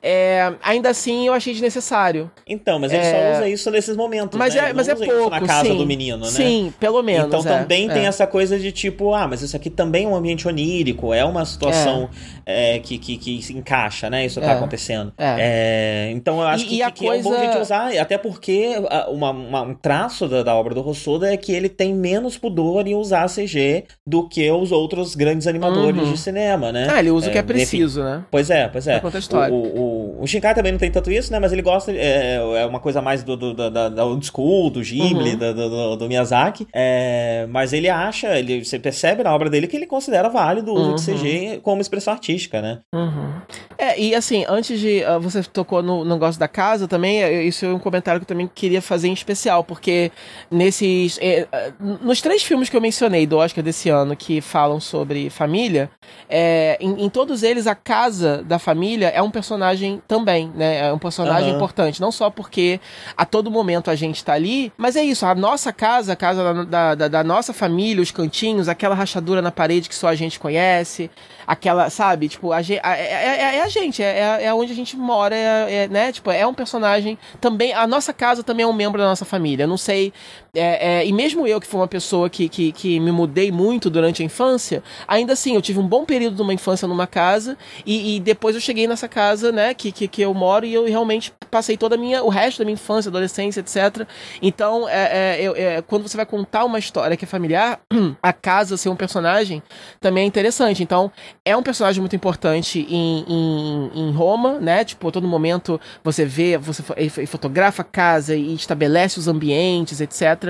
É, ainda assim, eu achei desnecessário. Então, mas ele é... só usa isso nesses momentos, mas né? É, mas é pouco, na casa sim. do menino, né? Sim, pelo menos. Então é, também tem é. essa coisa de tipo, ah, mas isso aqui também é um ambiente onírico, é uma situação é. que, que, que se encaixa, né? Isso tá acontecendo. então eu acho e, que, e que coisa... é um bom jeito de usar, até porque uma, uma, um traço da, da, obra do Rossoda é que ele tem menos pudor em usar CG do que os outros grandes animadores uhum. de cinema, né? Ah, ele usa o que é preciso, enfim. né? Pois é, pois é. O, o, o, Shinkai também não tem tanto isso, né? Mas ele gosta, é, é uma coisa mais do, do, da, da old school, do Ghibli, uhum. do, do, do, Miyazaki. É, mas ele acha, ele, você percebe na obra dele que ele considera válido o uso uhum. de CG como expressão artística, né? Uhum. É, e assim, antes de. Uh, você tocou no negócio da casa também, é, isso é um comentário que eu também queria fazer em especial, porque nesses. É, nos três filmes que eu mencionei do Oscar desse ano que falam sobre família, é, em, em, todos eles a casa da família é um personagem também, né? É um personagem uhum. importante. Não só porque a todo momento a gente tá ali, mas é isso, a nossa casa, a casa da, da, da nossa família, os cantinhos, aquela rachadura na parede que só a gente conhece, aquela, sabe? Tipo, a, a, é, é, é, a gente, é, é onde a gente mora, é, né? Tipo, é um personagem também. A nossa casa também é um membro da nossa família. Eu não sei. E mesmo eu, que fui uma pessoa que, que, que me mudei muito durante a infância, ainda assim, eu tive um bom período de uma infância numa casa e, e depois eu cheguei nessa casa, né, que, que, que eu moro e eu realmente passei toda a minha, o resto da minha infância, adolescência, etc. Então, é, é, é, quando você vai contar uma história que é familiar, (clears throat) a casa ser um personagem também é interessante. Então, é um personagem muito importante em, em, em Roma, né? Tipo, a todo momento você vê, você fotografa a casa e estabelece os ambientes, etc.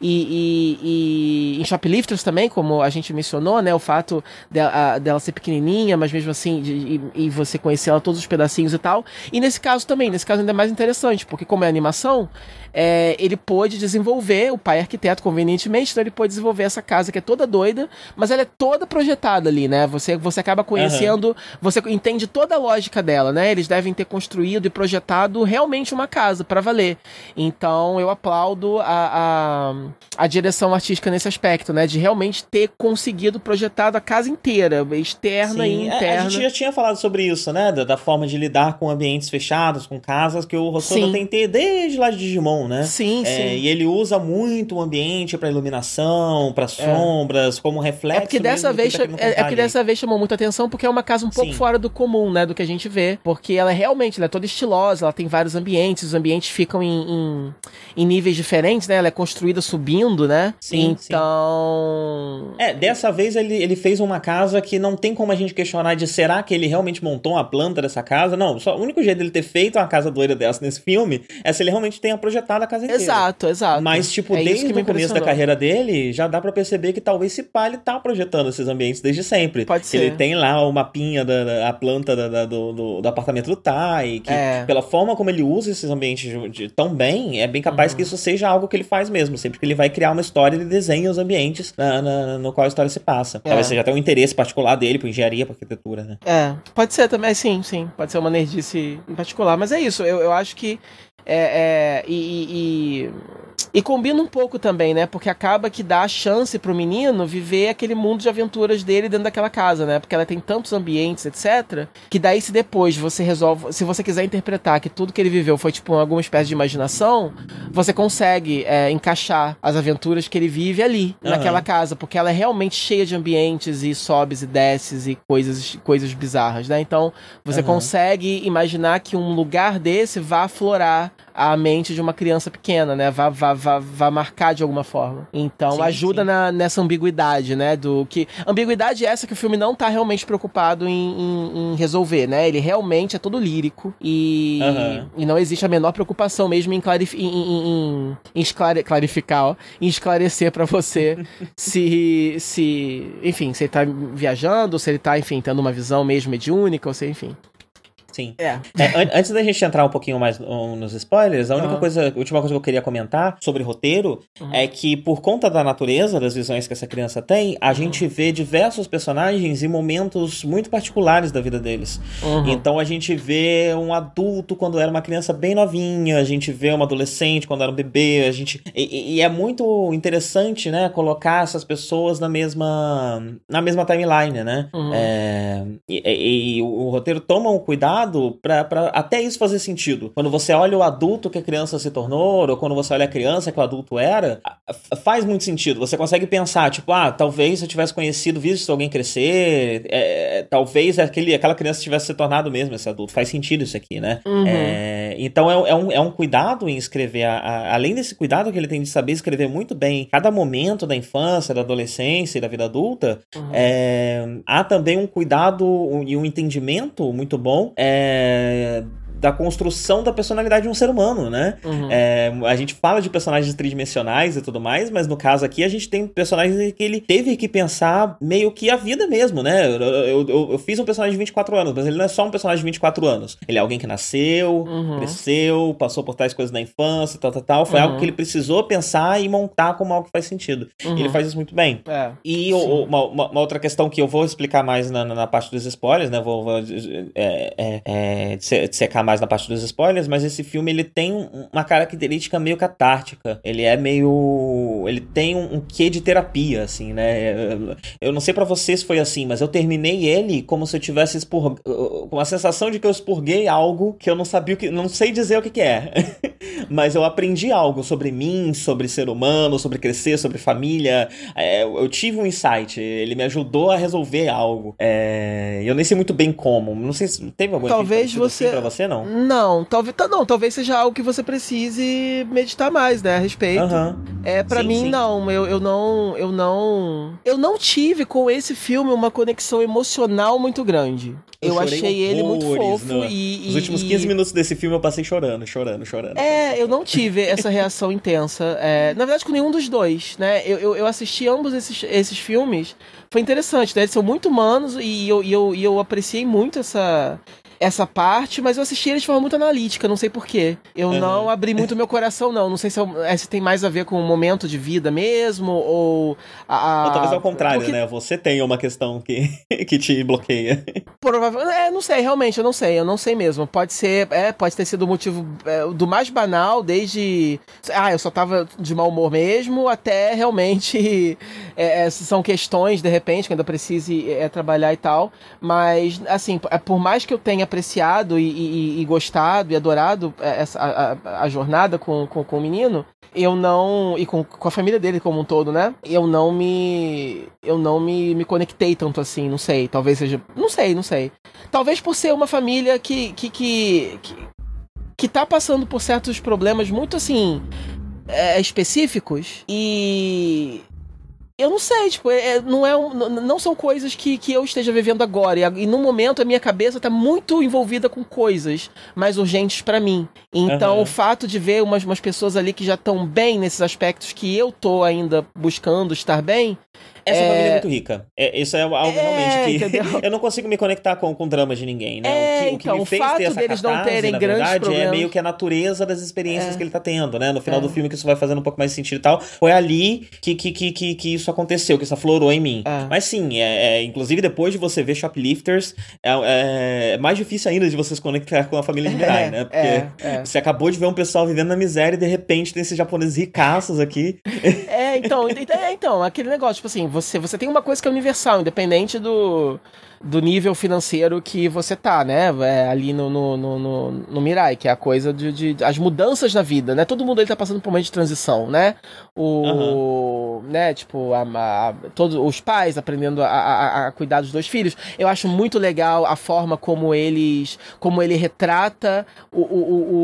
E, e, e em Shoplifters também, como a gente mencionou, né? O fato dela, dela ser pequenininha, mas mesmo assim, de, e, e, você conhecer ela todos os pedacinhos e tal. E nesse caso também, nesse caso ainda é mais interessante, porque como é animação, é, ele pôde desenvolver, o pai arquiteto convenientemente, então ele pôde desenvolver essa casa que é toda doida, mas ela é toda projetada ali, né? Você, você acaba conhecendo, uhum. você entende toda a lógica dela, né? Eles devem ter construído e projetado realmente uma casa para valer. Então eu aplaudo a, a, a, direção artística nesse aspecto, né? De realmente ter conseguido projetado a casa inteira, externa Sim. e interna. É, a, gente já tinha falado sobre isso, né? Da, da, forma de lidar com ambientes fechados, com casas, que o Rossoda tem ter desde lá de Digimon né? Sim, é, sim. E ele usa muito o ambiente para iluminação, para é. sombras, é. como reflexo. É porque dessa vez tá é, é porque dessa vez chamou muita atenção porque é uma casa um pouco sim. fora do comum, né, do que a gente vê, porque ela é realmente, ela é toda estilosa, ela tem vários ambientes, os ambientes ficam em, em, em níveis diferentes, né? Ela é construída subindo, né? Sim. Então, sim. é dessa vez ele, ele fez uma casa que não tem como a gente questionar de será que ele realmente montou uma planta dessa casa? Não, só o único jeito dele ter feito uma casa doida dessa nesse filme é se ele realmente tenha projetado projetada a casa inteira. Exato, exato. Mas, tipo, é desde o começo da carreira dele, já dá para perceber que talvez esse pai ele tá projetando esses ambientes desde sempre. Pode ser. Ele tem lá o mapinha da, da a planta da, da, do, do, do, apartamento do Tai, que é. pela forma como ele usa esses ambientes de, de, tão bem, é bem capaz uhum. que isso seja algo que ele faz mesmo. Sempre que ele vai criar uma história, ele desenha os ambientes na, na, no qual a história se passa. É. Talvez seja até um interesse particular dele por engenharia, por arquitetura, né? É, pode ser também, sim, sim. Pode ser uma nerdice em particular, mas é isso. Eu, eu acho que é, é, e, e, e, combina um pouco também, né? Porque acaba que dá a chance pro menino viver aquele mundo de aventuras dele dentro daquela casa, né? Porque ela tem tantos ambientes, etc. Que daí, se depois você resolve. Se você quiser interpretar que tudo que ele viveu foi tipo alguma espécie de imaginação, você consegue é, encaixar as aventuras que ele vive ali, uhum. naquela casa. Porque ela é realmente cheia de ambientes e sobes e desces e coisas, coisas bizarras, né? Então você uhum. consegue imaginar que um lugar desse vá aflorar a mente de uma criança pequena, né? Vá, vá, vá, vá marcar de alguma forma. Então sim, ajuda sim. Na, nessa ambiguidade, né? Do que. Ambiguidade essa que o filme não tá realmente preocupado em, em, em resolver, né? Ele realmente é todo lírico e, uhum. e não existe a menor preocupação mesmo em, clarif em, em, em esclare clarificar, ó, em esclarecer para você (laughs) se, se. Enfim, se ele tá viajando, se ele tá, enfim, tendo uma visão mesmo mediúnica, ou se, enfim. Sim. É. é antes da gente entrar um pouquinho mais nos spoilers, a única uhum. coisa, a última coisa que eu queria comentar sobre roteiro uhum. é que, por conta da natureza das visões que essa criança tem, a uhum. gente vê diversos personagens em momentos muito particulares da vida deles. Uhum. Então a gente vê um adulto quando era uma criança bem novinha, a gente vê uma adolescente quando era um bebê, a gente. E, e é muito interessante, né, colocar essas pessoas na mesma. na mesma timeline, né? Uhum. É, e, e, e, o roteiro toma um cuidado para até isso fazer sentido. Quando você olha o adulto que a criança se tornou, ou quando você olha a criança que o adulto era, faz muito sentido. Você consegue pensar, tipo, ah, talvez eu tivesse conhecido, visto alguém crescer, é, talvez aquele, aquela criança tivesse se tornado mesmo esse adulto. Faz sentido isso aqui, né? Uhum. É, então é, é, um, é um cuidado em escrever, a, a, além desse cuidado que ele tem de saber escrever muito bem cada momento da infância, da adolescência e da vida adulta, uhum. é, há também um cuidado e um entendimento muito bom é, Yeah. Da construção da personalidade de um ser humano, né? Uhum. É, a gente fala de personagens tridimensionais e tudo mais, mas no caso aqui a gente tem personagens que ele teve que pensar meio que a vida mesmo, né? Eu, eu, eu, eu fiz um personagem de 24 anos, mas ele não é só um personagem de 24 anos. Ele é alguém que nasceu, uhum. cresceu, passou por tais coisas na infância, tal, tal, tal. Foi uhum. algo que ele precisou pensar e montar como algo que faz sentido. E ele uhum. faz isso muito bem. É. E o, uma, uma, outra questão que eu vou explicar mais na, na parte dos spoilers, né? Vou, vou é, é, é, secar mais mais na parte dos spoilers, mas esse filme ele tem uma característica meio catártica. Ele é meio. Ele tem um, um quê de terapia, assim, né? Eu não sei para vocês se foi assim, mas eu terminei ele como se eu tivesse expurg... com a sensação de que eu expurguei algo que eu não sabia o que. Não sei dizer o que, que é. (laughs) mas eu aprendi algo sobre mim, sobre ser humano, sobre crescer, sobre família. É, eu tive um insight. Ele me ajudou a resolver algo. É, eu nem sei muito bem como. Não sei se teve alguma Talvez você. Assim pra você, não? Não? Não, talvez, não, talvez seja algo que você precise meditar mais, né, a respeito. Uhum. É, para mim sim. não, eu, eu não, eu não, eu não tive com esse filme uma conexão emocional muito grande. Eu, eu achei ele muito fofo no, e, Os últimos 15 minutos desse filme eu passei chorando, chorando, chorando. É, eu não tive essa reação intensa. É, na verdade, com nenhum dos dois, né? Eu, eu, eu assisti ambos esses, esses filmes. Foi interessante, né? Eles são muito humanos e eu, e eu, e eu apreciei muito essa, essa parte, mas eu assisti ele de forma muito analítica, não sei porquê. Eu uhum. não abri muito meu coração, não. Não sei se, eu, é, se, tem mais a ver com o momento de vida mesmo, ou. A, ou talvez ao contrário, Porque... né? Você tem uma questão que, (laughs) que te bloqueia. Provavelmente. É, não sei, realmente, eu não sei, eu não sei mesmo. Pode ser. É, pode ter sido o motivo é, do mais banal, desde. Ah, eu só tava de mau humor mesmo, até realmente. (laughs) É, é são questões, de repente, que ainda precise é, trabalhar e tal. Mas, assim, por mais que eu tenha apreciado e, e, e gostado e adorado é, essa, a, a, jornada com, com, com, o menino, eu não. E com, com a família dele como um todo, né? Eu não me. Eu não me, me conectei tanto assim, não sei. Talvez seja. Não sei, não sei. Talvez por ser uma família que. que, que, que, que tá passando por certos problemas muito assim. É, específicos e eu não sei, tipo, é, é não, é não são coisas que, que eu esteja vivendo agora. E, e no momento a minha cabeça está muito envolvida com coisas mais urgentes para mim. Então uhum. o fato de ver umas, umas pessoas ali que já estão bem nesses aspectos que eu tô ainda buscando estar bem, essa é... família é muito rica. É, isso é algo é, realmente que (laughs) eu não consigo me conectar com, com drama de ninguém, né? É, o que, o que então, me fez ter essa deles catarse, não terem na verdade, problemas. é meio que a natureza das experiências é. que ele tá tendo, né? No final do é. filme que isso vai fazendo um pouco mais sentido e tal. Foi ali que, que, que, que, que isso aconteceu, que isso aflorou em mim. É. Mas sim, é, inclusive depois de você ver Shoplifters, é, mais difícil ainda de você se conectar com a família de Mirai, né? Porque você acabou de ver um pessoal vivendo na miséria e de repente tem esses japoneses ricaços aqui. (laughs) É, então, então, aquele negócio, tipo assim, você, você tem uma coisa que é universal, independente do, do nível financeiro que você tá, né? É, ali no, no, no, no, Mirai, que é a coisa de, de, as mudanças na vida, né? Todo mundo ele tá passando por um momento de transição, né? O, uhum. né, tipo, a, a, todos os pais aprendendo a, a, a, cuidar dos dois filhos. Eu acho muito legal a forma como eles, como ele retrata o, o,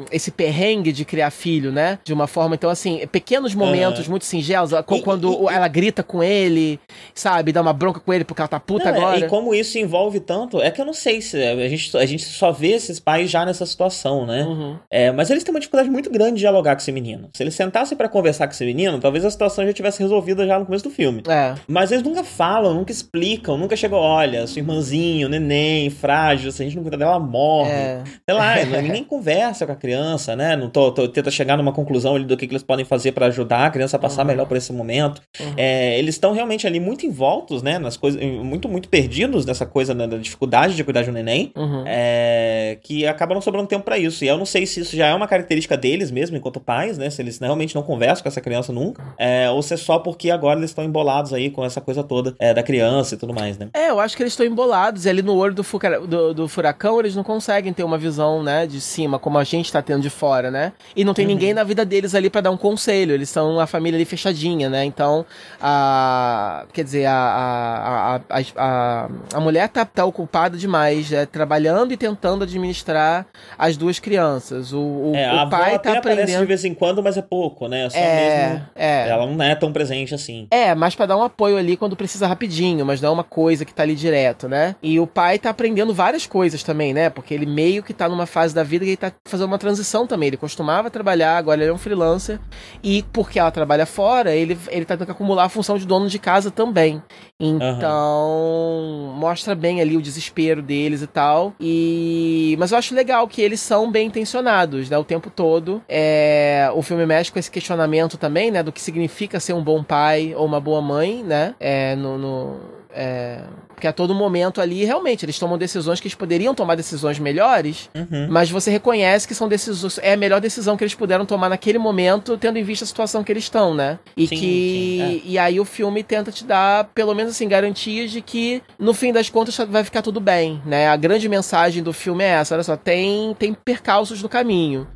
o esse perrengue de criar filho, né? De uma forma, então assim, pequenos momentos uhum. muito singelos, quando e, e, ela grita com ele, sabe? Dá uma bronca com ele porque ela tá puta agora como isso envolve tanto, é que eu não sei se a gente, a gente só vê esses pais já nessa situação, né? Uhum. É, mas eles têm uma dificuldade muito grande de dialogar com esse menino. Se eles sentassem para conversar com esse menino, talvez a situação já tivesse resolvida já no começo do filme. É. Mas eles nunca falam, nunca explicam, nunca chegam, olha, seu irmãzinho, neném, frágil, se a gente não cuida dela, morre. É. Sei lá, (laughs) ninguém conversa com a criança, né? Não tô, tô, tenta chegar numa conclusão ali do que, que eles podem fazer para ajudar a criança a passar uhum. melhor por esse momento. Uhum. É, eles estão realmente ali muito envoltos, né? Nas coisas, muito, muito perdidos nessa coisa né, da dificuldade de cuidar de um neném, uhum. é, que acaba não sobrando tempo para isso. E eu não sei se isso já é uma característica deles mesmo, enquanto pais, né? Se eles realmente não conversam com essa criança nunca, é, ou se é só porque agora eles estão embolados aí com essa coisa toda é, da criança e tudo mais, né? É, eu acho que eles estão embolados. E ali no olho do, do, do, furacão, eles não conseguem ter uma visão, né, de cima, como a gente tá tendo de fora, né? E não tem uhum. ninguém na vida deles ali para dar um conselho. Eles são a família ali fechadinha, né? Então, a. Quer dizer, a, a, a, a, a mulher tá, tá ocupada demais, é, trabalhando e tentando administrar as duas crianças. O, o, é, o pai tá aprendendo. de vez em quando, mas é pouco, né? Só é, mesmo. É. Ela não é tão presente assim. É, mas para dar um apoio ali quando precisa rapidinho, mas não é uma coisa que tá ali direto, né? E o pai tá aprendendo várias coisas também, né? Porque ele meio que tá numa fase da vida que ele tá fazendo uma transição também. Ele costumava trabalhar, agora ele é um freelancer. E porque ela trabalha fora, ele, ele tá tendo que acumular a função de dono de casa também. Então, uhum. Mostra bem ali o desespero deles e tal. E mas eu acho legal que eles são bem intencionados, né, o tempo todo. É, o filme mexe com esse questionamento também, né, do que significa ser um bom pai ou uma boa mãe, né? É, no, no é, porque a todo momento ali, realmente, eles tomam decisões que eles poderiam tomar decisões melhores, uhum. mas você reconhece que são decisões. É a melhor decisão que eles puderam tomar naquele momento, tendo em vista a situação que eles estão, né? E sim, que. Sim, é. E aí o filme tenta te dar, pelo menos assim, garantias de que, no fim das contas, vai ficar tudo bem, né? A grande mensagem do filme é essa: olha só, tem, tem percalços no caminho.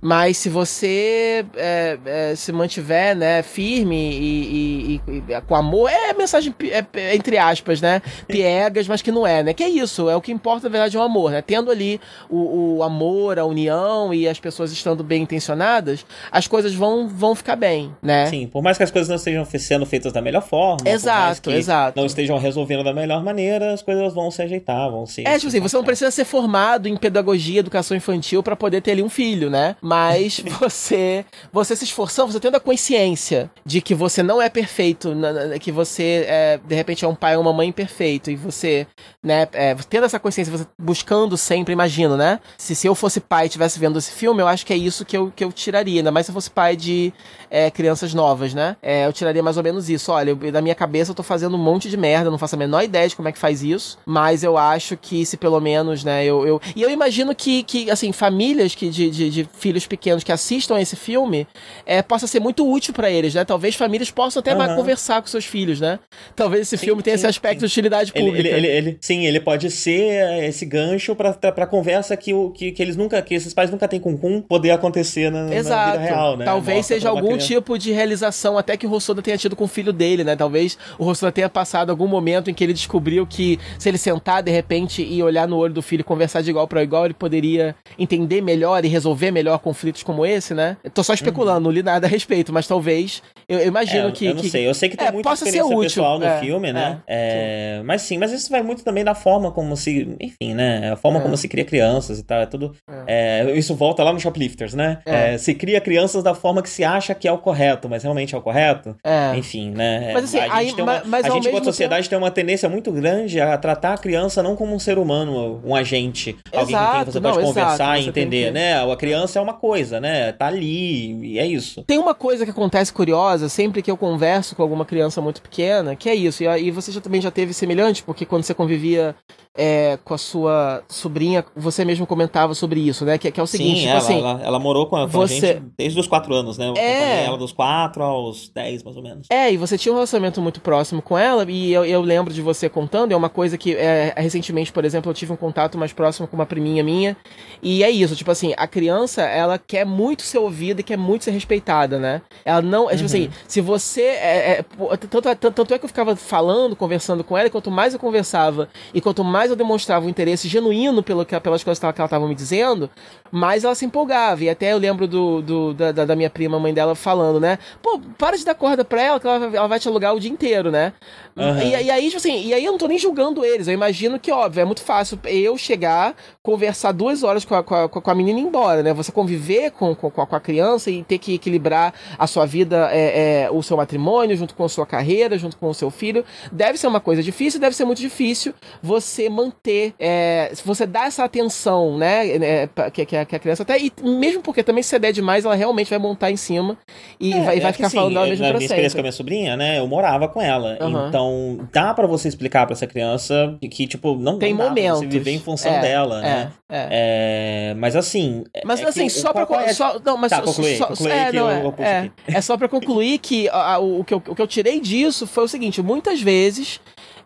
Mas se você é, é, se mantiver né, firme e, e, e, com amor, é mensagem é, é, entre aspas, né? Piegas, mas que não é, né? Que é isso, é o que importa, na verdade, é o amor, né? Tendo ali o, o amor, a união e as pessoas estando bem intencionadas, as coisas vão, vão ficar bem, né? Sim, por mais que as coisas não estejam sendo feitas da melhor forma, exato, exato. não estejam resolvendo da melhor maneira, as coisas vão se ajeitar, vão se. É, tipo assim, você não precisa ser formado em pedagogia, educação infantil para poder ter ali um filho, né? Mas (laughs) você, você se esforçando, você tendo a consciência de que você não é perfeito, que você é, de repente é um pai ou uma mãe perfeito e você, né, é, tendo essa consciência, você buscando sempre, imagino, né? Se, se eu fosse pai e estivesse vendo esse filme, eu acho que é isso que eu, que eu tiraria, ainda mais se eu fosse pai de é, crianças novas, né? É, eu tiraria mais ou menos isso. Olha, eu, da minha cabeça eu tô fazendo um monte de merda, não faço a menor ideia de como é que faz isso, mas eu acho que se pelo menos, né, eu. eu e eu imagino que, que assim, famílias que de, de, de filhos pequenos que assistam esse filme é, possa ser muito útil para eles, né? Talvez famílias possam até uhum. conversar com seus filhos, né? Talvez esse sim, filme tenha sim, esse aspecto sim. de utilidade pública. Ele, ele, ele, sim, ele pode ser esse gancho pra, pra conversa que, o, que, que eles nunca, que esses pais nunca têm com Kun poder acontecer na, Exato. na vida real, né? Talvez Mostra seja algum criança. tipo de realização até que o Rossoda tenha tido com o filho dele, né? Talvez o Rossoda tenha passado algum momento em que ele descobriu que se ele sentar de repente e olhar no olho do filho e conversar de igual para igual, ele poderia entender melhor e resolver melhor conflitos como esse, né? Eu tô só especulando, uhum. não li nada a respeito, mas talvez eu, imagino é, que. Eu não que, sei, eu sei que tem é, muita experiência pessoal no é, filme, né? É, mas sim, mas isso vai muito também da forma como se. Enfim, né? A forma como é. se cria crianças e tal. É tudo. É. isso volta lá no Shoplifters, né? se cria crianças da forma que se acha que é o correto, mas realmente é o correto. Enfim, né? Mas assim, a gente, aí, uma, mas, a gente como sociedade, tempo... tem uma tendência muito grande a tratar a criança não como um ser humano, um agente, Exato, alguém com quem você não, pode conversar e entender, que... né? A criança é uma coisa, né? Tá ali, e é isso. Tem uma coisa que acontece curiosa sempre que eu converso com alguma criança muito pequena, que é isso. E, e você já também já teve semelhante, porque quando você convivia é, com a sua sobrinha, você mesmo comentava sobre isso, né? Que, que é o seguinte, Sim, tipo ela, assim, ela, ela, morou com a, você... gente desde os quatro anos, né? Eu é... ela dos quatro aos dez, mais ou menos. É, e você tinha um relacionamento muito próximo com ela, e eu, eu lembro de você contando, é uma coisa que é, recentemente, por exemplo, eu tive um contato mais próximo com uma priminha minha, e é isso, tipo assim, a criança, ela ela quer muito ser ouvida e quer muito ser respeitada, né? Ela não. É, tipo assim, uhum. se você. É, é, tanto, tanto, tanto é que eu ficava falando, conversando com ela, e quanto mais eu conversava e quanto mais eu demonstrava um interesse genuíno pelo que, pelas coisas que ela estava me dizendo, mais ela se empolgava. E até eu lembro do, do da, da, minha prima, mãe dela, falando, né? Pô, para de dar corda pra ela, que ela, ela vai te alugar o dia inteiro, né? Uhum. E, e, aí, tipo assim, e aí eu não tô nem julgando eles. Eu imagino que, óbvio, é muito fácil eu chegar, conversar duas horas com a, com a, com a menina e ir embora, né? Você conviver com, com, com a criança e ter que equilibrar a sua vida, é, é, o seu matrimônio, junto com a sua carreira, junto com o seu filho. Deve ser uma coisa difícil, deve ser muito difícil você manter, é, você dar essa atenção, né? É, que, que, a, que a criança até. E mesmo porque também se você der demais, ela realmente vai montar em cima e é, vai, vai ficar assim, falando dela mesmo na pra minha experiência com a minha sobrinha, né? Eu morava com ela. Uhum. Então, dá para você explicar para essa criança que, tipo, não tem não momentos. você viver em função é, dela, né? É, é. mas assim. Mas assim, só pra. É... Só, não, mas tá, concluir, só, concluir é, não, eu, eu é, é, só pra concluir que a, o, o, que eu, o que eu tirei disso foi o seguinte: muitas vezes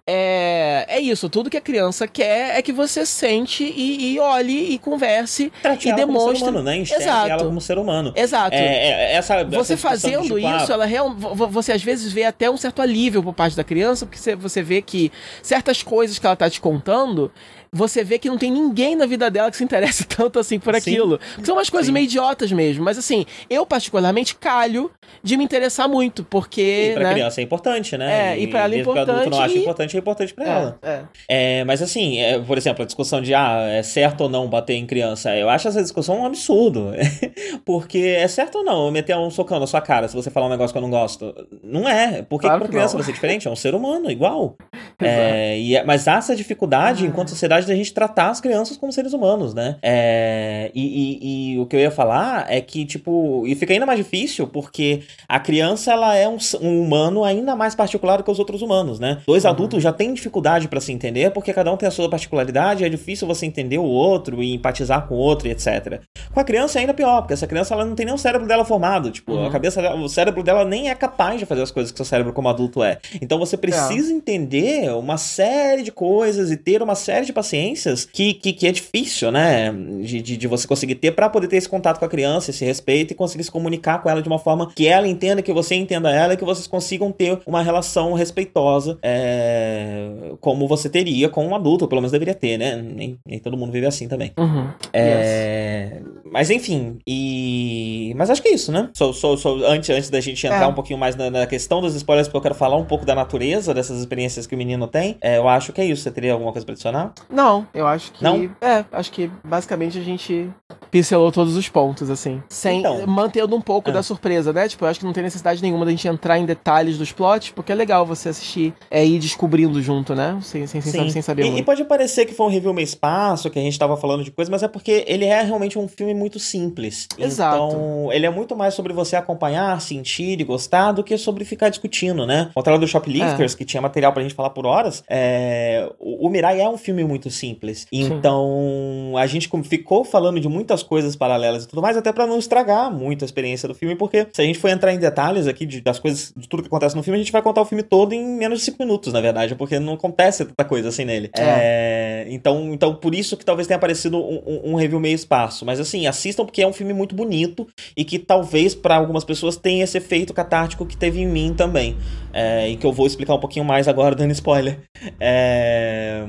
é, é isso, tudo que a criança quer é que você sente e, e olhe e converse Trate e demonstre. Como ser humano, né? Enxergue Exato. ela como ser humano. Exato. É, é, essa, você essa fazendo tipo, isso, ah, ela real, você às vezes vê até um certo alívio por parte da criança, porque você vê que certas coisas que ela tá te contando você vê que não tem ninguém na vida dela que se interesse (laughs) tanto assim por aquilo. Sim, são umas coisas sim. meio idiotas mesmo. Mas assim, eu particularmente calho de me interessar muito, porque. E pra né? criança é importante, né? É, e, e pra ela é importante. adulto não acha importante, é importante pra é, ela. É. é. mas assim, é, por exemplo, a discussão de ah, é certo ou não bater em criança, eu acho essa discussão um absurdo. (laughs) porque é certo ou não eu meter um socão na sua cara se você falar um negócio que eu não gosto? Não é. Porque claro pra criança vai ser diferente, é um ser humano, igual. (laughs) é, e, é, mas há essa dificuldade, ah. enquanto sociedade da gente tratar as crianças como seres humanos, né? É, e, e, e, o que eu ia falar é que, tipo, e fica ainda mais difícil porque a criança, ela é um, um humano ainda mais particular do que os outros humanos, né? Dois uhum. adultos já têm dificuldade para se entender porque cada um tem a sua particularidade, é difícil você entender o outro e empatizar com o outro e etc. Com a criança é ainda pior, porque essa criança, ela não tem nem o cérebro dela formado, tipo, uhum. a cabeça o cérebro dela nem é capaz de fazer as coisas que seu cérebro como adulto é. Então você precisa é. entender uma série de coisas e ter uma série de paciência consciências que, que, que é difícil, né? De, de, de você conseguir ter para poder ter esse contato com a criança, esse respeito e conseguir se comunicar com ela de uma forma que ela entenda, que você entenda ela e que vocês consigam ter uma relação respeitosa é, como você teria com um adulto, pelo menos deveria ter, né? Nem, nem todo mundo vive assim também. Uhum. É, yes. Mas enfim, e. Mas acho que é isso, né? Só, só, só antes, antes da gente entrar é. um pouquinho mais na, na, questão dos spoilers, porque eu quero falar um pouco da natureza dessas experiências que o menino tem, é, eu acho que é isso. Você teria alguma coisa pra adicionar? Não, eu acho que. Não? É, acho que basicamente a gente pincelou todos os pontos, assim. Sem. Então, mantendo um pouco é. da surpresa, né? Tipo, eu acho que não tem necessidade nenhuma da gente entrar em detalhes dos plots, porque é legal você assistir é, ir descobrindo junto, né? Sem, sem, sem, sem saber e, muito. E pode parecer que foi um review meio espaço, que a gente tava falando de coisa, mas é porque ele é realmente um filme muito simples. Exato. Então, ele é muito mais sobre você acompanhar, sentir e gostar do que sobre ficar discutindo, né? Ao contrário do Shoplifters, é. que tinha material pra gente falar por horas, é... o Mirai é um filme muito simples. Então, a gente ficou falando de muitas coisas paralelas e tudo mais, até para não estragar muito a experiência do filme, porque se a gente for entrar em detalhes aqui de, das coisas, de tudo que acontece no filme, a gente vai contar o filme todo em menos de 5 minutos, na verdade, porque não acontece tanta coisa assim nele. É. É... então, então, por isso que talvez tenha aparecido um, um, review meio espaço. Mas assim, assistam porque é um filme muito bonito e que talvez para algumas pessoas tenha esse efeito catártico que teve em mim também. É, e que eu vou explicar um pouquinho mais agora, dando spoiler. É,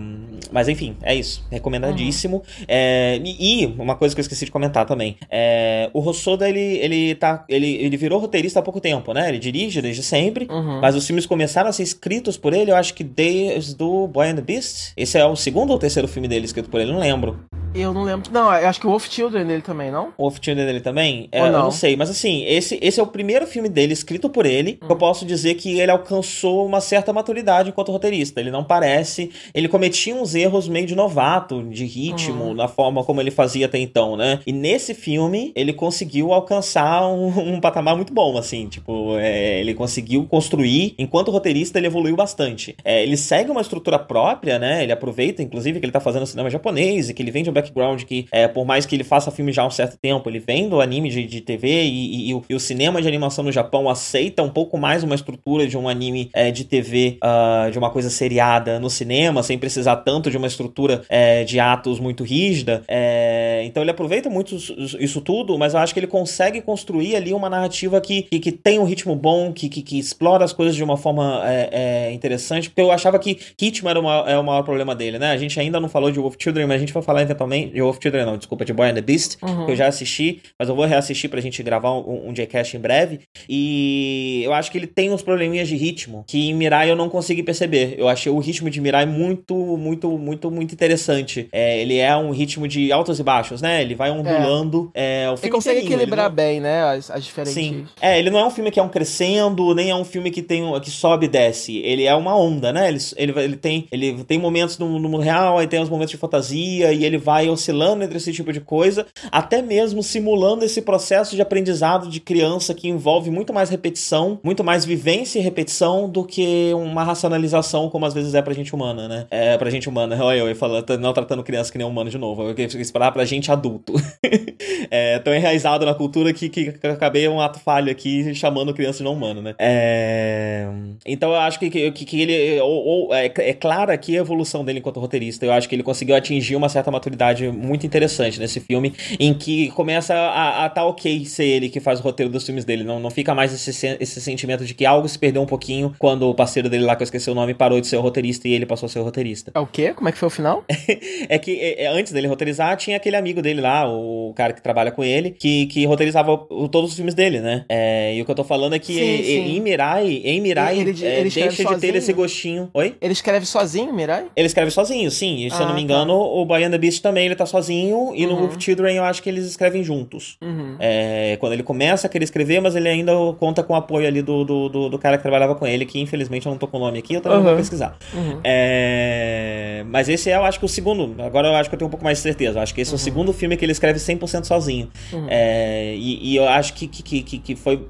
mas enfim, é isso. Recomendadíssimo. Uhum. É, e uma coisa que eu esqueci de comentar também. É, o Rossoda, ele, ele, tá, ele, ele virou roteirista há pouco tempo, né? Ele dirige desde sempre, uhum. mas os filmes começaram a ser escritos por ele, eu acho que desde o Boy and the Beast. Esse é o segundo ou terceiro filme dele escrito por ele, não lembro. Eu não lembro. Não, eu acho que o Wolf Children dele também, não? O Wolf Children dele também? É, não? Eu não sei, mas assim, esse, esse é o primeiro filme dele escrito por ele. Hum. Eu posso dizer que ele alcançou uma certa maturidade enquanto roteirista. Ele não parece. Ele cometia uns erros meio de novato, de ritmo, hum. na forma como ele fazia até então, né? E nesse filme, ele conseguiu alcançar um, um patamar muito bom, assim. Tipo, é, ele conseguiu construir. Enquanto roteirista, ele evoluiu bastante. É, ele segue uma estrutura própria, né? Ele aproveita, inclusive, que ele tá fazendo cinema japonês e que ele vem de um background que, é, por mais que ele faça filme já há um certo tempo, ele vem do anime de, de TV e, e, e, o, e, o, cinema de animação no Japão aceita um pouco mais uma estrutura de um anime é, de TV, uh, de uma coisa seriada no cinema, sem precisar tanto de uma estrutura é, de atos muito rígida. É, então ele aproveita muito isso tudo, mas eu acho que ele consegue construir ali uma narrativa que, que, que tem um ritmo bom, que, que, que, explora as coisas de uma forma é, é, interessante, porque eu achava que ritmo era, uma, é o maior problema dele, né? A gente ainda não falou de Wolf Children, mas a gente vai falar eventualmente. De Wolf Children, não, desculpa, de Boy and the Beast, uhum. que eu já assisti, mas eu vou reassistir pra gente gravar um, um Jcast em breve. E eu acho que ele tem uns probleminhas de ritmo que em Mirai eu não consegui perceber. Eu achei o ritmo de Mirai muito, muito, muito, muito interessante. É, ele é um ritmo de altos e baixos, né? Ele vai ondulando. É. É, ele consegue equilibrar não... bem, né? As, as diferentes. Sim. É, ele não é um filme que é um crescendo, nem é um filme que tem que sobe e desce. Ele é uma onda, né? Ele, ele, ele tem, ele tem momentos no, no mundo real, aí tem os momentos de fantasia, e ele vai oscilando entre esse tipo de coisa, até mesmo simulando esse processo de aprendizado de criança que envolve muito mais repetição, muito mais vivência e repetição do que uma racionalização, como às vezes é pra gente humana, né? É pra gente humana. Olha eu, eu falando, não tratando criança que nem humano de novo. Eu queria esperar pra gente adulto. (laughs) é tão enraizado na cultura que, que, que acabei um ato falho aqui chamando criança de não humano, né? É... Então eu acho que, que, que ele. Ou, ou, é, é clara aqui a evolução dele enquanto roteirista. Eu acho que ele conseguiu atingir uma certa maturidade muito interessante nesse filme, em que começa a, a tá ok ser ele que faz o roteiro dos filmes dele. Não, não fica mais esse, esse sentimento de que algo se perdeu um pouquinho quando o parceiro dele lá, que eu esqueci o nome, parou de ser o roteirista e ele passou a ser o roteirista. É o quê? Como é que foi o final? (laughs) é que é, antes dele roteirizar, tinha aquele amigo dele lá, o cara que trabalha com ele, que, que roteirizava todos os filmes dele, né? É, e o que eu tô falando é que sim, sim. em Mirai, em Mirai, ele, ele, é, ele deixa de ter esse gostinho. Oi? Ele escreve sozinho, Mirai? Ele escreve sozinho, sim. E, se ah, eu não me ah, engano, tá. o Boy and the Beast também ele tá sozinho. E uhum. no Wolf Children eu acho que eles escrevem juntos. Uhum. É, quando ele começa a querer escrever, mas ele ainda conta com o apoio ali do, do, do, do cara que trabalhava com ele, que infelizmente eu não tô com o nome aqui, eu também uhum. vou pesquisar. Uhum. É, mas esse é, eu acho que o segundo. Agora eu acho que eu tenho um pouco mais de certeza. Eu acho que esse é o uhum. segundo filme que ele escreve 100% sozinho. Uhum. É, e, e, eu acho que, que, que, que foi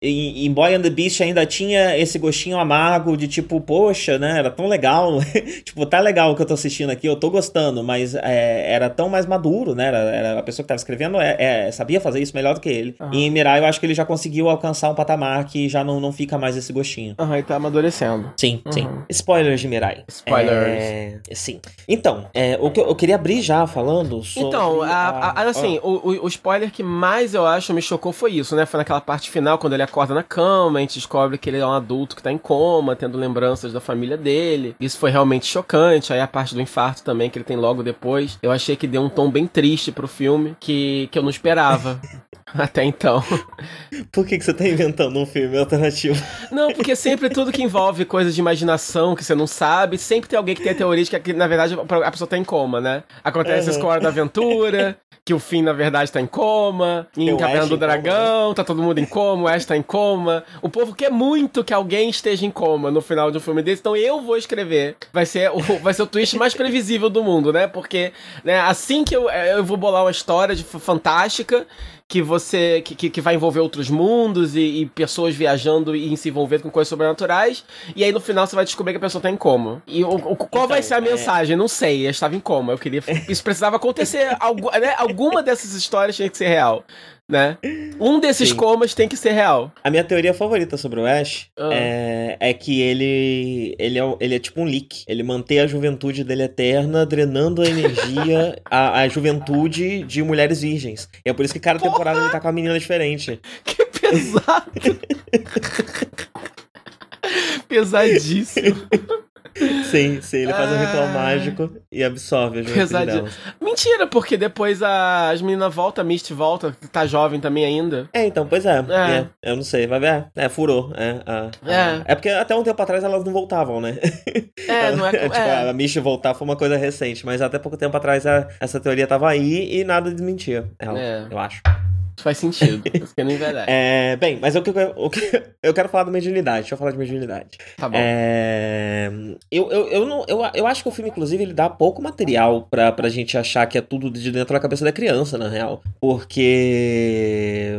em, Boy and the Beast ainda tinha esse gostinho amargo de tipo, poxa, né? Era tão legal. (laughs) tipo, tá legal o que eu tô assistindo aqui, eu tô gostando, mas é, era tão mais maduro, né? Era, era, a pessoa que tava escrevendo é, é, sabia fazer isso melhor do que ele. Uhum. E em Mirai eu acho que ele já conseguiu alcançar um patamar que já não, não fica mais esse gostinho. Aham, uhum, e tá amadurecendo. Sim, uhum. sim. Spoilers de Mirai. Spoilers. É, sim. Então, é, o que eu, eu, queria abrir já falando sobre. Então, a, a, assim, o, o, o spoiler que mais eu acho me chocou foi isso, né? Foi naquela parte final, quando ele acorda na cama, a gente descobre que ele é um adulto que tá em coma, tendo lembranças da família dele. Isso foi realmente chocante. Aí a parte do infarto também, que ele tem logo depois. Eu achei que deu um tom bem triste pro filme, que, que eu não esperava. (laughs) Até então. Por que, que você tá inventando um filme alternativo? Não, porque sempre tudo que envolve coisas de imaginação que você não sabe, sempre tem alguém que tem a teoria de que, na verdade, a pessoa tá em coma, né? Acontece uhum. a Hora da Aventura, que o fim, na verdade, tá em coma, em Caverna do Dragão, tá todo mundo em coma, o Ash tá em coma. O povo quer muito que alguém esteja em coma no final de um filme desse, então eu vou escrever. Vai ser o, (laughs) vai ser o twist mais previsível do mundo, né? Porque né, assim que eu, eu vou bolar uma história de fantástica, que você que, que vai envolver outros mundos e, e, pessoas viajando e se envolvendo com coisas sobrenaturais. E aí no final você vai descobrir que a pessoa tá em coma. E o, o qual então, vai ser a é... mensagem? Não sei. Eu estava em coma. Eu queria. (laughs) Isso precisava acontecer. algo, né? Alguma dessas histórias tinha que ser real né? Um desses Sim. comas tem que ser real. A minha teoria favorita sobre o Ash ah. é, é que ele, ele, é, ele é tipo um leak. Ele mantém a juventude dele eterna, drenando a energia, (laughs) a, a juventude de mulheres virgens. E é por isso que cada Porra! temporada ele tá com uma menina diferente. Que pesado! (laughs) Pesadíssimo. (laughs) Sim, sim, ele faz um ritual ah. mágico e absorve a delas. Mentira, porque depois a, as meninas voltam, a Misty volta, tá jovem também ainda. É, então, pois é. é. é eu não sei, vai ver. É, furou. É, a, é. é porque até um tempo atrás elas não voltavam, né? (laughs) É, não é... (laughs) tipo, é. a Misty voltar foi uma coisa recente, mas até pouco tempo atrás a, essa teoria tava aí e nada desmentia ela, é. eu acho. Faz sentido, porque não envelhece. É, bem, mas que, o que eu quero (laughs) falar da mediunidade. Deixa eu falar de mediunidade. Tá bom. É, eu, eu, eu, não, eu, eu acho que o filme, inclusive, ele dá pouco material pra, pra gente achar que é tudo de dentro da cabeça da criança, na real. Porque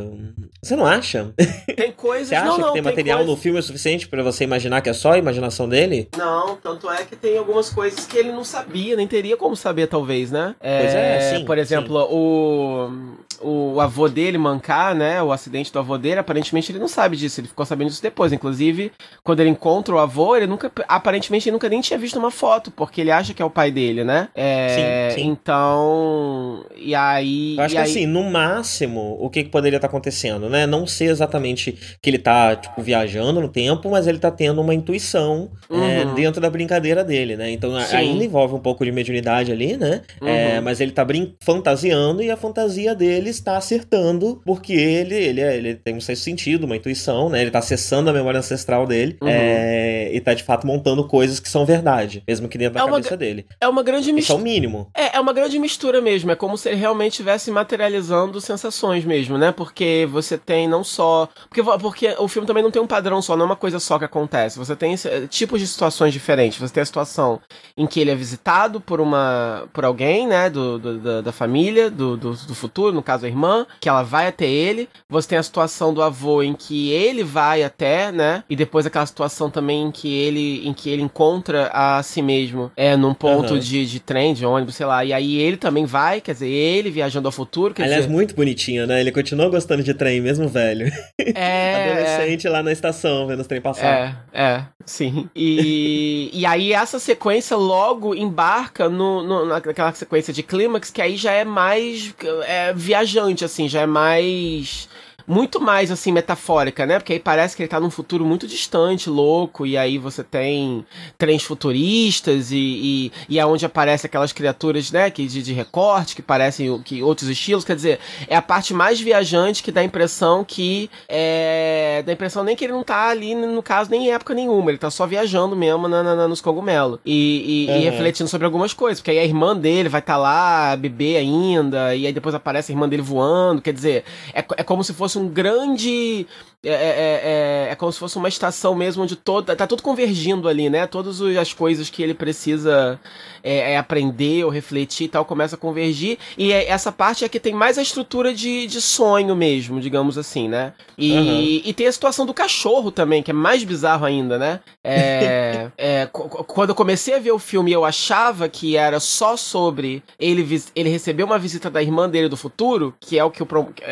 Você não acha? (laughs) Tem coisas... Você acha não, não, que tem, tem material coisa... no filme o suficiente para você imaginar que é só a imaginação dele? Não, tanto é que tem algumas coisas que ele não sabia, nem teria como saber, talvez, né? É, pois é, sim. Por exemplo, sim. o o avô dele mancar, né? O acidente do avô dele, aparentemente ele não sabe disso. Ele ficou sabendo disso depois. Inclusive, quando ele encontra o avô, ele nunca. Aparentemente, ele nunca nem tinha visto uma foto, porque ele acha que é o pai dele, né? É, sim, sim. Então. E aí. Eu acho que aí... assim, no máximo, o que, que poderia estar tá acontecendo, né? Não sei exatamente que ele tá, tipo, viajando no tempo, mas ele tá tendo uma intuição é, uhum. é, dentro da brincadeira dele, né? Então sim. ainda envolve um pouco de mediunidade ali, né? É, uhum. É, mas ele tá brin fantasiando e a fantasia dele está acertando, porque ele, ele, é, ele tem um sentido, uma intuição, né? Ele está acessando a memória ancestral dele uhum. é, e está de fato montando coisas que são verdade, mesmo que dentro da é cabeça dele. É uma grande mistura. Isso é o mínimo. É, é uma grande mistura mesmo. É como se ele realmente estivesse materializando sensações mesmo, né? Porque você tem não só. Porque, porque o filme também não tem um padrão só, não é uma coisa só que acontece. Você tem tipos de situações diferentes. Você tem a situação em que ele é visitado por uma. por alguém, né? Do, do da, da, família, do, do, do futuro, no caso caso a irmã, que ela vai até ele. Você tem a situação do avô em que ele vai até, né? E depois aquela situação também em que ele, em que ele encontra a si mesmo é num ponto uhum. de, de trem, de ônibus, sei lá. E aí ele também vai, quer dizer, ele viajando ao futuro. Quer Aliás, dizer... muito bonitinho, né? Ele continua gostando de trem, mesmo velho. (laughs) É. Adolescente é... lá na estação, vendo os trem passar. É, é, sim. E, e aí essa sequência logo embarca no, no, naquela sequência de clímax que aí já é mais é, viajante viajante, assim, já é mais muito mais assim metafórica, né? Porque aí parece que ele tá num futuro muito distante, louco, e aí você tem trens futuristas e, e, e é onde aparecem aquelas criaturas, né, que de, de, recorte, que parecem que outros estilos, quer dizer, é a parte mais viajante que dá a impressão que é, dá a impressão nem que ele não tá ali, no caso, nem em época nenhuma, ele tá só viajando mesmo na, na, nos cogumelos e, e, uhum. e, refletindo sobre algumas coisas, porque aí a irmã dele vai estar tá lá, bebê ainda, e aí depois aparece a irmã dele voando, quer dizer, é, é como se fosse fosse um grande é, é, é, é, como se fosse uma estação mesmo onde toda tá tudo convergindo ali, né? Todas as coisas que ele precisa é, é aprender ou refletir e tal começa a convergir. E é, essa parte é que tem mais a estrutura de, de sonho mesmo, digamos assim, né? E, uhum. e tem a situação do cachorro também, que é mais bizarro ainda, né? É, (laughs) é quando eu comecei a ver o filme, eu achava que era só sobre ele, ele receber uma visita da irmã dele do futuro, que é o que o,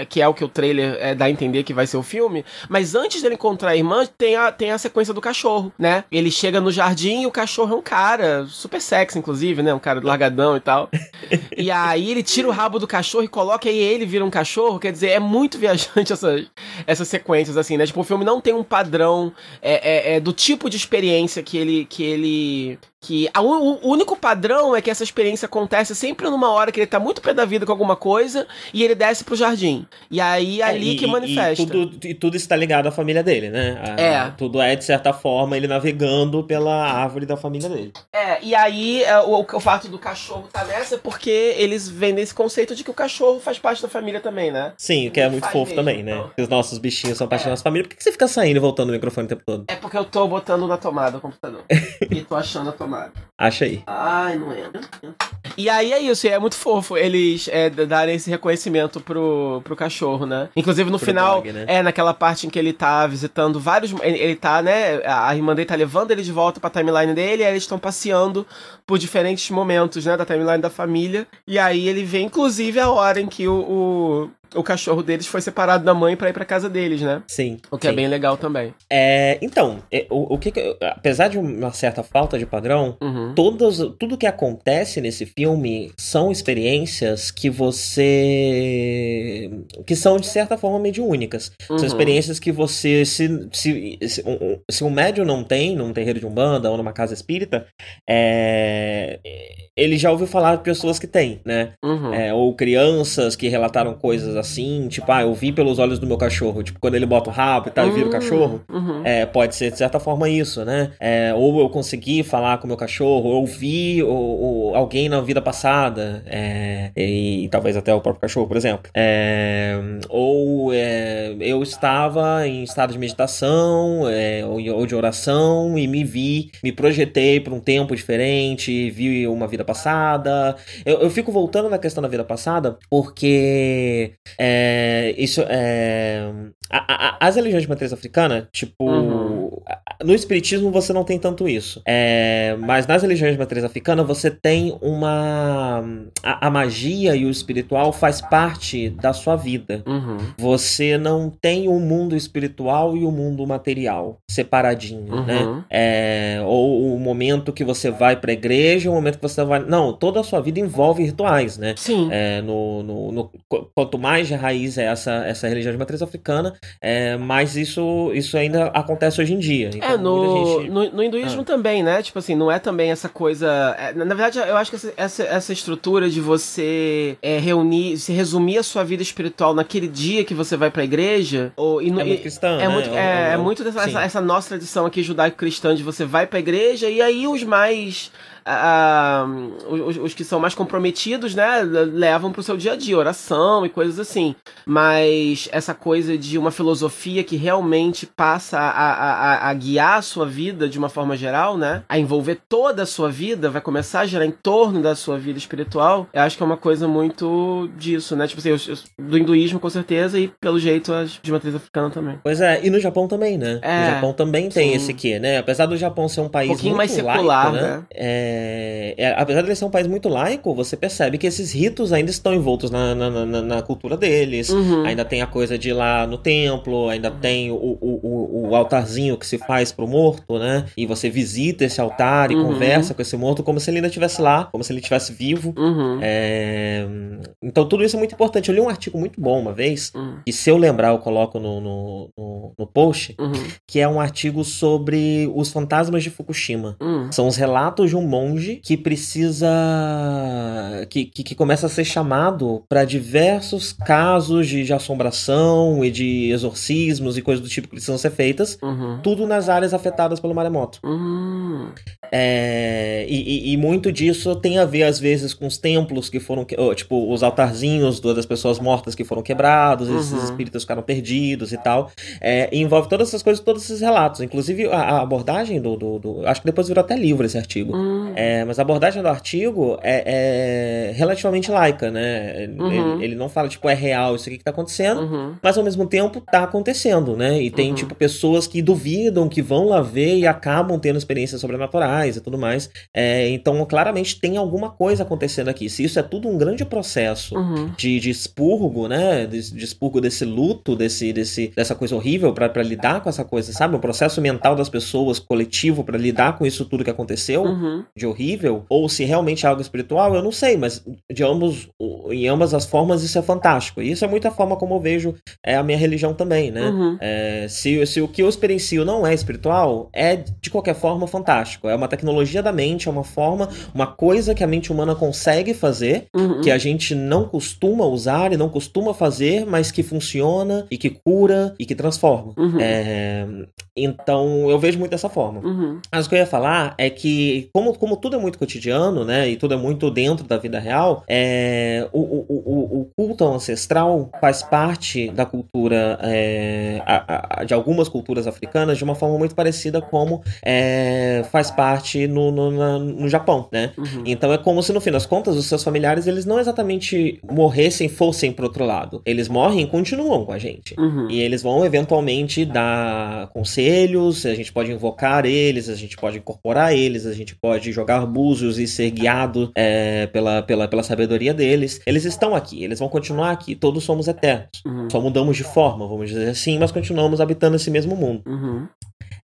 que é o, que o trailer dá a entender que vai ser o filme. Mas antes dele encontrar a irmã, tem a, tem a sequência do cachorro, né? Ele chega no jardim e o cachorro é um cara super sexy, inclusive, né? Um cara largadão e tal. e aí ele tira o rabo do cachorro e coloca e ele vira um cachorro. Quer dizer, é muito viajante essas, essas sequências, assim, né? Tipo, o filme não tem um padrão é, é, é do tipo de experiência que ele, que ele que a, o, o, único padrão é que essa experiência acontece sempre numa hora que ele tá muito pé da vida com alguma coisa e ele desce pro jardim. E aí é, ali e, que manifesta. E tudo, e tudo está ligado à família dele, né? A, é. Tudo é, de certa forma, ele navegando pela árvore da família dele. É, e aí é, o, o fato do cachorro tá nessa é porque eles vendem esse conceito de que o cachorro faz parte da família também, né? Sim, o que é muito fofo mesmo, também, né? Então. Os nossos bichinhos são parte é. da nossa família. Por que você fica saindo e voltando o microfone o tempo todo? É porque eu tô botando na tomada o computador. (laughs) e tô achando a tomada. Acha aí. Ai, não é. E aí é isso, é muito fofo eles é, darem esse reconhecimento pro, pro cachorro, né? Inclusive no pro final, dog, né? é naquela parte em que ele tá visitando vários. Ele tá, né? A irmã dele tá levando ele de volta pra timeline dele, e aí eles estão passeando por diferentes momentos, né? Da timeline da família. E aí ele vê, inclusive, a hora em que o, o cachorro deles foi separado da mãe para ir para casa deles, né? Sim. O que é sim. é bem legal também. É, então, é, o, o que, apesar de uma certa falta de padrão, uhum. tudo que acontece nesse filme são experiências que você que são de certa forma mediúnicas. Uhum. São experiências que você se se, se, um, se um médium não tem num terreiro de umbanda ou numa casa espírita, é, ele já ouviu falar de pessoas que têm, né? Uhum. É, ou crianças que relataram coisas assim, tipo, ah, eu vi pelos olhos do meu cachorro. Tipo, quando ele bota o rabo e tal uhum. e vira o hum, cachorro. Uhum. É, pode ser de certa forma isso, né? É, ou eu consegui falar com o meu cachorro, ou vi ou, ou alguém na vida passada. É, e, e, talvez até o próprio cachorro, por exemplo. É, ou é, eu estava em estado de meditação ou, ou de oração e me vi, me projetei para um tempo diferente, vi uma vida vida passada. Eu, eu fico voltando na questão da vida passada porque é, isso é, a, a, as religiões de matriz africana, tipo, uhum. No espiritismo você não tem tanto isso. É, mas nas religiões de matriz africana você tem uma a, a, magia e o espiritual faz parte da sua vida. Uhum. Você não tem o um mundo espiritual e o um mundo material separadinho, uhum. né? É, ou o momento que você vai para a igreja, o momento que você vai, não, toda a sua vida envolve rituais, né? Sim. É, no, no, no, quanto mais de raiz é essa essa religião de matriz africana, é, mas isso, isso ainda acontece hoje em dia. Então, é, no, gente... no, no, hinduísmo ah. também, né? Tipo assim, não é também essa coisa. É, na verdade, eu acho que essa, essa, essa estrutura de você é, reunir, se resumir a sua vida espiritual naquele dia que você vai pra igreja. Ou, no, é muito cristã, é, né? muito, é, é, é muito dessa, essa, essa, nossa tradição aqui judaico-cristã de você vai pra igreja e aí os mais os, os, que são mais comprometidos, né, levam pro seu dia a dia, oração e coisas assim. Mas essa coisa de uma filosofia que realmente passa a, a, guiar a sua vida de uma forma geral, né, a envolver toda a sua vida, vai começar a gerar em torno da sua vida espiritual, eu acho que é uma coisa muito disso, né, tipo assim, do hinduísmo com certeza e pelo jeito as de matriz africana também. Pois é, e no Japão também, né? É, no Japão também tem sim. esse quê, né? Apesar do Japão ser um país um pouquinho mais secular, laico, né? né? É, é, é, apesar de ele ser um país muito laico, você percebe que esses ritos ainda estão envoltos na, na, na, na cultura deles. Uhum. Ainda tem a coisa de ir lá no templo, ainda uhum. tem o, o, o, altarzinho que se faz pro morto, né? E você visita esse altar e uhum. conversa com esse morto como se ele ainda estivesse lá, como se ele estivesse vivo. Uhum. É... Então tudo isso é muito importante. Eu li um artigo muito bom uma vez, uhum. e se eu lembrar, eu coloco no, no, no, no post, uhum. que é um artigo sobre os fantasmas de Fukushima. São os relatos de um monge que precisa. que, que, que começa a ser chamado para diversos casos de, de, assombração e de exorcismos e coisas do tipo que precisam ser feitas, uhum. tudo nas áreas afetadas pelo maremoto. Uhum. É, e, e, muito disso tem a ver, às vezes, com os templos que foram. Tipo, os altarzinhos das pessoas mortas que foram quebrados, uhum. esses espíritos ficaram perdidos e tal. É, e envolve todas essas coisas, todos esses relatos. Inclusive, a, a abordagem do, do, do, Acho que depois virou até livro esse artigo. Uhum. É, mas a abordagem do artigo é, é relativamente laica, né? Uhum. Ele, ele, não fala, tipo, é real isso aqui que tá acontecendo, uhum. mas ao mesmo tempo tá acontecendo, né? E tem, uhum. tipo, pessoas que duvidam, que vão lá ver e acabam tendo experiências sobrenaturais e tudo mais. É, então, claramente tem alguma coisa acontecendo aqui. Se isso é tudo um grande processo uhum. de, de expurgo, né? De, de, expurgo desse luto, desse, desse, dessa coisa horrível para lidar com essa coisa, sabe? Um processo mental das pessoas, coletivo, para lidar com isso tudo que aconteceu. De horrível, ou se realmente é algo espiritual, eu não sei, mas de ambos, em ambas as formas isso é fantástico. E isso é muita forma como eu vejo é, a minha religião também, né? Uhum. É, se, se o que eu experiencio não é espiritual, é de qualquer forma fantástico. É uma tecnologia da mente, é uma forma, uma coisa que a mente humana consegue fazer, uhum. que a gente não costuma usar e não costuma fazer, mas que funciona e que cura e que transforma. Uhum. É, então eu vejo muito dessa forma. Uhum. Mas o que eu ia falar é que, como, como como tudo é muito cotidiano, né, e tudo é muito dentro da vida real, é, o, o, o, o culto ancestral faz parte da cultura, é, a, a, de algumas culturas africanas, de uma forma muito parecida como é, faz parte no, no, na, no Japão, né? Uhum. Então é como se no fim das contas os seus familiares eles não exatamente morressem, fossem pro outro lado. Eles morrem e continuam com a gente. Uhum. E eles vão eventualmente dar conselhos, a gente pode invocar eles, a gente pode incorporar eles, a gente pode jogar búzios e ser guiado é, pela, pela, pela sabedoria deles. Eles estão aqui, eles vão continuar aqui. Todos somos eternos. Uhum. Só mudamos de forma, vamos dizer assim, mas continuamos habitando esse mesmo mundo. Uhum.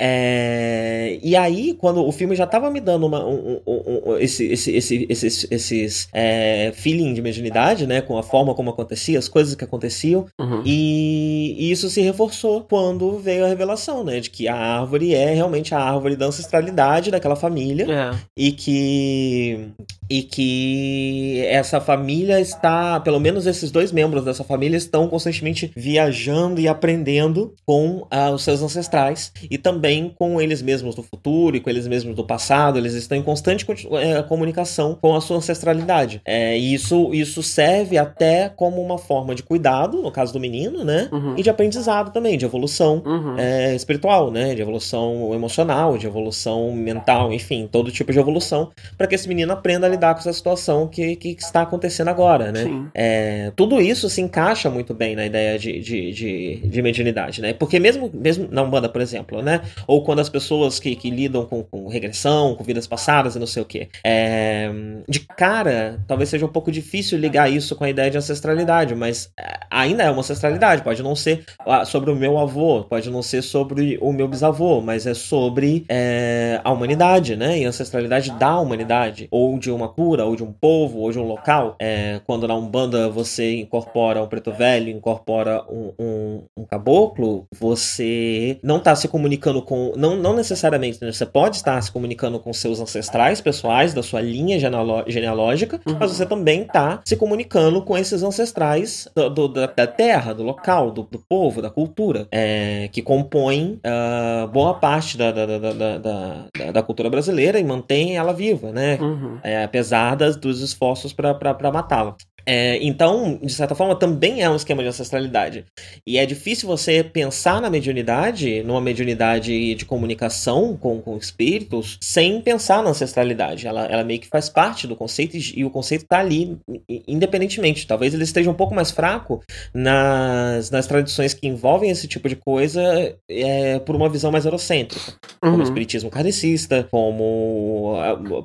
É, e aí, quando o filme já tava me dando uma, um, um, um, esse, esse, esse, esses, esses é, feeling de mediunidade, né? Com a forma como acontecia, as coisas que aconteciam. Uhum. E, e, isso se reforçou quando veio a revelação, né? De que a árvore é realmente a árvore da ancestralidade daquela família. É. E que. E que essa família está, pelo menos esses dois membros dessa família estão constantemente viajando e aprendendo com ah, os seus ancestrais. E também com eles mesmos do futuro e com eles mesmos do passado, eles estão em constante é, comunicação com a sua ancestralidade. É, e isso, isso serve até como uma forma de cuidado, no caso do menino, né? Uhum. E de aprendizado também, de evolução uhum. é, espiritual, né? De evolução emocional, de evolução mental, enfim, todo tipo de evolução, para que esse menino aprenda a lidar com essa situação que, que está acontecendo agora, né? É, tudo isso se encaixa muito bem na ideia de, de, de, de mediunidade, né? Porque mesmo, mesmo na Umbanda, por exemplo, né? Ou quando as pessoas que, que lidam com, com regressão, com vidas passadas e não sei o que, é, de cara, talvez seja um pouco difícil ligar isso com a ideia de ancestralidade, mas é, ainda é uma ancestralidade, pode não ser ah, sobre o meu avô, pode não ser sobre o meu bisavô, mas é sobre é, a humanidade, né? E ancestralidade da humanidade, ou de uma cura, ou de um povo, ou de um local. É, quando na Umbanda você incorpora um preto velho, incorpora um, um, um caboclo, você não está se comunicando com. Não, não necessariamente, né? você pode estar se comunicando com seus ancestrais pessoais, da sua linha genealógica, uhum. mas você também está se comunicando com esses ancestrais do, do, da, da, terra, do local, do, do povo, da cultura, é, que compõem uh, boa parte da, da, da, da, cultura brasileira e mantém ela viva, né? Uhum. É, apesar das, dos esforços para matá-la. É, então, de certa forma, também é um esquema de ancestralidade. E é difícil você pensar na mediunidade, numa mediunidade de comunicação com, com espíritos, sem pensar na ancestralidade. Ela, ela meio que faz parte do conceito e, e o conceito está ali, independentemente. Talvez ele esteja um pouco mais fraco nas, nas tradições que envolvem esse tipo de coisa é, por uma visão mais eurocêntrica. Uhum. Como o espiritismo kardecista, como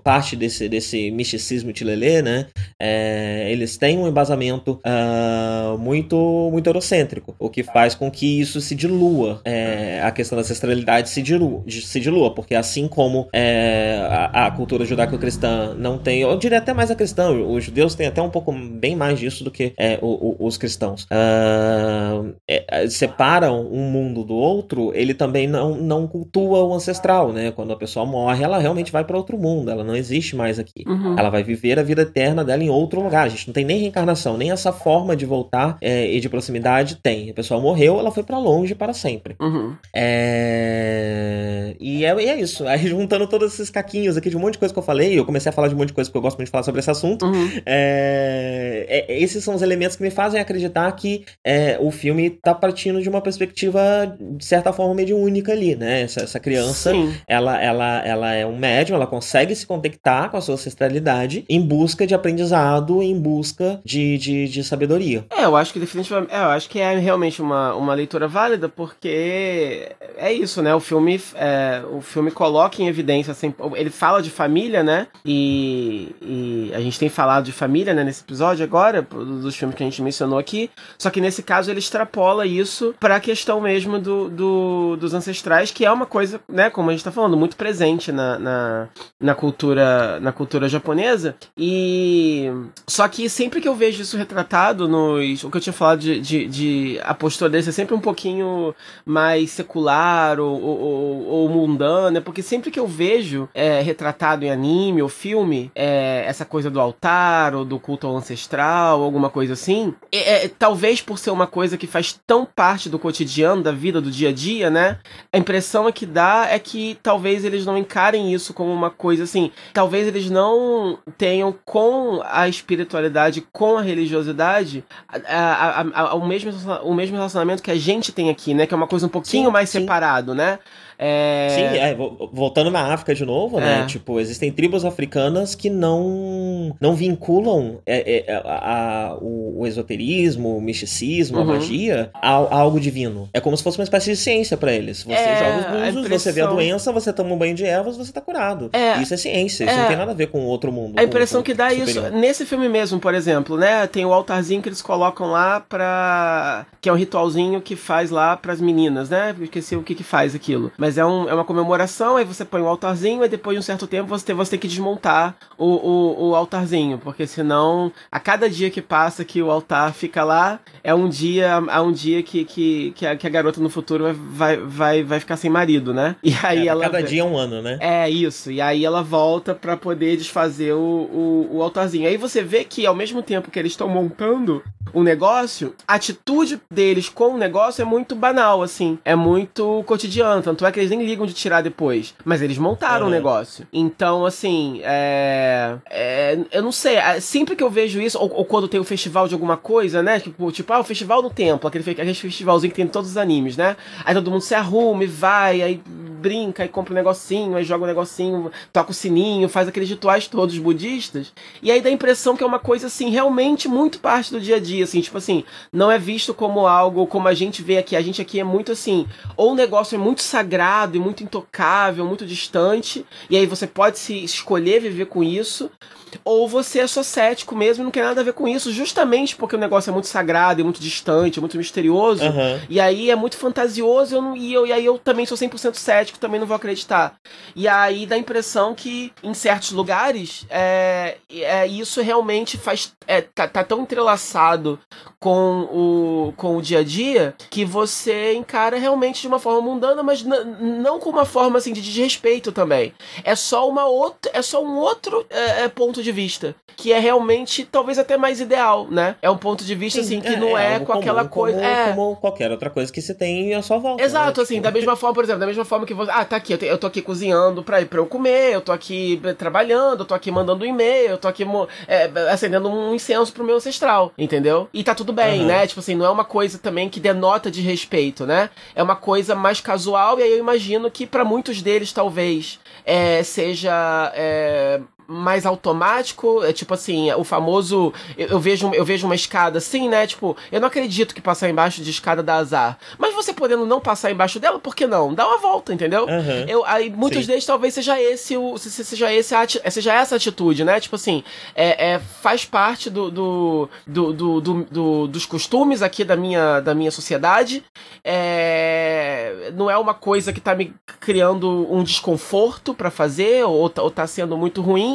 parte desse, desse misticismo tilelê, né? É, eles têm um embasamento uh, muito, muito eurocêntrico, o que faz com que isso se dilua, é, a questão da ancestralidade se dilua, se dilua porque assim como é, a, a, cultura judaico-cristã não tem, eu diria até mais a cristã, os judeus têm até um pouco bem mais disso do que é, o, o, os cristãos, uh, separam um mundo do outro, ele também não, não cultua o ancestral, né? Quando a pessoa morre, ela realmente vai para outro mundo, ela não existe mais aqui. Uhum. Ela vai viver a vida eterna dela em outro lugar. A gente não tem nem nem reencarnação, nem essa forma de voltar é, e de proximidade tem. A pessoa morreu, ela foi para longe para sempre. Uhum. É... E, é, e é isso. Aí (laughs) juntando todos esses caquinhos aqui de um monte de coisa que eu falei, eu comecei a falar de um monte de coisa porque eu gosto muito de falar sobre esse assunto. Uhum. É... é esses são os elementos que me fazem acreditar que é, o filme tá partindo de uma perspectiva, de certa forma, mediúnica ali, né? Essa, essa criança, ela, ela, ela é um médium, ela consegue se conectar com a sua ancestralidade em busca de aprendizado, em busca de, de, de sabedoria. É, eu acho que definitivamente. É, eu acho que é realmente uma, uma leitura válida, porque é isso, né? O filme, é, o filme coloca em evidência, assim, ele fala de família, né? E, e a gente tem falado de família, né, nesse episódio agora, dos filmes que a gente mencionou aqui. Só que nesse caso ele extrapola isso para a questão mesmo do, do, dos ancestrais, que é uma coisa, né, como a gente tá falando, muito presente na, na, na cultura na cultura japonesa. E só que sempre sempre que eu vejo isso retratado nos. O que eu tinha falado de, de, de a postura é sempre um pouquinho mais secular ou, ou, ou mundana, porque sempre que eu vejo é, retratado em anime ou filme, é, essa coisa do altar ou do culto ao ancestral, alguma coisa assim, é, é, talvez por ser uma coisa que faz tão parte do cotidiano, da vida, do dia a dia, né? A impressão é que dá é que talvez eles não encarem isso como uma coisa assim. Talvez eles não tenham com a espiritualidade com a religiosidade a, a, a, o, mesmo, o mesmo relacionamento que a gente tem aqui, né? Que é uma coisa um pouquinho sim, mais sim. separado, né? É... Sim, é, voltando na África de novo, né? É. Tipo, existem tribos africanas que não não vinculam é, é, a, a, o, o, esoterismo, o misticismo, uhum. a magia a, a, algo divino. É como se fosse uma espécie de ciência para eles. Você joga os búzios, impressão... você vê a doença, você toma um banho de ervas, você tá curado. É. Isso é ciência, isso não tem nada a ver com outro mundo. A impressão que dá superior. isso, nesse filme mesmo, por exemplo, né? Tem o altarzinho que eles colocam lá pra. que é um ritualzinho que faz lá pras meninas, né? Esqueci o que que faz aquilo. Mas mas é, um, é uma comemoração, aí você põe o um altarzinho, e depois de um certo tempo você tem, você tem que desmontar o, o, o, altarzinho, porque senão, a cada dia que passa que o altar fica lá, é um dia, é um dia que, que, que, a, que a garota no futuro vai, vai, vai ficar sem marido, né? E aí é, ela. Cada dia é um ano, né? É, isso. E aí ela volta para poder desfazer o, o, o altarzinho. Aí você vê que ao mesmo tempo que eles estão montando o negócio, a atitude deles com o negócio é muito banal, assim. É muito cotidiano. Tanto é que eles nem ligam de tirar depois. Mas eles montaram o uhum. negócio. Então, assim, é, é, Eu não sei. É, sempre que eu vejo isso, ou, ou, quando tem o um festival de alguma coisa, né? Tipo, tipo, ah, o festival no templo, aquele, aquele festivalzinho que tem todos os animes, né? Aí todo mundo se arruma e vai, aí brinca e compra um negocinho, aí joga um negocinho, toca o sininho, faz aqueles rituais todos budistas. E aí dá a impressão que é uma coisa, assim, realmente muito parte do dia a dia, assim, tipo assim, não é visto como algo como a gente vê aqui. A gente aqui é muito assim, ou o negócio é muito sagrado e muito intocável, muito distante, e aí você pode se escolher viver com isso, ou você é só cético mesmo e não quer nada a ver com isso, justamente porque o negócio é muito sagrado e muito distante, muito misterioso, uhum. e aí é muito fantasioso eu não, e, eu, e aí eu também sou 100% cético, também não vou acreditar. E aí dá a impressão que em certos lugares é, é isso realmente faz é, tá, tá tão entrelaçado com o, com o dia a dia que você encara realmente de uma forma mundana, mas não com uma forma assim de desrespeito também. É só uma outra, é só um outro é, é ponto de vista que é realmente talvez até mais ideal, né? É um ponto de vista Sim, assim que é, não é, é com comum, aquela coisa, como, é como qualquer outra coisa que você tem à sua volta. Né? Exato, né? assim, tipo... da mesma forma, por exemplo, da mesma forma que você, ah, tá aqui, eu, te, eu tô aqui cozinhando para ir para eu comer, eu tô aqui trabalhando, eu tô aqui mandando um e-mail, eu tô aqui é, acendendo um incenso pro meu ancestral, entendeu? E tá tudo bem, uhum. né? Tipo assim, não é uma coisa também que denota de respeito, né? É uma coisa mais casual e aí eu imagino que para muitos deles talvez é, seja é, mais automático, é tipo assim, o famoso eu, eu, vejo eu vejo uma escada assim, né? Tipo, eu não acredito que passar embaixo de escada dá azar. Mas você podendo não passar embaixo dela, por que não? Dá uma volta, entendeu? Uhum. Eu aí muitos Sim. deles talvez seja esse o seja esse seja essa atitude, né? Tipo assim, é, é faz parte do do, do, do, do, dos costumes aqui da minha da minha sociedade. É, não é uma coisa que tá me criando um desconforto para fazer ou, ou tá sendo muito ruim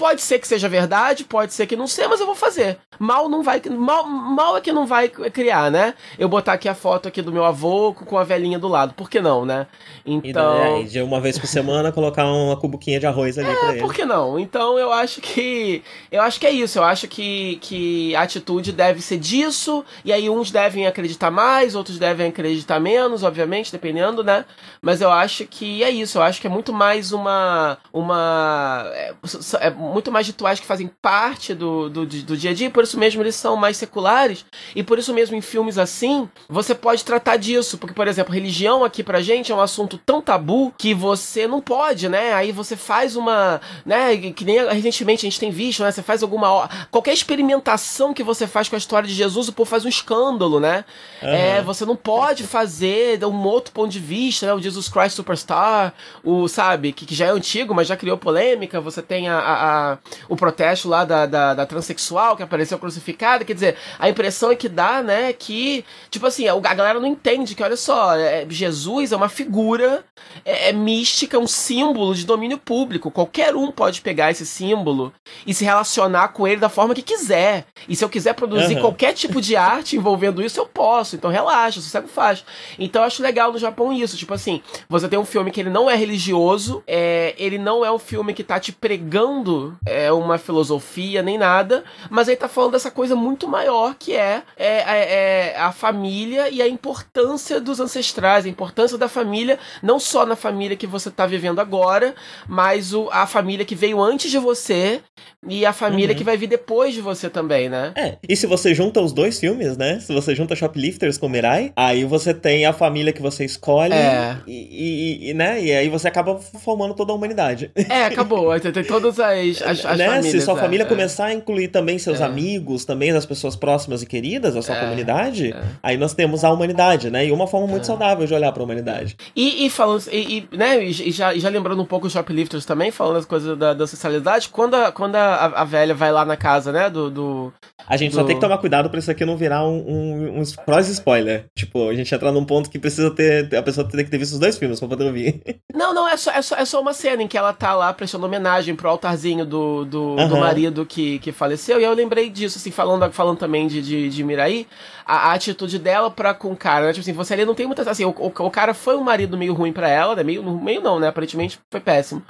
Pode ser que seja verdade, pode ser que não seja, mas eu vou fazer. Mal não vai. Mal, mal é que não vai criar, né? Eu botar aqui a foto aqui do meu avô com a velhinha do lado. Por que não, né? Então. E de uma vez por semana colocar uma cubuquinha de arroz ali é, pra ele. Por que não? Então eu acho que. Eu acho que é isso. Eu acho que, que a atitude deve ser disso. E aí uns devem acreditar mais, outros devem acreditar menos, obviamente, dependendo, né? Mas eu acho que é isso. Eu acho que é muito mais uma. Uma. É, é muito mais rituais que fazem parte do, do, do dia a dia, por isso mesmo eles são mais seculares, e por isso mesmo em filmes assim, você pode tratar disso, porque, por exemplo, religião aqui pra gente é um assunto tão tabu que você não pode, né? Aí você faz uma, né, que nem recentemente a gente tem visto, né? Você faz alguma qualquer experimentação que você faz com a história de Jesus, o povo faz um escândalo, né? Uhum. É, você não pode fazer um outro ponto de vista, né? O Jesus Christ Superstar, o, sabe, que, que já é antigo, mas já criou polêmica, você tem a, a, a o protesto lá da, da, da, transexual que apareceu crucificada. Quer dizer, a impressão é que dá, né, que, tipo assim, a, a galera não entende que, olha só, é, Jesus é uma figura é, é mística, um símbolo de domínio público. Qualquer um pode pegar esse símbolo e se relacionar com ele da forma que quiser. E se eu quiser produzir uhum. qualquer tipo de arte envolvendo isso, eu posso. Então relaxa, sossego faz. Então eu acho legal no Japão isso. Tipo assim, você tem um filme que ele não é religioso, é, ele não é um filme que tá te pregando é, uma filosofia nem nada, mas ele tá falando dessa coisa muito maior que é, é, é, é a família e a importância dos ancestrais, a importância da família, não só na família que você tá vivendo agora, mas o, a família que veio antes de você e a família uhum. que vai vir depois de você também, né? É, e se você junta os dois filmes, né? Se você junta Shoplifters com Mirai, aí você tem a família que você escolhe é. e, e, e, né? E aí você acaba formando toda a humanidade. É, acabou. Tem todas as, as, as né? famílias. Se sua é, família é. começar a incluir também seus é. amigos, também as pessoas próximas e queridas da sua é, comunidade, é. aí nós temos a humanidade, né? E uma forma muito saudável de olhar para a humanidade. E, e falando, e, e, né? E já, já lembrando um pouco os Shoplifters também, falando as coisas da, da socialidade, quando a, quando a, a velha vai lá na casa, né? Do. do a gente do... só tem que tomar cuidado pra isso aqui não virar um, um, um spoiler. Tipo, a gente entrar num ponto que precisa ter. A pessoa tem que ter visto os dois filmes pra poder ouvir. Não, não, é só, é só, é só uma cena em que ela tá lá prestando homenagem pro altarzinho do do, do, uhum. do marido que, que faleceu, e eu lembrei disso, assim, falando, falando também de, de, de Miraí, a, a, atitude dela pra com o cara, né? Tipo assim, você ali não tem muita. Assim, o, o, o cara foi um marido meio ruim para ela, né? Meio, meio não, né? Aparentemente foi péssimo.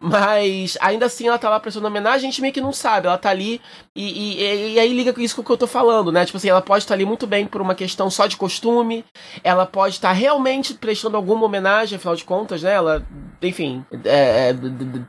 Mas ainda assim ela tá lá prestando homenagem, a gente meio que não sabe. Ela tá ali e, e, e aí liga com isso que eu tô falando, né? Tipo assim, ela pode estar tá ali muito bem por uma questão só de costume, ela pode estar tá realmente prestando alguma homenagem, afinal de contas, né? Ela, enfim, é, é,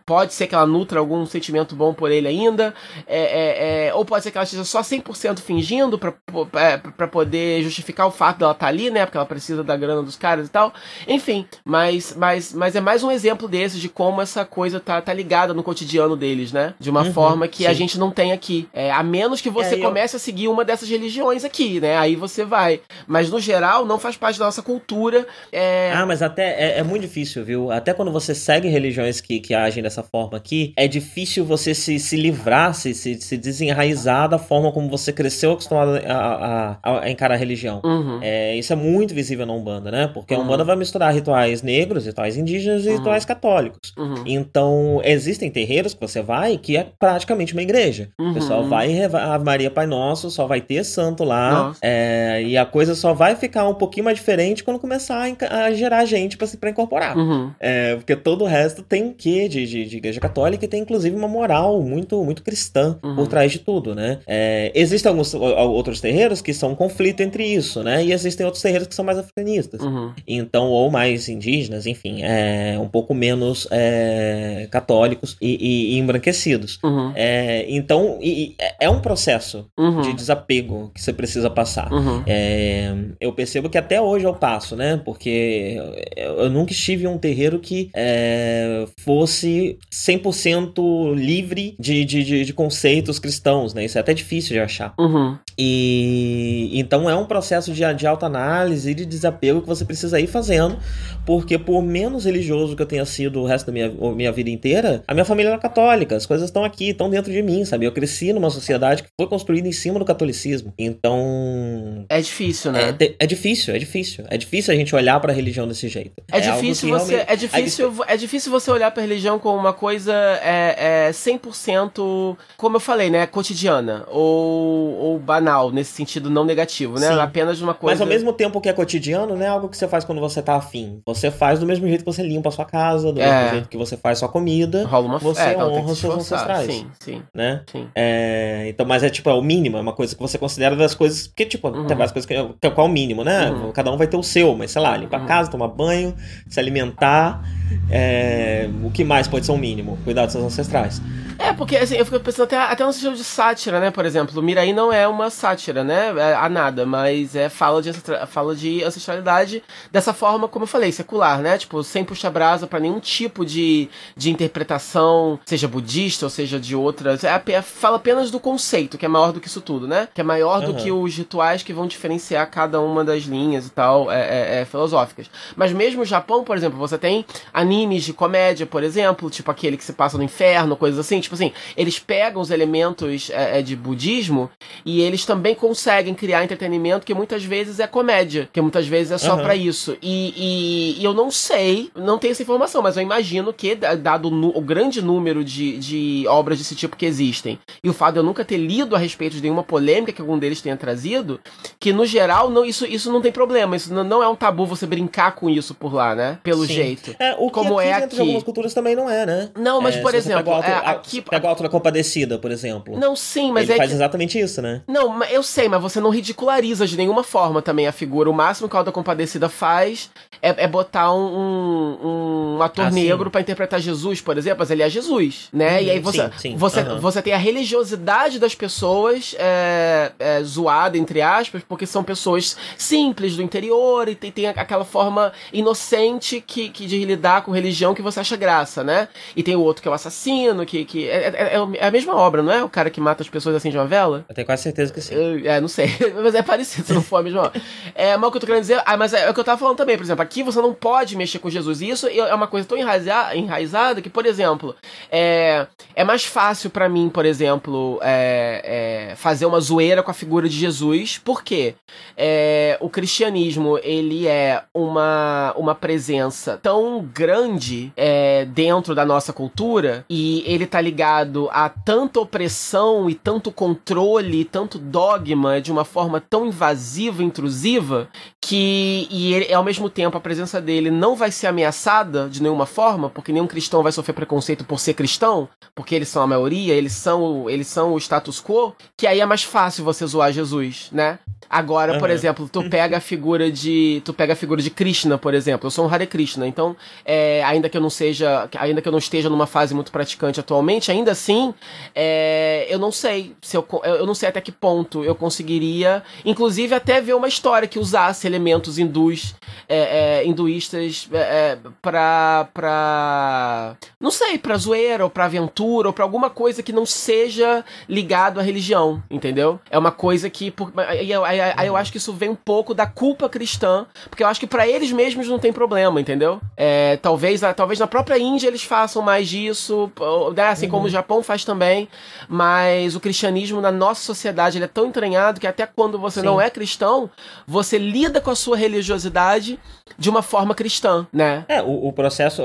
pode ser que ela nutra algum sentimento bom por ele ainda, é, é, é ou pode ser que ela esteja só 100% fingindo pra, pra, pra poder justificar o fato dela estar tá ali, né? Porque ela precisa da grana dos caras e tal. Enfim, mas, mas, mas é mais um exemplo desse de como essa coisa tá, tá ligada no cotidiano deles, né? De uma uhum, forma que sim. a gente não tem aqui. É, a menos que você é, comece eu... a seguir uma dessas religiões aqui, né? Aí você vai. Mas no geral, não faz parte da nossa cultura. É... Ah, mas até é, é, muito difícil, viu? Até quando você segue religiões que, que agem dessa forma aqui, é difícil você se, se livrar, se, se, se desenraizar da forma como você cresceu acostumado a, a, a a encarar a religião. Uhum. É, isso é muito visível na Umbanda, né? Porque a Umbanda uhum. vai misturar rituais negros, rituais indígenas e uhum. rituais católicos. Uhum. Então, existem terreiros que você vai que é praticamente uma igreja. O pessoal vai a Maria Pai Nosso, só vai ter santo lá. É, e a coisa só vai ficar um pouquinho mais diferente quando começar a, a gerar gente pra, pra incorporar. É, porque todo o resto tem quê de, de, de, igreja católica e tem inclusive uma moral muito, muito cristã por trás de tudo, né? É, existem alguns outros terreiros que são conflito entre isso, né? E existem outros terreiros que são mais africanistas. Uhum. Então, ou mais indígenas, enfim, é, um pouco menos é, católicos e, e, e embranquecidos. Uhum. É, então, e, é um processo uhum. de desapego que você precisa passar. Uhum. É, eu percebo que até hoje eu passo, né? Porque eu nunca estive em um terreiro que é, fosse 100% livre de, de, de, de, conceitos cristãos, né? Isso é até difícil de achar. Uhum. E então é um processo de, de alta análise e de desapego que você precisa ir fazendo, porque por menos religioso que eu tenha sido o resto da minha, minha vida inteira, a minha família era católica, as coisas estão aqui, estão dentro de mim, sabe? Eu cresci numa sociedade que foi construída em cima do catolicismo. Então. É difícil, né? É, é difícil, é difícil. É difícil a gente olhar para a religião desse jeito. É, é difícil você. Realmente... É difícil, é difícil você olhar para a religião como uma coisa é, é 100%, como eu falei, né? Cotidiana. Ou, ou banal, nesse sentido não negativo, né? Sim. Apenas uma coisa. Mas ao mesmo tempo que é cotidiano, não é algo que você faz quando você tá afim. Você faz do mesmo jeito que você limpa a sua casa, do é. mesmo jeito que você faz sua comida. Rola uma Você é, honra os seus ancestrais. Sim, sim. Né? Sim. É, então, mas é tipo, é o mínimo, é uma coisa que você considera das coisas. Porque, tipo, uhum. tem várias coisas que, é qual é o mínimo, né? Uhum. Cada um vai ter o seu, mas sei lá, limpar uhum. a casa, tomar banho, se alimentar. É, o que mais pode ser um mínimo? Cuidar dos seus ancestrais. É, porque assim, eu fico pensando até, até no sentido de sátira, né? Por exemplo, Miraí não é uma sátira, né? É, a nada, mas é fala de, fala de ancestralidade dessa forma, como eu falei, secular, né? Tipo, sem puxar brasa para nenhum tipo de, de interpretação, seja budista ou seja de outras. É, é, fala apenas do conceito, que é maior do que isso tudo, né? Que é maior uhum. do que os rituais que vão diferenciar cada uma das linhas e tal, é, é, é, filosóficas. Mas mesmo o Japão, por exemplo, você tem animes de comédia, por exemplo, tipo aquele que se passa no inferno, coisas assim Tipo assim, eles pegam os elementos é, de budismo e eles também conseguem criar entretenimento que muitas vezes é comédia, que muitas vezes é só uhum. para isso. E, e, e, eu não sei, não tenho essa informação, mas eu imagino que, dado o grande número de, de obras desse tipo que existem, e o fato de eu nunca ter lido a respeito de nenhuma polêmica que algum deles tenha trazido, que no geral não, isso, isso não tem problema, isso não, é um tabu você brincar com isso por lá, né? Pelo Sim. jeito. É, o que como aqui, é aqui. algumas culturas também não é, né? Não, mas é, por exemplo, é, aqui. Pega o Alto da Compadecida, por exemplo. Não, sim, mas Ele é. faz que... exatamente isso, né? Não, eu sei, mas você não ridiculariza de nenhuma forma também a figura. O máximo que o Alto da Compadecida faz é, é botar um, um, um ator ah, negro para interpretar Jesus, por exemplo, mas ele é Jesus, né? Uhum, e aí você, sim, sim. Você, uhum. você tem a religiosidade das pessoas é, é, zoada, entre aspas, porque são pessoas simples do interior e tem, tem aquela forma inocente que, que de lidar com religião que você acha graça, né? E tem o outro que é o assassino, que, que é, é, é, é, a mesma obra, não é? O cara que mata as pessoas assim de uma vela? Eu tenho quase certeza que sim. Eu, é, não sei. (laughs) mas é parecido, se não for a mesma. É, mas o que eu tô querendo dizer. Ah, mas é, é, o que eu tava falando também, por exemplo, aqui você não pode mexer com Jesus. E isso é uma coisa tão enraizada, enraizada que, por exemplo, é, é mais fácil para mim, por exemplo, é, é, fazer uma zoeira com a figura de Jesus. Por quê? É, o cristianismo, ele é uma, uma presença tão grande é, dentro da nossa cultura e ele tá ligado a tanta opressão e tanto controle e tanto dogma de uma forma tão invasiva, intrusiva, que e ele, ao mesmo tempo a presença dele não vai ser ameaçada de nenhuma forma, porque nenhum cristão vai sofrer preconceito por ser cristão, porque eles são a maioria, eles são, eles são o status quo, que aí é mais fácil você zoar Jesus, né? Agora, uhum. por exemplo, tu pega a figura de. Tu pega a figura de Krishna, por exemplo. Eu sou um Hare Krishna, então, é, ainda que eu não seja. Ainda que eu não esteja numa fase muito praticante atualmente, ainda assim, é, eu não sei se eu, eu não sei até que ponto eu conseguiria, inclusive, até ver uma história que usasse elementos hindus, é, é hinduístas é, é, pra, pra. Não sei, pra zoeira, ou pra aventura, ou pra alguma coisa que não seja ligado à religião, entendeu? É uma coisa que. Por, eu, aí, aí, eu acho que isso vem um pouco da culpa cristã, porque eu acho que para eles mesmos não tem problema, entendeu? É, talvez, talvez na própria Índia eles façam mais disso, né? assim uhum. como o Japão faz também, mas o cristianismo na nossa sociedade ele é tão entranhado que até quando você Sim. não é cristão, você lida com a sua religiosidade de uma forma cristã, né? É, o, o processo,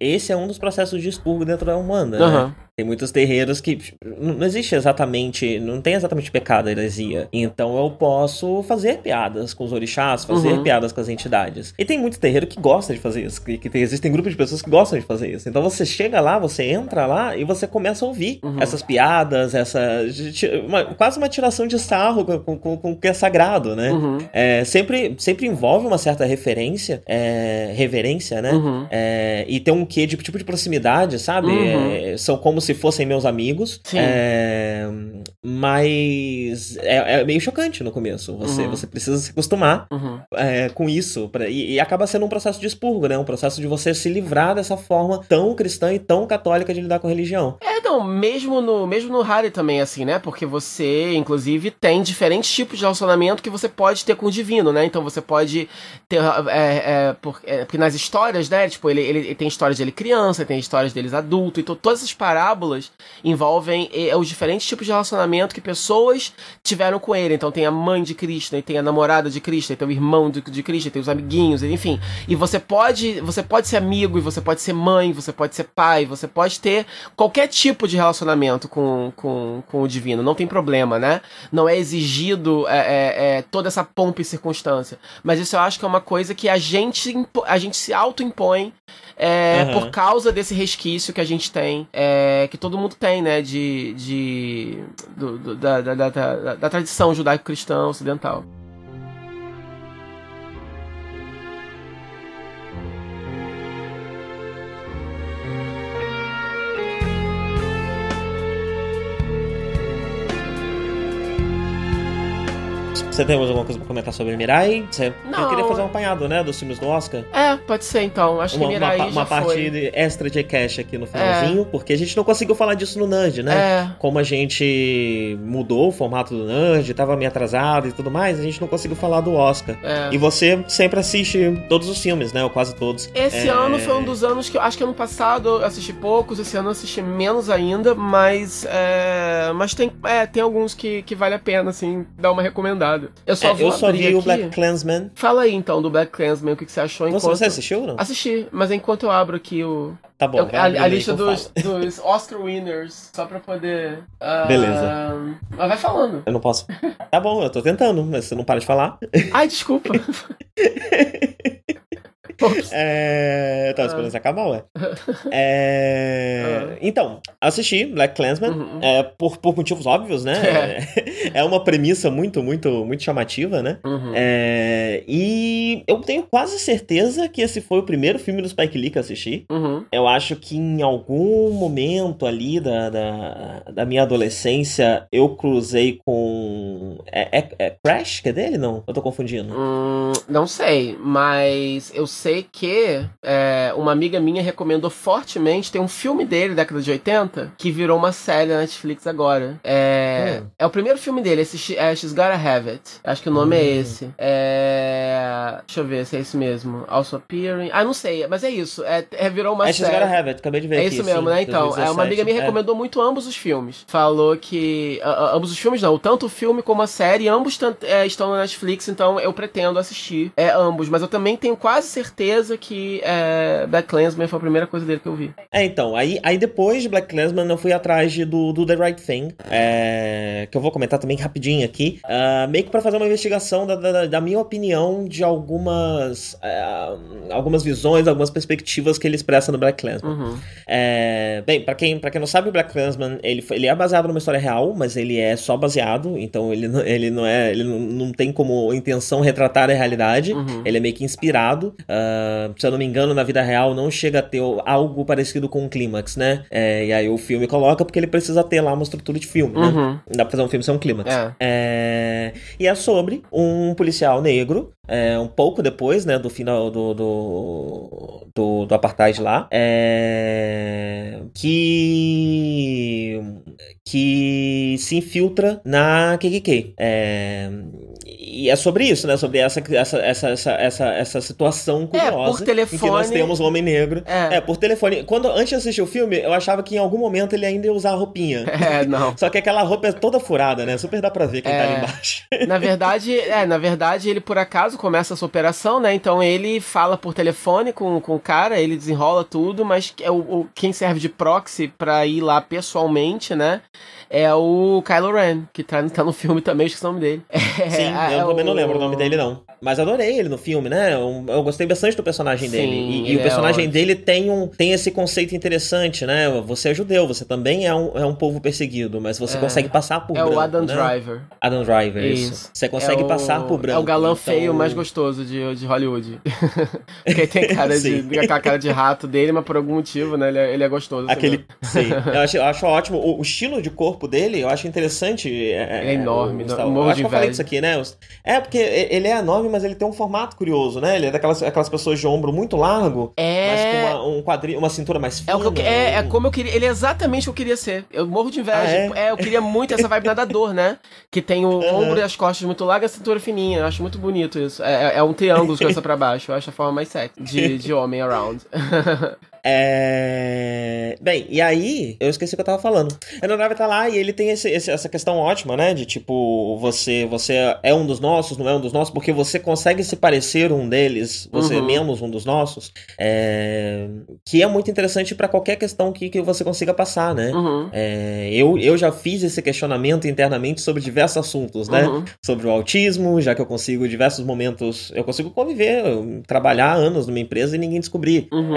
esse é um dos processos de expurgo dentro da Umbanda, uhum. né? Tem muitos terreiros que não existe exatamente, não tem exatamente pecado, heresia. Então eu posso fazer piadas com os orixás, fazer uhum. piadas com as entidades. E tem muito terreiro que gosta de fazer isso, que, que tem, existem grupos de pessoas que gostam de fazer isso. Então você chega lá, você entra lá e você começa a ouvir uhum. essas piadas, essa uma, quase uma tiração de sarro com, com, com o que é sagrado, né? Uhum. É, sempre, sempre envolve uma certa referência, é, reverência, né? Uhum. É, e tem um quê de tipo de proximidade, sabe? Uhum. É, são como se fossem meus amigos. Sim. É, mas é, é, meio chocante no começo. Você, uhum. você precisa se acostumar uhum. é, com isso. Pra, e, e, acaba sendo um processo de expurgo, né? Um processo de você se livrar dessa forma tão cristã e tão católica de lidar com a religião. É, não, mesmo no, mesmo no Harry também, assim, né? Porque você, inclusive, tem diferentes tipos de relacionamento que você pode ter com o divino, né? Então você pode ter. É, é, por, é, porque nas histórias, né? Tipo, ele, ele, ele tem histórias dele criança, tem histórias deles adulto, então todas essas parábolas envolvem é, os diferentes tipos de relacionamento que pessoas tiveram com ele. Então tem a mãe de Krishna, e tem a namorada de Krishna, tem o irmão de, de Krishna, tem os amiguinhos, enfim. E você pode, você pode ser amigo, e você pode ser mãe, você pode ser pai, você pode ter qualquer tipo de relacionamento com, com, com o divino. Não tem problema, né? Não é exigido é, é, é, toda essa pompa e circunstância. Mas isso eu acho que é uma coisa que a gente, a gente se auto-impõe é, uhum. por causa desse resquício que a gente tem, é, que todo mundo tem, né, de, de do, do, da, da, da, da, da tradição judaico-cristã ocidental. Você tem mais alguma coisa pra comentar sobre Mirai? Você não. Eu queria fazer um apanhado, né, dos filmes do Oscar. É, pode ser então. Acho uma, que Mirai uma, uma parte foi. extra de cash aqui no finalzinho, é. porque a gente não conseguiu falar disso no Nerd, né? É. Como a gente mudou o formato do Nerd, tava meio atrasado e tudo mais, a gente não conseguiu falar do Oscar. É. E você sempre assiste todos os filmes, né? Ou quase todos. Esse é... ano foi um dos anos que eu acho que ano passado eu assisti poucos, esse ano eu assisti menos ainda, mas é, mas tem, é, tem alguns que, que vale a pena, assim, dar uma recomendada. Eu só vou eu só vi aqui. o Black Clansman. Fala aí então do Black Clansman, o que, que você achou enquanto... Você assistiu não? Assisti, mas enquanto eu abro aqui o... Tá bom. Eu, a, a lista dos, (laughs) dos, Oscar winners, só pra poder... Uh, Beleza. Mas vai falando. Eu não posso... Tá bom, eu tô tentando, mas você não para de falar. Ai, desculpa. (laughs) É... Tava esperando isso acabar, ué. (laughs) É... Então, assisti Black Clansman uhum. é, por, por motivos óbvios, né? É. (laughs) é uma premissa muito, muito, muito chamativa, né? Uhum. É... E eu tenho quase certeza que esse foi o primeiro filme do Spike Lee que eu assisti. Uhum. Eu acho que em algum momento ali da, da, da minha adolescência eu cruzei com. É, é, é, Crash que é dele? Não? Eu tô confundindo. Hum, não sei, mas eu sei sei que é, uma amiga minha recomendou fortemente. Tem um filme dele, década de 80, que virou uma série na Netflix agora. É, hum. é o primeiro filme dele, esse é She's Gotta Have It. Acho que o nome é hum. é esse. É, deixa eu ver se é esse mesmo. Also Appearing. Ah, não sei, mas é isso. É, é virou uma é série. She's Gotta Have It, acabei de ver É aqui, isso mesmo, sim, né? Então, 2017, é, uma amiga me recomendou muito ambos os filmes. Falou que. Uh, ambos os filmes não, tanto o filme como a série ambos estão na Netflix, então eu pretendo assistir é, ambos. Mas eu também tenho quase certeza que é, Black Clansman foi a primeira coisa dele que eu vi. É, então, aí, aí depois de Black Clansman eu fui atrás de, do, do The Right Thing, é, que eu vou comentar também rapidinho aqui, uh, meio que pra fazer uma investigação da, da, da minha opinião de algumas, uh, algumas visões, algumas perspectivas que ele expressa no Black Clansman. Uhum. É, bem, para quem, pra quem não sabe, o Black Clansman, ele, ele é baseado numa história real, mas ele é só baseado, então ele, ele não é, ele não, não tem como intenção retratar a realidade, uhum. ele é meio que inspirado, uh, se eu não me engano, na vida real não chega a ter algo parecido com um clímax, né? É, e aí o filme coloca porque ele precisa ter lá uma estrutura de filme, né? Uhum. Não dá pra fazer um filme sem um clímax. É. É, e é sobre um policial negro é, um pouco depois, né, do final do, do, do, do apartheid lá, é, que que se infiltra na KKK. É, e é sobre isso, né? Sobre essa, essa, essa, essa, essa, essa situação curiosa. É, por telefone. Em que nós temos um homem negro. É. é, por telefone. Quando, antes de assistir o filme, eu achava que em algum momento ele ainda ia usar a roupinha. (laughs) É, não. Só que aquela roupa é toda furada, né? Super dá pra ver quem é, tá ali é. embaixo. (laughs) Na verdade, é, na verdade, ele por acaso começa essa operação, né? Então ele fala por telefone com, com o cara, ele desenrola tudo, mas é o, o quem serve de proxy pra ir lá pessoalmente, né? É o Kylo Ren, que tá, tá no filme também, esqueci o nome dele. (laughs) Sim, é, eu também o... não lembro o nome dele, não. Mas adorei ele no filme, né? Eu, eu gostei bastante do personagem Sim, dele. E, e o é personagem é dele tem, um, tem esse conceito interessante, né? Você é judeu, você também é um, é um povo perseguido, mas você é. consegue passar por é branco. É o Adam né? Driver. Adam Driver, isso. isso. Você consegue é passar por branco. É o galã então... feio mais gostoso de, de Hollywood. (laughs) Porque tem (laughs) cara de. aquela cara de rato dele, mas por algum motivo, né? Ele é, ele é gostoso. Aquele. Sim. Eu acho, eu acho ótimo. O, o, estilo de corpo dele, eu acho interessante. É, é enorme, o, o, eu acho que eu falei isso aqui, né? É, porque ele é enorme, mas ele tem um formato curioso, né? Ele é daquelas aquelas pessoas de ombro muito largo, é... mas com uma, um quadril, uma cintura mais fina. É, eu, é, é, como eu queria. Ele é exatamente o que eu queria ser. Eu morro de inveja. Ah, é? é? eu queria muito essa vibe nadador, né? Que tem o uhum. ombro e as costas muito largas e a cintura fininha. Eu acho muito bonito isso. É, é, é um triângulo de cabeça pra baixo. Eu acho a forma mais sexy de, de homem around. (laughs) É... Bem, e aí, eu esqueci o que eu tava falando. A Driver tá lá e ele tem esse, esse, essa questão ótima, né? De tipo, você, você é um dos nossos, não é um dos nossos, porque você consegue se parecer um deles, você uhum. é menos um dos nossos. É... Que é muito interessante para qualquer questão que, que você consiga passar, né? Uhum. É... Eu, eu já fiz esse questionamento internamente sobre diversos assuntos, né? Uhum. Sobre o autismo, já que eu consigo, diversos momentos, eu consigo conviver, trabalhar anos numa empresa e ninguém descobrir. Uhum.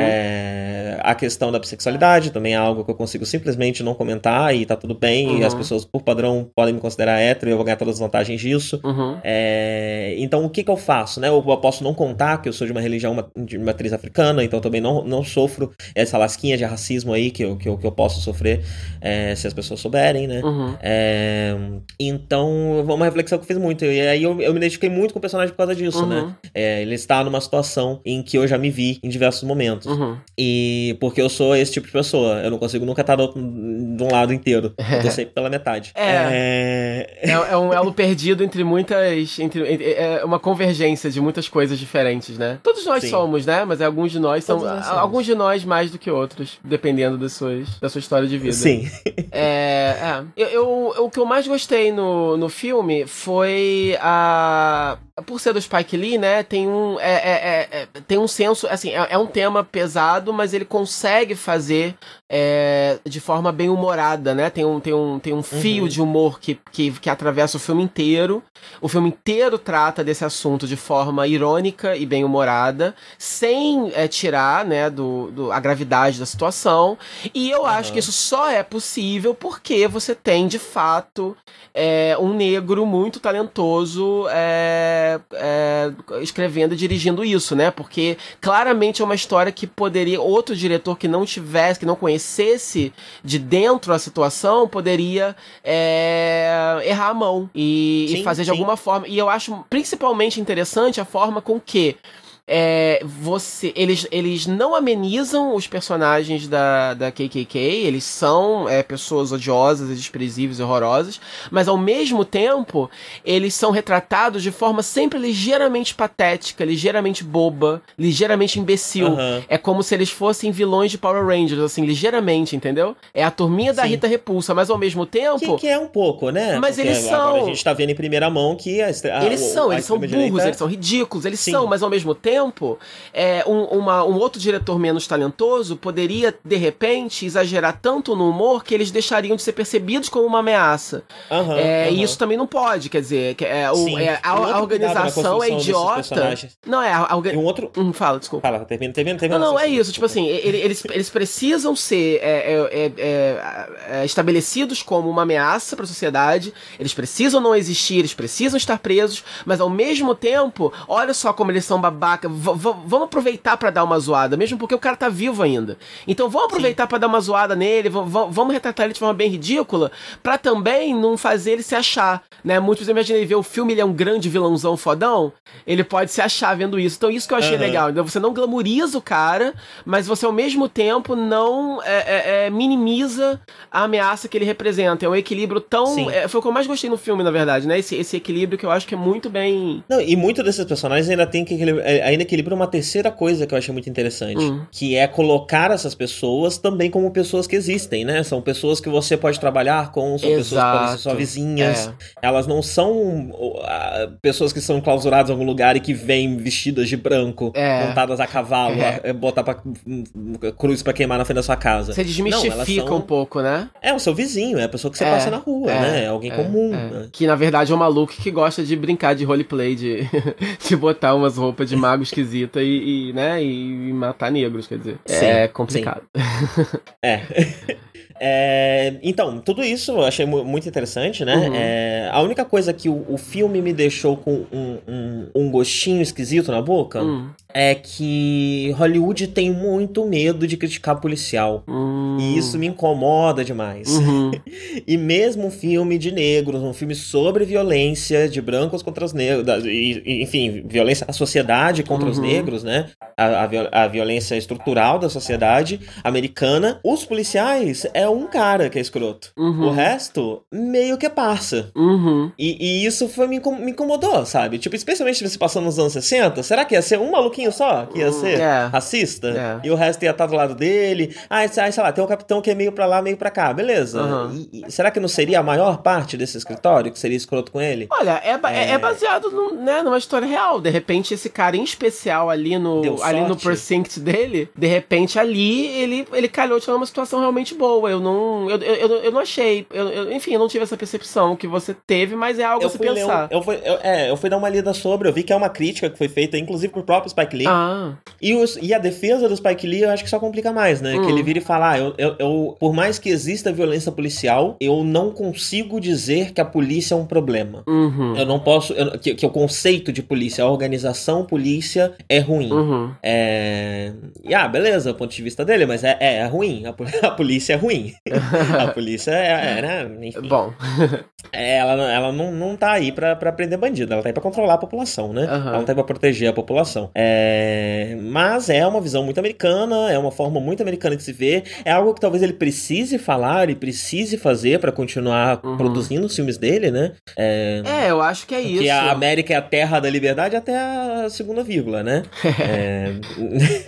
É a questão da bissexualidade também é algo que eu consigo simplesmente não comentar e tá tudo bem. Uhum. E as uhum. pessoas, por padrão, podem me considerar hétero e eu vou ganhar todas as vantagens disso. Uhum. É, então, o que que eu faço, né? Eu, eu posso não contar que eu sou de uma religião de matriz africana, então também não, não sofro essa lasquinha de racismo aí que eu, que eu, que eu posso sofrer é, se as pessoas souberem, né? Uhum. É, então, uma reflexão que eu fiz muito. E aí eu, eu me identifiquei muito com o personagem por causa disso, né? Uhum. É, ele está numa situação em que eu já me vi em diversos momentos. Uhum. E porque eu sou esse tipo de pessoa. Eu não consigo nunca estar do, de um lado inteiro. (laughs) Eu tô sempre pela metade. É. É... é, é um elo perdido entre muitas. Entre, é uma convergência de muitas coisas diferentes, né? Todos nós Sim. somos, né? Mas alguns de nós são. Nós alguns de nós mais do que outros, dependendo das suas, da sua história de vida. Sim. É. é. Eu, eu, o que eu mais gostei no, no filme foi a por ser do Spike Lee, né, tem um, é, é, é, é tem um senso, assim, é, é, um tema pesado, mas ele consegue fazer é, de forma bem humorada, né, tem um, tem um, tem um fio uhum. de humor que, que, que atravessa o filme inteiro, o filme inteiro trata desse assunto de forma irônica e bem humorada, sem é, tirar, né, do, do, a gravidade da situação, e eu uhum. acho que isso só é possível porque você tem, de fato, um negro muito talentoso, é, é, escrevendo e dirigindo isso, né? Porque claramente é uma história que poderia outro diretor que não tivesse, que não conhecesse de dentro a situação, poderia é, errar a mão e, sim, e fazer de alguma forma. E eu acho principalmente interessante a forma com que é, você, eles, eles não amenizam os personagens da, da KKK, eles são é, pessoas odiosas, desprezíveis e horrorosas, mas ao mesmo tempo, eles são retratados de forma sempre ligeiramente patética, ligeiramente boba, ligeiramente imbecil. Uhum. É como se eles fossem vilões de Power Rangers, assim, ligeiramente, entendeu? É a turminha da Sim. Rita Repulsa, mas ao mesmo tempo. Que, que é um pouco, né? Mas Porque eles são. a gente tá vendo em primeira mão que. A, a, eles são, eles são burros, eles são ridículos, eles Sim. são, mas ao mesmo tempo, é, um, uma, um outro diretor menos talentoso poderia, de repente, exagerar tanto no humor que eles deixariam de ser percebidos como uma ameaça. Uhum, é, uhum. E isso também não pode, quer dizer, é, o, é, a, a, organização é idiota. Não, é. A, a orga... um outro. Hum, fala, desculpa. Fala, termina, termina, termina. Não, não, é isso. Tipo assim, eles, eles precisam ser é, é, é, estabelecidos como uma ameaça para a sociedade. Eles precisam não existir, eles precisam estar presos, mas ao mesmo tempo, olha só como eles são babaca. V vamos aproveitar para dar uma zoada, mesmo porque o cara tá vivo ainda. Então vamos aproveitar para dar uma zoada nele, vamos retratar ele de forma bem ridícula, para também não fazer ele se achar, né? Muitos imaginam ele ver o filme, ele é um grande vilãozão fodão, ele pode se achar vendo isso. Então isso que eu achei uhum. legal. Então você não glamoriza o cara, mas você ao mesmo tempo não é, é, é, minimiza a ameaça que ele representa. É um equilíbrio tão. É, foi o que eu mais gostei no filme, na verdade, né? Esse, esse equilíbrio que eu acho que é muito bem. Não, e muito desses personagens ainda tem que ainda equilibra uma terceira coisa que eu achei muito interessante, hum. que é colocar essas pessoas também como pessoas que existem, né? São pessoas que você pode trabalhar com, são Exato. pessoas que podem ser suas vizinhas. É. Elas não são uh, pessoas que são clausuradas em algum lugar e que vêm vestidas de branco, é. montadas a cavalo, é. botar pra, cruz para queimar na frente da sua casa. Você desmistifica não, são... um pouco, né? É o seu vizinho, é a pessoa que você é, passa na rua, é, né? É alguém comum. Né? Que na verdade é um maluco que gosta de brincar de roleplay, de, (laughs) de botar umas roupas de mago (laughs) esquisita e, e, né, e matar negros, quer dizer. Sim, é complicado. (laughs) é. (laughs) É, então, tudo isso eu achei muito interessante, né? Uhum. É, a única coisa que o, o, filme me deixou com um, um, um gostinho esquisito na boca uhum. É que Hollywood tem muito medo de criticar policial. Uhum. E isso me incomoda demais. Uhum. (laughs) e mesmo um filme de negros, um filme sobre violência de brancos contra os negros, enfim, violência à sociedade contra os uhum. negros, né? A, a, a violência estrutural da sociedade americana, os policiais é um cara que é escroto. Uhum. O resto, meio que é parça. Uhum. E, e, isso foi, me, me incomodou, sabe? Tipo, especialmente se passando nos anos 60, será que ia ser um maluquinho só que ia uhum. ser. É. racista? É. E o resto ia estar do lado dele? Ah, sei lá, tem um capitão que é meio pra lá, meio pra cá. Beleza. E, e, será que não seria a maior parte desse escritório que seria escroto com ele? Olha, é, é... é baseado no, né, numa história real. De repente, esse cara em especial ali no, ali no precinct dele, de repente ali ele, ele calhou de uma situação realmente boa. Eu eu não. Eu, eu, eu não achei. Eu, eu, enfim, eu não tive essa percepção que você teve, mas é algo a se pensar. Um, eu, fui, eu, é, eu fui dar uma lida sobre, eu vi que é uma crítica que foi feita, inclusive, por próprio Spike Lee. Ah. E, os, e a defesa do Spike Lee eu acho que só complica mais, né? Hum. Que ele vira e fala: ah, eu, eu, eu, por mais que exista violência policial, eu não consigo dizer que a polícia é um problema. Uhum. Eu não posso. Eu, que, que o conceito de polícia, a organização polícia é ruim. Uhum. É. E ah, beleza, do ponto de vista dele, mas é, é, é ruim. A, (laughs) a polícia é ruim. (laughs) a polícia é, né? Enfim. Bom. (laughs) É, ela, ela não, não tá aí pra, pra prender bandido, ela tá aí pra controlar a população, né? Uhum. Ela não tá aí pra proteger a população. É, mas é uma visão muito americana, é uma forma muito americana de se ver. É algo que talvez ele precise falar e precise fazer para continuar uhum. produzindo os filmes dele, né? É, é, eu acho que é isso. Que a América é a terra da liberdade até a segunda vírgula, né? (laughs) é...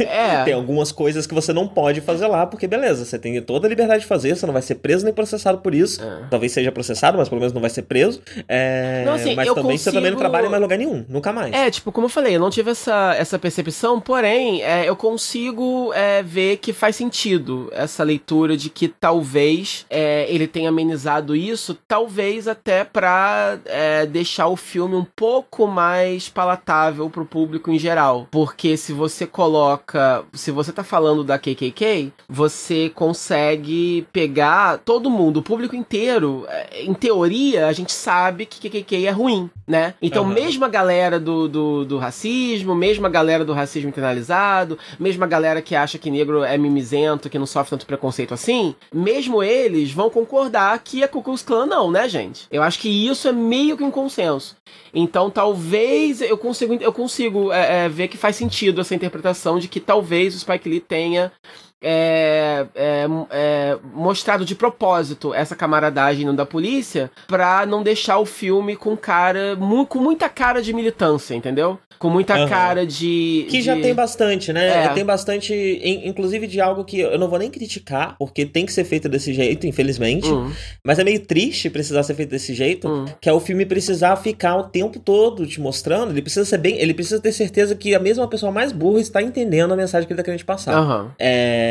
é. (laughs) tem algumas coisas que você não pode fazer lá, porque beleza, você tem toda a liberdade de fazer, você não vai ser preso nem processado por isso. É. Talvez seja processado, mas pelo menos não vai ser preso. É... Não, assim, mas também consigo... você também não trabalha em mais lugar nenhum, nunca mais. É, tipo, como eu falei, eu não tive essa, essa percepção, porém, é, eu consigo é, ver que faz sentido essa leitura de que talvez é, ele tenha amenizado isso, talvez até pra é, deixar o filme um pouco mais palatável pro público em geral. Porque se você coloca. Se você tá falando da KKK, você consegue pegar todo mundo, o público inteiro, é, em teoria, a gente sabe que KKK é ruim, né? Então, uhum. mesmo a galera do, do, do, racismo, mesmo a galera do racismo internalizado, mesmo a galera que acha que negro é mimizento, que não sofre tanto preconceito assim, mesmo eles vão concordar que a Ku Klux Klan não, né, gente? Eu acho que isso é meio que um consenso. Então talvez eu consigo, eu consigo é, é, ver que faz sentido essa interpretação de que talvez o Spike Lee tenha é, é, é, mostrado de propósito essa camaradagem da polícia pra não deixar o filme com cara com muita cara de militância, entendeu? com muita uhum. cara de. Que de... já tem bastante, né? É. Tem bastante, inclusive de algo que eu não vou nem criticar, porque tem que ser feito desse jeito, infelizmente. Uhum. Mas é meio triste precisar ser feito desse jeito, uhum. que é o filme precisar ficar o tempo todo te mostrando. Ele precisa ser bem. Ele precisa ter certeza que a mesma pessoa mais burra está entendendo a mensagem que ele tá querendo passar. É...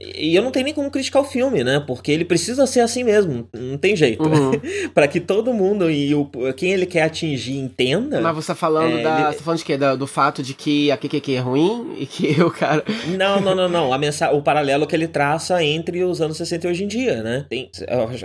E eu não tenho nem como criticar o filme, né? Porque ele precisa ser assim mesmo. Não tem jeito. Uhum. (laughs) para que todo mundo e o, quem ele quer atingir entenda. Mas você tá falando é, da. Ele tá falando de quê? Do, do fato de que a KKK é ruim e que (laughs) o cara. Não, não, não, não. A mensa... O paralelo que ele traça entre os anos 60 e hoje em dia, né? Tem...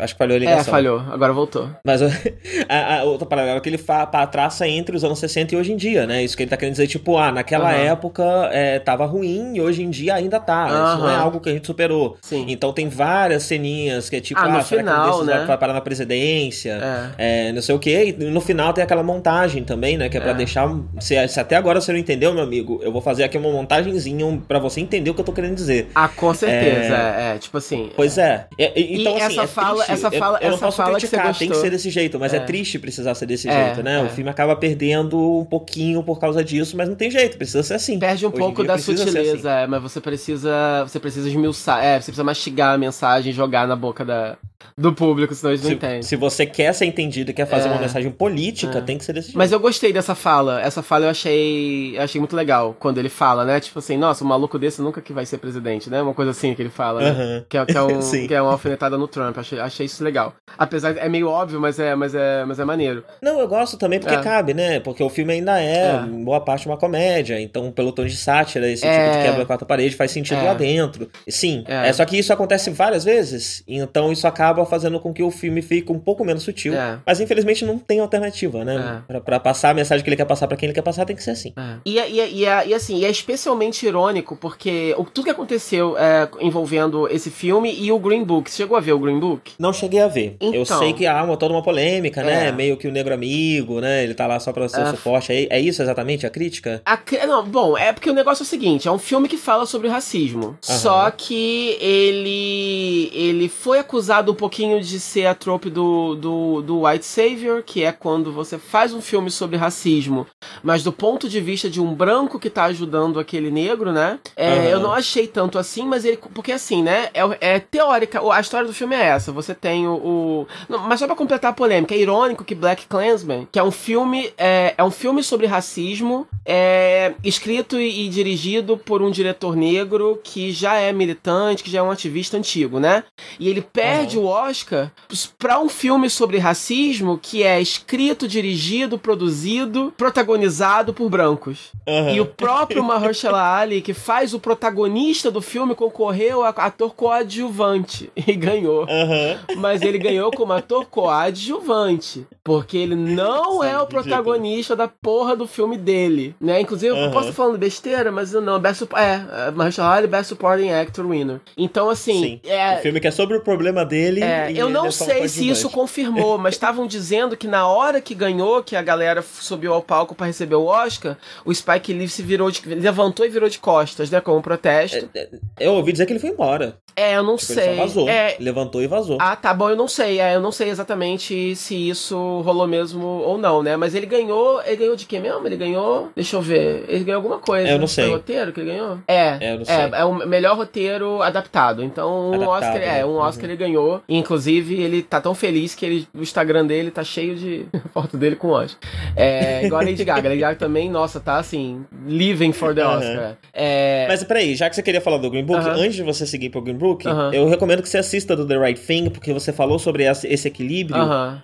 acho que falhou a ligação. É, falhou. Agora voltou. Mas (laughs) a, a, o paralelo que ele fa... traça entre os anos 60 e hoje em dia, né? Isso que ele tá querendo dizer, tipo, ah, naquela uhum. época é, tava ruim e hoje em dia ainda tá. Uhum. Isso não é algo que a gente superou. Sim. Então tem várias ceninhas que é tipo, ah, ah no final, né? vai parar na presidência, é. É, não sei o quê. E no final tem aquela montagem também, né? Que é pra é. deixar. Se, se, até agora você não entendeu, meu amigo, eu vou fazer aqui uma montagenzinha para você entender o que eu tô querendo dizer. Ah, com certeza. É, é tipo assim. Pois é. então, e assim, essa fala, triste. essa fala, eu, eu essa não posso fala criticar, que tem que ser desse jeito, mas é, triste precisar ser desse jeito, né? O filme acaba perdendo um pouquinho por causa disso, mas não tem jeito, precisa ser assim. Perde um Hoje pouco da sutileza, assim. é, mas você precisa. Você precisa esmiuçar. É, você precisa mastigar a mensagem jogar na boca da, do público, senão eles não entendem. Se você quer ser entendido e quer fazer é, uma mensagem política, é. tem que ser desse jeito. Mas eu gostei dessa fala. Essa fala eu achei, achei muito legal quando ele fala, né? Tipo assim, nossa, um maluco desse nunca que vai ser presidente, né? Uma coisa assim que ele fala, né? Que, é, que, é um, (laughs) que é uma alfinetada no Trump. Achei, achei isso legal. Apesar, é meio óbvio, mas é, mas é, mas é maneiro. Não, eu gosto também porque é. cabe, né? Porque o filme ainda é, é, boa parte, uma comédia. Então, pelo tom de sátira, esse tipo de é. quebra quarta parede faz sentido lá dentro. Sim, é. só que isso acontece várias vezes. Então, isso acaba fazendo com que o filme fica um pouco menos sutil. É. Mas infelizmente não tem alternativa, né? É. Pra, pra, passar a mensagem que ele quer passar para quem ele quer passar, tem que ser assim. É. E, e, e, e, assim, é especialmente irônico porque o, tudo que aconteceu é, envolvendo esse filme e o Green Book. Você chegou a ver o Green Book? Não cheguei a ver. Então, Eu sei que há uma, toda uma polêmica, né? É. Meio que o negro amigo, né? Ele tá lá só pra ser o é. suporte. É, é isso exatamente a crítica? A, não, bom, é porque o negócio é o seguinte: é um filme que fala sobre racismo. Só que ele. ele foi acusado pouquinho de ser a trope do, do, do White Savior, que é quando você faz um filme sobre racismo, mas do ponto de vista de um branco que tá ajudando aquele negro, né? É, uhum. Eu não achei tanto assim, mas ele. Porque assim, né? É, é teórica. A história do filme é essa. Você tem o. o não, mas só pra completar a polêmica, é irônico que Black Klansman, que é um filme. É, é um filme sobre racismo, é, escrito e, e dirigido por um diretor negro que já é militante, que já é um ativista antigo, né? E ele perde uhum. o Oscar para um filme sobre racismo que é escrito, dirigido, produzido, protagonizado por brancos. Uhum. E o próprio Mahershala Ali, que faz o protagonista do filme, concorreu a ator coadjuvante (laughs) e ganhou. Uhum. Mas ele ganhou como ator coadjuvante, porque ele não é o protagonista da porra do filme dele, né? Inclusive, uhum. eu posso estar falando besteira, mas não, best, é, Mahershala Ali, Best Supporting Actor Winner. Então, assim... Sim. É, o filme que é sobre o problema dele é, eu não sei se isso confirmou, mas estavam dizendo que na hora que ganhou, que a galera subiu ao palco para receber o Oscar, o Spike Lee se virou de, levantou e virou de costas, né, como protesto. É, é, eu ouvi dizer que ele foi embora. É, eu não tipo, sei. Ele só vazou. É... Levantou e vazou. Ah, tá bom, eu não sei. É, eu não sei exatamente se isso rolou mesmo ou não, né? Mas ele ganhou. Ele ganhou de quê mesmo? Ele ganhou. Deixa eu ver. Ele ganhou alguma coisa. É, eu não sei. Foi o roteiro que ele ganhou? É. É, eu não sei. é, é o melhor roteiro adaptado. Então, um adaptado, Oscar. É, né? um Oscar uhum. ele ganhou. Inclusive, ele tá tão feliz que ele, o Instagram dele tá cheio de (laughs) foto dele com Oscar. É, igual a Lady Gaga. Lady Gaga também, nossa, tá assim, living for the Oscar. Uhum. É... Mas peraí, já que você queria falar do Green Book, uhum. antes de você seguir pro Green Book, eu recomendo que você assista do The Right Thing, porque você falou sobre esse equilíbrio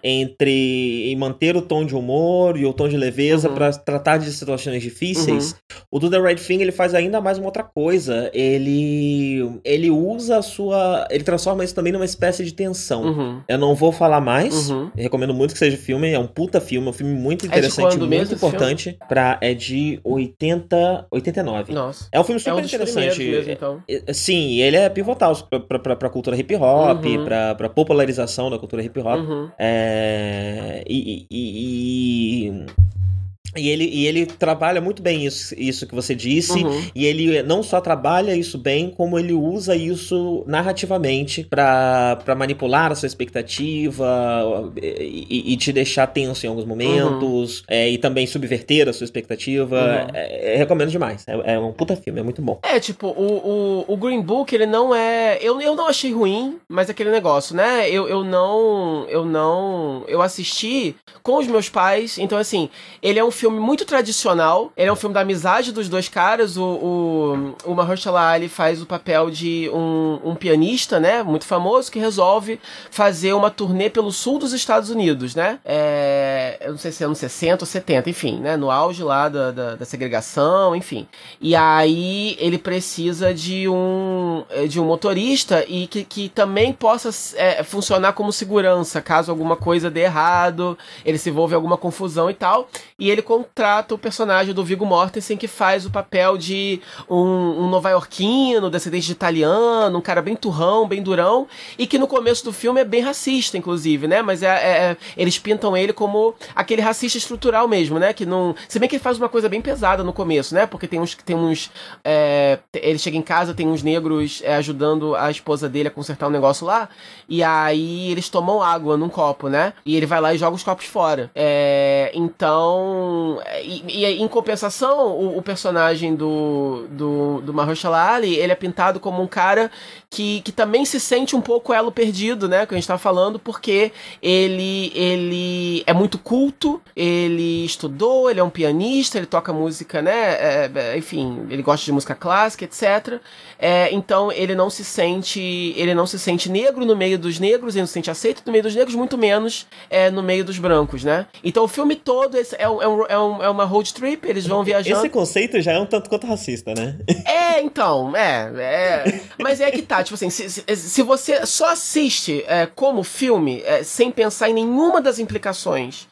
entre manter o tom de humor e o tom de leveza uhum. para tratar de situações difíceis. Uhum. O do The Right Thing ele faz ainda mais uma outra coisa. Ele ele usa a sua, ele transforma isso também numa espécie de tensão. Uhum. Eu não vou falar mais. Uhum. recomendo muito que seja filme. É um puta filme, é um filme muito interessante, é muito importante. Pra, é de 80, 89. Nossa. É um filme super é um interessante. Mesmo, então. É, é, sim, ele é pivotal pra, pra, pra cultura hip hop, uhum. pra, pra popularização da cultura hip hop. Uhum. É, e, e, e, E ele, e ele trabalha muito bem isso, isso que você disse, uhum. e ele não só trabalha isso bem, como ele usa isso narrativamente para manipular a sua expectativa e, e, te deixar tenso em alguns momentos, uhum. é, e também subverter a sua expectativa. Uhum. É, é, recomendo demais. É, é, um puta filme, é muito bom. É, tipo, o, o, o, Green Book, ele não é. Eu, eu não achei ruim, mas aquele negócio, né? Eu, eu não. Eu não. Eu assisti com os meus pais, então assim, ele é um filme muito tradicional. Ele é um filme da amizade dos dois caras. O, o, o Mahershala Ali faz o papel de um, um pianista, né? Muito famoso, que resolve fazer uma turnê pelo sul dos Estados Unidos, né? É, eu não sei se é anos 60 ou 70, enfim, né? No auge lá da, da, da segregação, enfim. E aí ele precisa de um, de um motorista e que, que também possa é, funcionar como segurança, caso alguma coisa dê errado, ele se envolve em alguma confusão e tal. E ele contrata o personagem do Viggo Mortensen, que faz o papel de um, um nova-iorquino, descendente de italiano, um cara bem turrão, bem durão, e que no começo do filme é bem racista, inclusive, né? Mas é, é, é eles pintam ele como aquele racista estrutural mesmo, né? Que não. Se bem que ele faz uma coisa bem pesada no começo, né? Porque tem uns. Tem uns é, ele chega em casa, tem uns negros é, ajudando a esposa dele a consertar um negócio lá, e aí eles tomam água num copo, né? E ele vai lá e joga os copos fora. É, E, e, em compensação, o, o, personagem do, do, do Mahershala Ali, ele é pintado como um cara que, que também se sente um pouco elo perdido, né? Que a gente tá falando, porque ele, ele é muito culto, ele estudou, ele é um pianista, ele toca música, né? É, é enfim, ele gosta de música clássica, etc. É, então ele não se sente. Ele não se sente negro no meio dos negros, ele não se sente aceito no meio dos negros, muito menos é, no meio dos brancos, né? Então o filme todo é, é, um, é, um, é uma road trip, eles vão viajando. Esse conceito já é um tanto quanto racista, né? É, então, é. é mas é que tá, tipo assim, se, se, se você só assiste é, como filme, é, sem pensar em nenhuma das implicações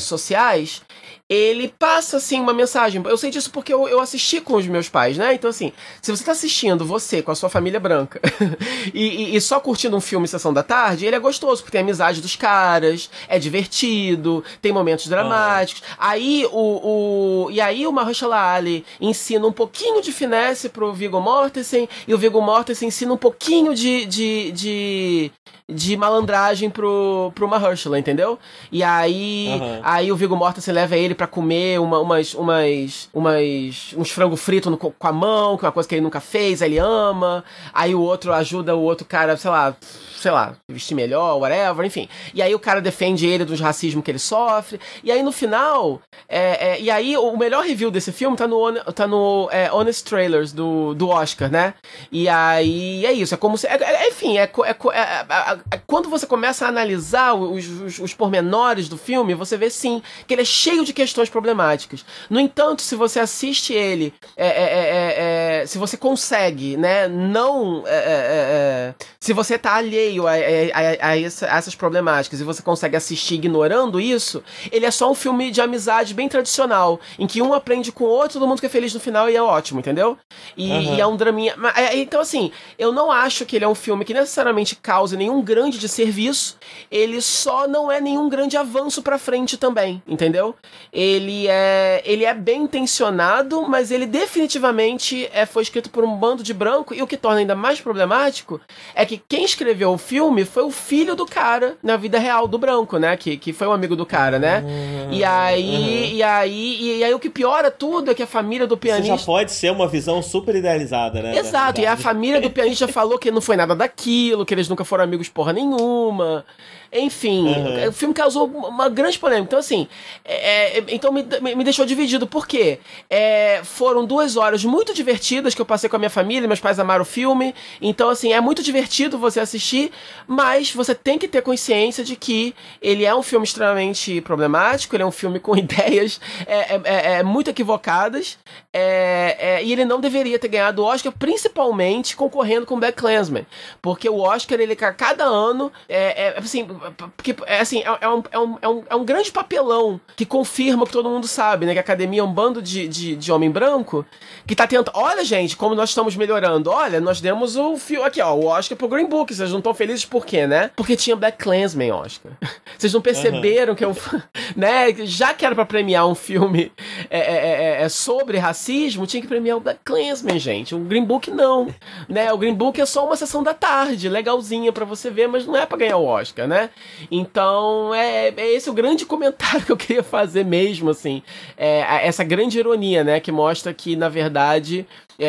sociais, ele passa, assim, uma mensagem. Eu sei disso porque eu, eu assisti com os meus pais, né? Então, assim, se você tá assistindo, você, com a sua família branca, (laughs) e, e, e, só curtindo um filme Sessão da Tarde, ele é gostoso, porque tem amizade dos caras, é divertido, tem momentos dramáticos. Aí, o, o... E aí, o Mahershala Ali ensina um pouquinho de finesse pro Viggo Mortensen, e o Viggo Mortensen ensina um pouquinho de, de, de, de malandragem pro, pro Mahershala, entendeu? E aí, uhum. aí o Viggo Mortensen leva ele para comer uma, umas, umas, umas, uns frango frito no, com a mão, que é uma coisa que ele nunca fez, aí ele ama. Aí o outro ajuda o outro cara, sei lá, sei lá, vestir melhor, whatever, enfim. E aí o cara defende ele dos racismos que ele sofre. E aí no final, é, é, e aí o melhor review desse filme tá no, tá no é, Honest Trailers do, do Oscar, né? E aí é isso, é como se. É, é, enfim, é, é, quando você começa a analisar os, os, os pormenores do filme, você vê sim que ele é cheio de questões problemáticas. No entanto, se você assiste ele, se você consegue, né, não. se você tá alheio alheio a, a, a, essa, a, essas problemáticas e você consegue assistir ignorando isso, ele é só um filme de amizade bem tradicional, em que um aprende com o outro, todo mundo fica feliz no final e é ótimo, entendeu? E, uhum. e é um draminha. É, então, assim, eu não acho que ele é um filme que necessariamente cause nenhum grande de serviço, ele só não é nenhum grande avanço pra frente também, entendeu? Ele é, ele é bem intencionado, mas ele definitivamente é, foi escrito por um bando de branco, e o que torna ainda mais problemático é que quem escreveu o filme foi o filho do cara na vida real do branco, né? Que, que foi um amigo do cara, né? Uhum. E aí, uhum. e aí, e aí o que piora tudo é que a família do pianista. Isso já pode ser uma visão super idealizada, né? Exato, e a família do (laughs) pianista falou que não foi nada daquilo, que eles nunca foram amigos porra nenhuma. Enfim, uhum. o filme causou uma grande polêmica. Então, assim, é, é, então me, me deixou dividido. Por quê? É, foram duas horas muito divertidas que eu passei com a minha família, meus pais amaram o filme. Então, assim, é muito divertido você assistir, mas você tem que ter consciência de que ele é um filme extremamente problemático, ele é um filme com (laughs) ideias é, é, é, é e ele não deveria ter ganhado o Oscar, principalmente concorrendo com Black Clansman. Porque o Oscar, ele a cada ano, é, assim, porque, é assim, é, é, um, é, um, é, um, é um grande papelão que confirma que todo mundo sabe, né? Que a academia é um bando de, de, de homem branco que tá tentando. Olha, gente, como nós estamos melhorando. Olha, nós demos o fio aqui, ó, o Oscar pro Green Book. Vocês não estão felizes por quê, né? Porque tinha Black Clansman Oscar. (laughs) Vocês não perceberam uhum. que eu, (laughs) né, já que era para premiar um filme é, é, é, é, sobre racismo, tinha que premiar o Black Clansman, gente. O Green Book não, né? O Green Book é só uma sessão da tarde, legalzinha para você ver, mas não é para ganhar o Oscar, né? Então, é, é esse o grande (laughs) comentário que eu queria fazer mesmo, assim. É, essa grande ironia, né, que mostra que na verdade é,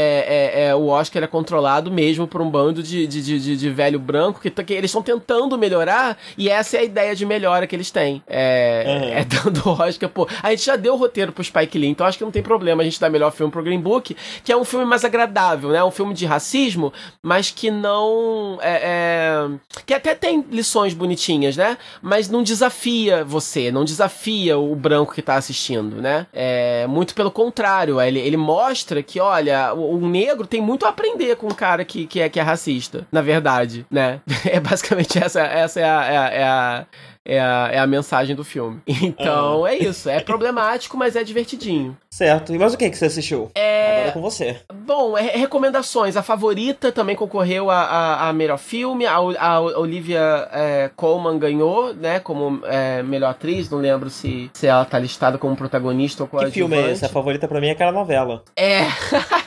é, é, o Oscar é controlado mesmo por um bando de, de, de, de velho branco que, que eles estão tentando melhorar e essa é a ideia de melhora que eles têm. É, uhum. é dando (laughs) o Oscar, pô. A gente já deu o roteiro pro Spike Lee, então acho que não tem problema a gente dar melhor filme pro Green Book, que é um filme mais agradável, né? Um filme de racismo, mas que não. É, é, que até tem lições bonitinhas, né? Mas não desafia você, não desafia o branco que tá assistindo, né? É, muito pelo contrário, ele, ele mostra que, olha, o, negro tem muito a aprender com um cara que, que, é, que é racista, na verdade, né? (laughs) É basicamente essa, essa é a, é a, é a é a, é a mensagem do filme. (laughs) Então ah. é isso. É problemático, mas é divertidinho. Certo. E mais o que, que você assistiu? É... Agora é com você. Bom, é, recomendações. A favorita também concorreu a, a, a melhor filme. A, a Olivia é, Colman ganhou, né? Como é, melhor atriz. Não lembro se, se ela tá listada como protagonista ou coadjuvante. Que filme é esse? A favorita pra mim é aquela novela. É.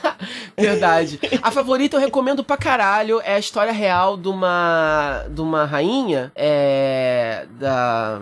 (laughs) Verdade. A favorita eu recomendo pra caralho. É a história real de uma, de uma rainha é, da uh,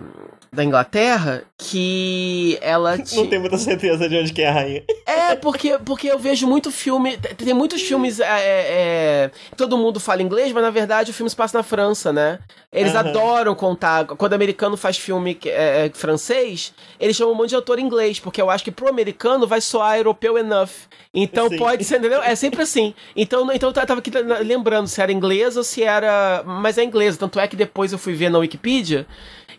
da Inglaterra que ela (laughs) não tem muita certeza de onde que é a rainha é porque porque eu vejo muito filme tem muitos filmes é, é, é, todo mundo fala inglês mas na verdade o filme se passa na França né eles uhum. adoram contar quando o americano faz filme é, é, francês eles chamam um monte de autor inglês porque eu acho que pro americano vai soar europeu enough então Sim. pode ser, entendeu? É sempre assim. Então, então eu tava aqui lembrando se era inglês ou se era. Mas é inglês. Tanto é que depois eu fui ver na Wikipedia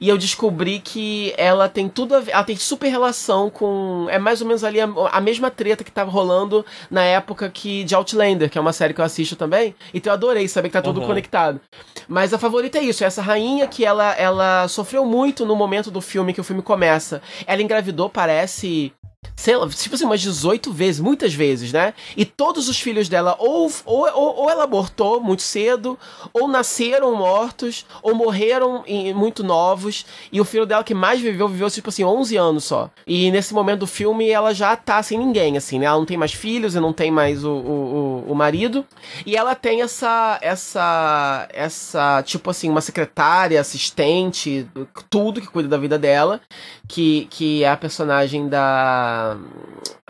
e eu descobri que ela tem tudo a ver, ela tem super relação com. É mais ou menos ali a, a, mesma treta que tava rolando na época que de Outlander, que é uma série que eu assisto também. Então eu adorei saber que tá tudo uhum. conectado. Mas a favorita é isso, é essa rainha que ela, ela sofreu muito no momento do filme que o filme começa. Ela engravidou, parece sei lá, tipo assim, umas 18 vezes, muitas vezes, né? E todos os filhos dela ou, ou, ou, ela abortou muito cedo, ou nasceram mortos, ou morreram em, muito novos. E o filho dela que mais viveu, viveu, tipo assim, 11 anos só. E nesse momento do filme, ela já tá sem ninguém, assim, né? Ela não tem mais filhos e não tem mais o, o, o, o marido. E ela tem essa, essa, essa, tipo assim, uma secretária, assistente, tudo que cuida da vida dela, que, que é a personagem da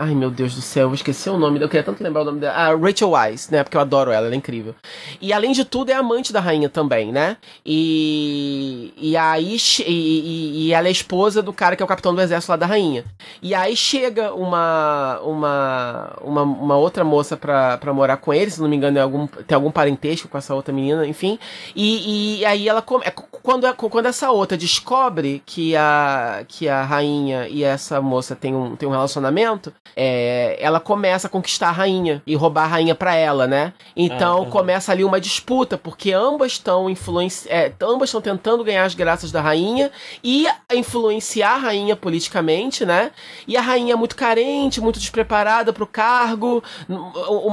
Ai, meu Deus do céu, eu esqueci o nome. Eu queria tanto lembrar o nome dela. Ah, Rachel Weisz, né? Porque eu adoro ela, ela é incrível. E além de tudo, é amante da rainha também, né? E. E aí. E, e, ela é esposa do cara que é o capitão do exército lá da rainha. E aí chega uma. Uma. Uma, uma outra moça pra, pra morar com ele, se não me engano, é algum, tem algum parentesco com essa outra menina, enfim. E, e aí ela. É, quando, quando essa outra descobre que a, que a rainha e essa moça têm um, têm um relacionamento, é, ela começa a conquistar a rainha e roubar a rainha para ela, né? Então ah, começa ali uma disputa, porque ambas estão influenci... É, ambas estão tentando ganhar as graças da rainha e influenciar a rainha politicamente, né? E a rainha é muito carente, muito despreparada para o cargo.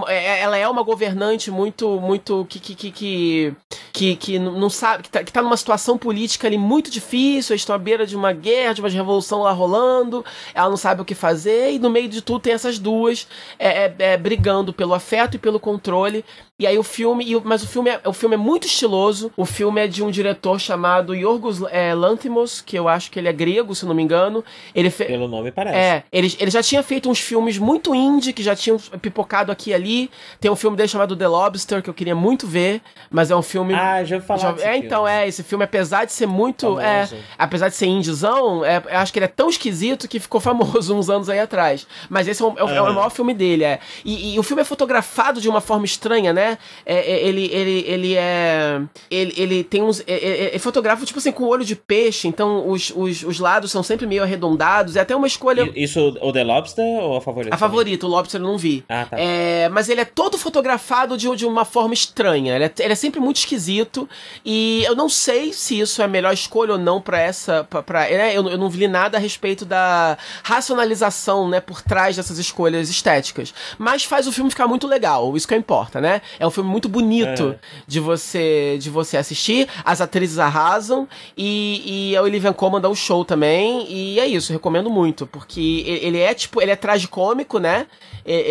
É, ela é uma governante muito, muito que que, que, que, que, que não sabe, que tá, que tá numa situação política ali muito difícil. Eles estão à beira de uma guerra, de uma revolução lá rolando. Ela não sabe o que fazer e no meio de tudo tem essas duas é, é, é, brigando pelo afeto e pelo controle. E aí o filme, e, mas o filme, é, o filme é muito estiloso. O filme é de um diretor chamado Yorgos é, Lanthimos, que eu acho que ele é grego, se não me engano. Ele fe... Pelo nome parece. É, ele, ele já tinha feito uns filmes muito indie, que já tinham pipocado aqui e ali. Tem um filme dele chamado The Lobster, que eu queria muito ver, mas é um filme... Ah, já falar já... É, então, é, esse filme, apesar de ser muito... É, apesar de ser indiezão, é, eu acho que ele é tão esquisito que ficou famoso uns anos aí atrás. Mas esse é, um, é, é o maior filme dele, é. E, e o filme é fotografado de uma forma estranha, né? É, é, ele, ele, ele é. Ele, ele tem uns. É, é, é fotográfico, tipo assim, com olho de peixe, então os, os, os lados são sempre meio arredondados. É até uma escolha. Isso, o The Lobster ou a favorita? A favorita, o Lobster eu não vi. Ah, tá. É, mas ele é todo fotografado de, de uma forma estranha. Ele é, ele é sempre muito esquisito. E eu não sei se isso é a melhor escolha ou não para essa. Pra, pra, né? eu, eu não vi nada a respeito da racionalização, né, por trás dessas escolhas estéticas. Mas faz o filme ficar muito legal, isso que importa, né? É um filme muito bonito é. de você de você assistir. As atrizes arrasam e, e a Olivia Colman dá um show também. E é isso, recomendo muito, porque ele é tipo, ele é tragicômico, né? É,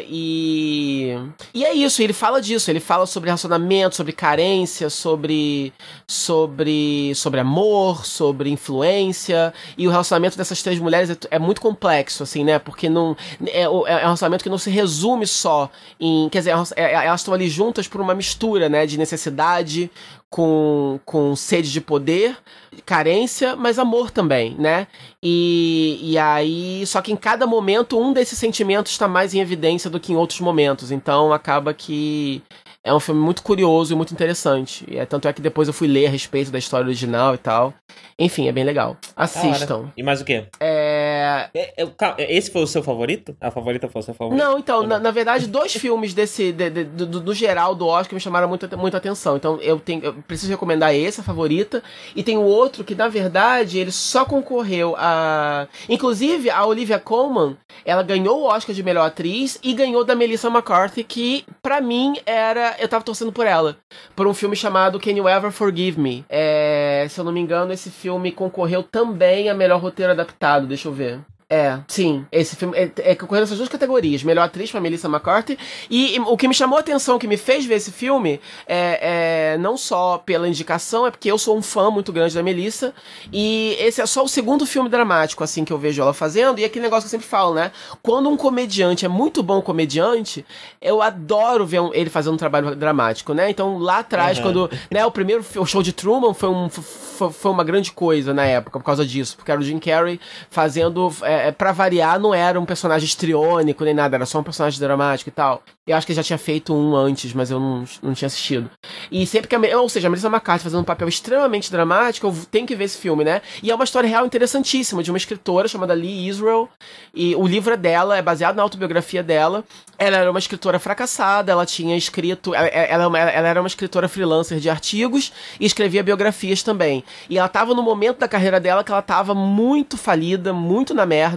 é, e, e é isso, ele fala disso, ele fala sobre relacionamento, sobre carência, sobre, sobre, sobre amor, sobre influência, e o relacionamento dessas três mulheres é, é muito complexo, assim, né? Porque não, é, é, um relacionamento que não se resume só em. Quer dizer, é, é, elas estão ali juntas por uma mistura, né? De necessidade com, com sede de poder, carência, mas amor também, né? E, e aí, só que em cada momento um desses sentimentos está mais em evidência do que em outros momentos. Então acaba que é um filme muito curioso e muito interessante. E é, tanto é que depois eu fui ler a respeito da história original e tal. Enfim, é bem legal. Assistam. E mais o quê? É... é, é esse foi o seu favorito? A favorita foi o seu favorito? Não, então, na, na, verdade, dois (laughs) filmes desse, de, de, do, do, geral do Oscar me chamaram muita, muita atenção. Então, eu, tenho, eu preciso recomendar esse, a favorita. E tem o outro que, na verdade, ele só concorreu a. Inclusive, a Olivia Colman, ela ganhou o Oscar de melhor atriz e ganhou da Melissa McCarthy, que, para mim, era eu tava torcendo por ela. Por um filme chamado Can You Ever Forgive Me? É, se eu não me engano, esse filme concorreu também a melhor roteiro adaptado. Deixa eu ver. É, sim. Esse filme é, é concorrendo essas duas categorias. Melhor atriz pra Melissa McCarthy. E, e, o que me chamou a atenção, que me fez ver esse filme, é, é, não só pela indicação, é porque eu sou um fã muito grande da Melissa. E esse é só o segundo filme dramático, assim, que eu vejo ela fazendo. E aquele negócio que eu sempre falo, né? Quando um comediante é muito bom comediante, eu adoro ver um, ele fazendo um trabalho dramático, né? Então, lá atrás, uhum. quando. Né, o primeiro o show de Truman foi, um, foi, foi, uma grande coisa na época, por causa disso. Porque era o Jim Carrey fazendo. É, é, para variar, não era um personagem estriônico nem nada, era só um personagem dramático e tal. Eu acho que ele já tinha feito um antes, mas eu não, não tinha assistido. E sempre que a, ou seja, a Melissa McCarthy fazendo um papel extremamente dramático, eu tenho que ver esse filme, né? E é uma história real interessantíssima de uma escritora chamada Lee Israel. E o livro é dela, é baseado na autobiografia dela. Ela era uma escritora fracassada, ela tinha escrito. Ela, ela, ela era uma escritora freelancer de artigos e escrevia biografias também. E ela tava no momento da carreira dela que ela tava muito falida, muito na merda.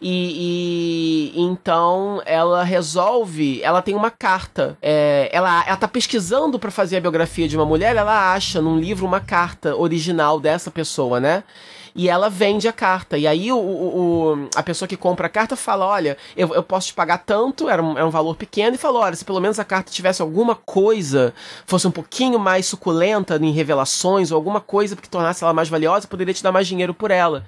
E, e então ela resolve. Ela tem uma carta. É, ela, ela tá pesquisando para fazer a biografia de uma mulher, ela acha num livro uma carta original dessa pessoa, né? E ela vende a carta. E aí o, o, a pessoa que compra a carta fala: Olha, eu, eu posso te pagar tanto, era um, era um valor pequeno, e falou: Olha, se pelo menos a carta tivesse alguma coisa, fosse um pouquinho mais suculenta em revelações, ou alguma coisa que tornasse ela mais valiosa, poderia te dar mais dinheiro por ela.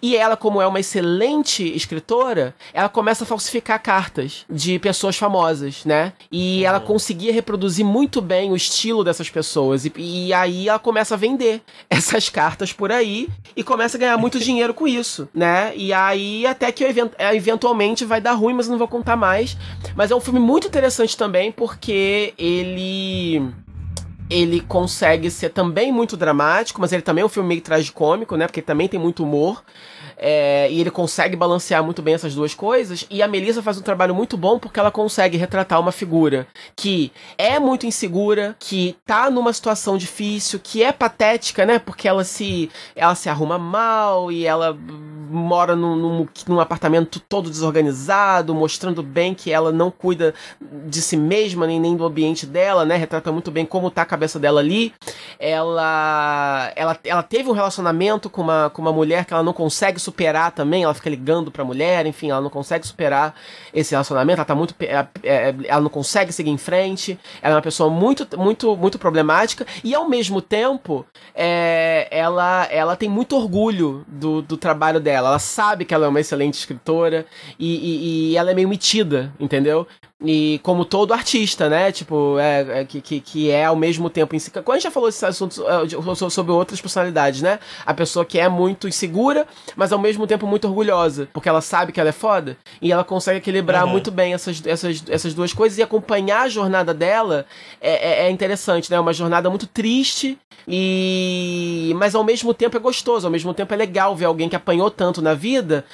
E ela, como é uma excelente escritora, ela começa a falsificar cartas de pessoas famosas, né? E ela conseguia reproduzir muito bem o estilo dessas pessoas. E, e aí ela começa a vender (laughs) essas cartas por aí e começa começa a ganhar muito (laughs) dinheiro com isso, né? E aí até que é, eventualmente vai dar ruim, mas eu não vou contar mais. Mas é um filme muito interessante também porque ele ele consegue ser também muito dramático, mas ele também é um filme meio tragicômico, né? Porque ele também tem muito humor. É, e ele consegue balancear muito bem essas duas coisas. E a Melissa faz um trabalho muito bom porque ela consegue retratar uma figura que é muito insegura, que tá numa situação difícil, que é patética, né? Porque ela se, ela se arruma mal e ela mora num, num, num apartamento todo desorganizado, mostrando bem que ela não cuida de si mesma nem, nem do ambiente dela, né? Retrata muito bem como tá a cabeça dela ali. Ela, ela, ela teve um relacionamento com uma, com uma mulher que ela não consegue superar também, ela fica ligando pra mulher, enfim, ela não consegue superar esse relacionamento, ela tá muito. É, é, ela não consegue seguir em frente, ela é uma pessoa muito, muito, muito problemática, e ao mesmo tempo, é, ela, ela tem muito orgulho do, do trabalho dela. Ela sabe que ela é uma excelente escritora e, e, e ela é meio metida, entendeu? E como todo artista, né? Tipo, é, é que, que, que, é ao mesmo tempo. Quando a gente já falou é, sobre outras personalidades, né? A pessoa que é muito insegura, mas ao mesmo tempo muito orgulhosa, porque ela sabe que ela é foda. E ela consegue equilibrar uhum. muito bem essas, essas, essas duas coisas e acompanhar a jornada dela é, é, é interessante, né? É uma jornada muito triste E mas ao mesmo tempo é gostoso, ao mesmo tempo é legal ver alguém que apanhou tanto na vida,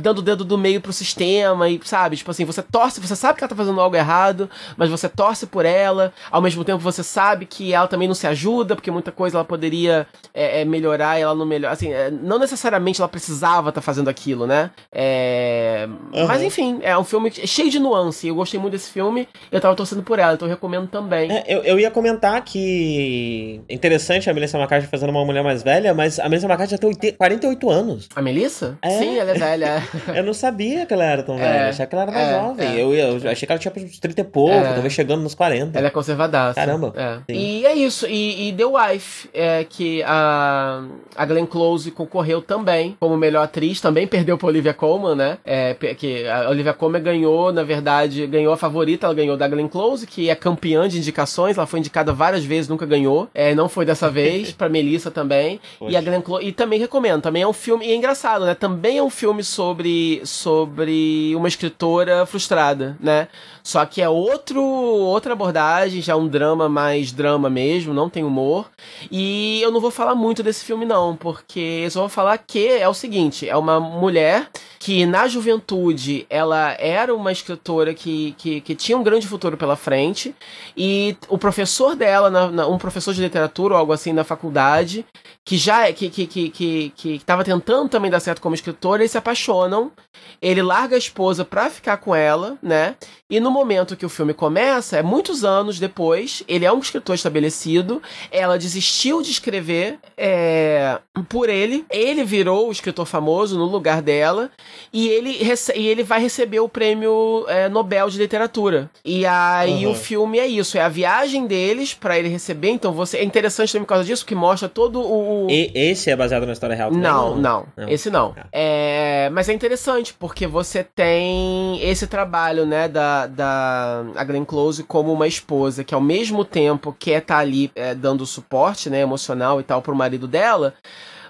dando o dedo do meio pro sistema e sabe, tipo assim, você torce, você sabe que ela tá fazendo algo errado, mas você torce por ela, ao mesmo tempo você sabe que ela também não se ajuda, porque muita coisa ela poderia é, é, melhorar e ela não melhora, assim, é, não necessariamente ela precisava estar tá fazendo aquilo, né? É, uhum. Mas enfim, é um filme cheio de nuance, eu gostei muito desse filme, eu tava torcendo por ela, então eu recomendo também. É, eu, eu ia comentar que interessante a Melissa McCarthy fazendo uma mulher mais velha, mas a Melissa McCarthy já tem 48 anos. A Melissa? É. Sim, ela é velha. (laughs) eu não sabia que ela era tão velha, é, achei que ela era mais é, jovem. É. Eu, eu, achei que ela tinha uns 30 e pouco, é. talvez chegando nos 40. Ela é conservadaça. Caramba. É. E é isso, e, e The Wife, é, que a, a Glenn Close concorreu também como melhor atriz, também perdeu pra Olivia Colman, né? Que a Olivia Colman ganhou, na verdade, ganhou a favorita, ela ganhou da Glenn Close, que é campeã de indicações, ela foi indicada várias vezes, nunca ganhou. É, não foi dessa vez, pra Melissa também. Poxa. E a Glenn Close, e também recomendo, também é um filme, e é engraçado, né? Também é um filme sobre, sobre uma escritora frustrada, né? Só que é outro, outra abordagem, já um drama mais drama mesmo, não tem humor. E eu não vou falar muito desse filme não, porque eu só vou falar que é o seguinte, é uma mulher que na juventude ela era uma escritora que, que, que tinha um grande futuro pela frente e o professor dela, na, na, um professor de literatura ou algo assim na faculdade, que já que que que que que estava tentando também dar certo como escritor, eles se apaixonam. Ele larga a esposa pra ficar com ela, né? E no momento que o filme começa, é muitos anos depois, ele é um escritor estabelecido, ela desistiu de escrever é, por ele, ele virou o escritor famoso no lugar dela, e ele, e ele vai receber o prêmio é, Nobel de Literatura. E aí uhum. o filme é isso, é a viagem deles para ele receber, então você é interessante também por causa disso, que mostra todo o... E, esse é baseado na história real? Não, não, não, esse não. Ah. É, mas é interessante, porque você tem esse trabalho, né, da da, a Glenn Close como uma esposa que ao mesmo tempo quer estar tá ali é, dando suporte, né, emocional e tal pro marido dela,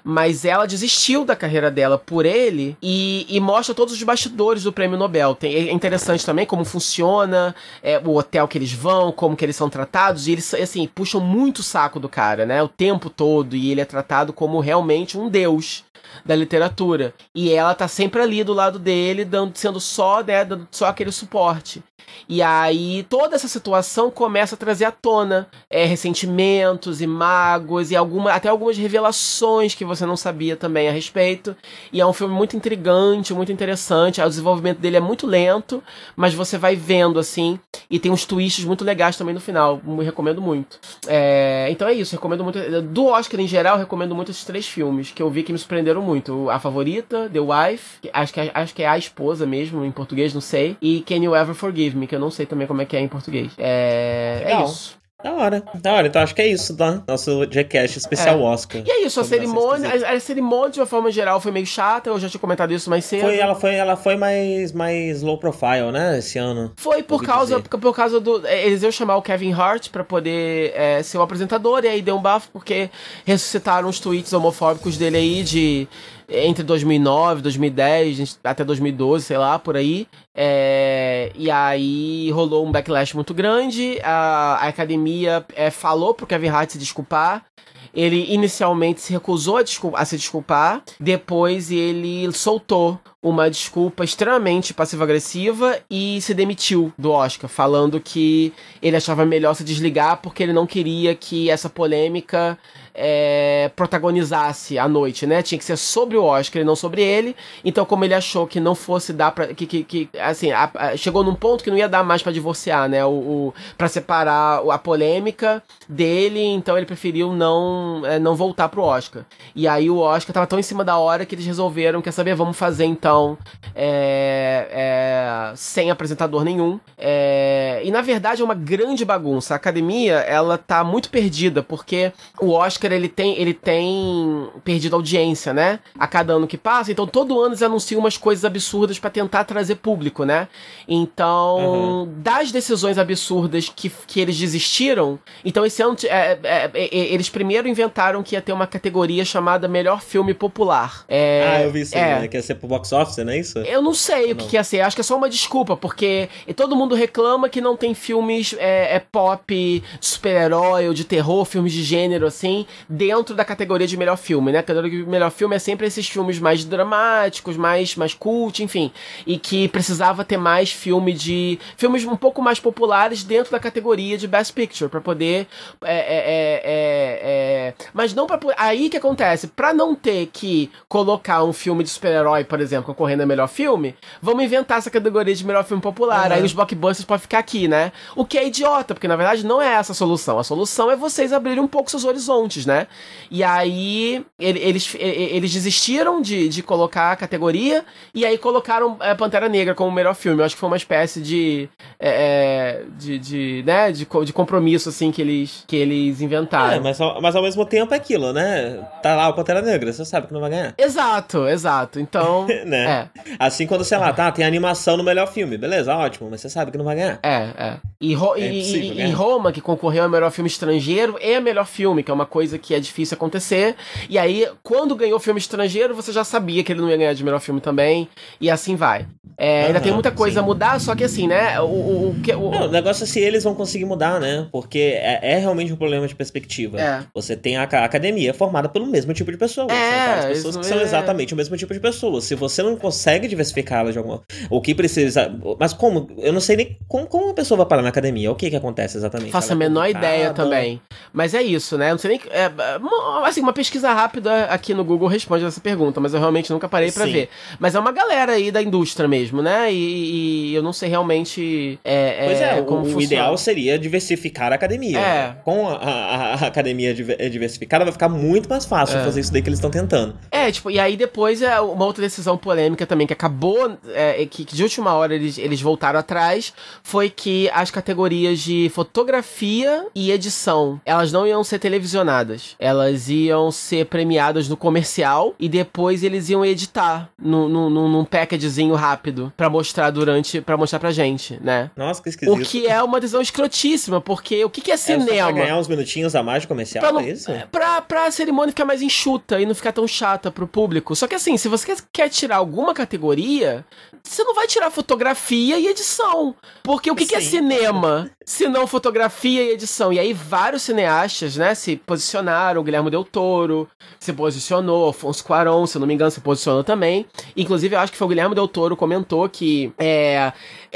mas ela desistiu da carreira dela por ele e, e mostra todos os bastidores do prêmio Nobel. Tem, é interessante também como funciona é, o hotel que eles vão, como que eles são tratados, e eles, assim, puxam muito o saco do cara, né, o tempo todo, e ele é tratado como realmente um deus da literatura. E ela tá sempre ali do lado dele, dando, sendo só, né, dando só aquele suporte. E aí toda essa situação começa a trazer à tona é, ressentimentos e mágoas e alguma, até algumas revelações que você não sabia também a respeito. E é um filme muito intrigante, muito interessante. O desenvolvimento dele é muito lento, mas você vai vendo assim. E tem uns twists muito legais também no final. Me recomendo muito. É, então é isso, recomendo muito. Do Oscar em geral, recomendo muito esses três filmes que eu vi que me surpreenderam muito. A Favorita, The Wife, acho que, é, acho que é a esposa mesmo, em português, não sei. E Can You Ever Forgive Me, que eu não sei também como é que é em português. É, é isso. Da hora, da hora. Então acho que é isso, tá? Nosso Jackass especial é. Oscar. E é isso, a cerimônia, a, a, cerimônia de uma forma geral foi meio chata, eu já tinha comentado isso mais cedo. Foi, ela foi, ela foi mais, mais low profile, né, esse ano. Foi por causa, por, por, causa do... É, eles iam chamar o Kevin Hart pra poder é, ser o apresentador, e aí deu um bafo porque ressuscitaram os tweets homofóbicos dele aí de entre 2009, 2010, até 2012, sei lá, por aí. É, e aí rolou um backlash muito grande. A, a academia é, falou pro Kevin Hart se desculpar. Ele inicialmente se recusou a, desculpa, a se desculpar. Depois ele soltou uma desculpa extremamente passiva-agressiva e se demitiu do Oscar, falando que ele achava melhor se desligar porque ele não queria que essa polêmica é, protagonizasse a noite, né? Tinha que ser sobre o Oscar e não sobre ele. Então, como ele achou que não fosse dar pra. Que, que, que assim, a, a, chegou num ponto que não ia dar mais para divorciar, né? O, o, pra separar a polêmica dele, então ele preferiu não, é, não voltar pro Oscar. E aí o Oscar tava tão em cima da hora que eles resolveram, quer saber, vamos fazer então é, é, sem apresentador nenhum. É, e na verdade é uma grande bagunça. A academia, ela tá muito perdida, porque o Oscar Oscar ele tem, ele tem perdido audiência, né? A cada ano que passa. Então todo ano eles anunciam umas coisas absurdas para tentar trazer público, né? Então, uhum. das decisões absurdas que, que eles desistiram, então esse ano é, é, é, eles primeiro inventaram que ia ter uma categoria chamada Melhor Filme Popular. É, ah, eu vi isso, é, né? Que ia ser pro box office não é isso? Eu não sei o que, que ia ser. Acho que é só uma desculpa, porque todo mundo reclama que não tem filmes é, é pop, super-herói ou de terror, filmes de gênero, assim, dentro da categoria de melhor filme, né? A categoria de melhor filme é sempre esses filmes mais dramáticos, mais, mais cult, enfim. E que precisava ter mais filme de. filmes um pouco mais populares dentro da categoria de Best Picture, para poder. É, é, é, é, é, mas não para Aí que acontece, para não ter que colocar um filme de super-herói, por exemplo, concorrendo a melhor filme, vamos inventar essa categoria de melhor filme popular. Uhum. Aí os blockbusters podem ficar aqui, né? O que é idiota, porque na verdade não é essa a solução. A solução é vocês abrirem um pouco seus horizontes, né? E aí eles, eles desistiram de, de colocar a categoria e aí colocaram é, Pantera Negra como melhor filme. Eu acho que foi uma espécie de. É, é de, de, né, de, de compromisso, assim, que eles, que eles inventaram. É, mas, mas ao mesmo tempo é aquilo, né? Tá lá o Pantera Negra, você sabe que não vai ganhar. Exato, exato. Então. (laughs) né? É. Assim quando, sei lá, tá, tem animação no melhor filme, beleza, ótimo, mas você sabe que não vai ganhar. É, é. E, Ro é e, e Roma, que concorreu ao melhor filme estrangeiro, é melhor filme, que é uma coisa que é difícil acontecer. E aí, quando ganhou filme estrangeiro, você já sabia que ele não ia ganhar de melhor filme também. E assim vai. É, uhum, ainda tem muita coisa sim. a mudar, só que assim, né? O, o, o. Não, o negócio é se eles vão conseguir mudar, né? Porque é, é realmente um problema de perspectiva. É. Você tem a, a, academia formada pelo mesmo tipo de pessoa. É, são várias pessoas que são é. exatamente o mesmo tipo de pessoa. Se você não consegue diversificá-las de alguma. O que precisa. Mas como? Eu não sei nem como, como uma pessoa vai parar na academia. O que que acontece exatamente? Faço a menor ideia também. Mas é isso, né? Não sei nem. É, assim, uma pesquisa rápida aqui no Google responde essa pergunta, mas eu realmente nunca parei para ver. Mas é uma galera aí da indústria mesmo, né? E, e eu não sei realmente. É, pois é, como o, o ideal seria diversificar a academia. É. Com a, a, a, academia diversificada vai ficar muito mais fácil é. fazer isso daí que eles estão tentando. É, tipo, e aí depois é uma outra decisão polêmica também que acabou, é, que, que de última hora eles, eles voltaram atrás, foi que as categorias de fotografia e edição, elas não iam ser televisionadas. Elas iam ser premiadas no comercial e depois eles iam editar no, no, no, num packagezinho rápido para mostrar durante, para mostrar pra gente, né? Nossa, que esquisito. O que é uma decisão escrotíssima, porque o que, que é cinema? É pra ganhar uns minutinhos a mais de comercial, pra não, é isso? Pra, pra cerimônia ficar mais enxuta e não ficar tão chata pro público. Só que assim, se você quer tirar alguma categoria, você não vai tirar fotografia e edição. Porque o que, que é cinema? Se não fotografia e edição. E aí vários cineastas, né, se posicionaram. O Guilherme Del Toro se posicionou. Afonso Cuarón, se não me engano, se posicionou também. Inclusive, eu acho que foi o Guilherme Del Toro comentou que é,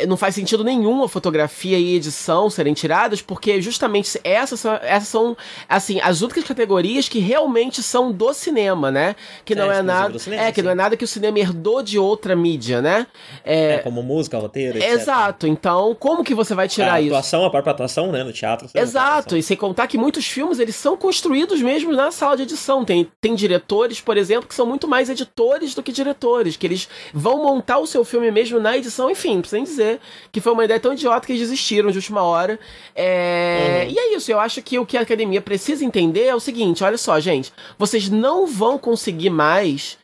não faz sentido nenhum a fotografia e edição serem tiradas, porque justamente essas são, essas são assim, as únicas categorias que realmente são do cinema, né? Que não é, é nada. Cinema, é, que não é nada que o cinema herdou de outra mídia, né? É, é como música, roteiro, etc. Exato. Então, como que você vai tirar a isso? A atuação, a própria atuação, né? No teatro. Exato. E sem contar que muitos filmes, eles são construídos mesmo na sala de edição. Tem, tem diretores, por exemplo, que são muito mais editores do que diretores, que eles vão montar o seu filme mesmo na edição, enfim, não precisa nem dizer que foi uma ideia tão idiota que eles desistiram de última hora. É... Uhum. E é isso, eu acho que o que a academia precisa entender é o seguinte: olha só, gente, vocês não vão conseguir mais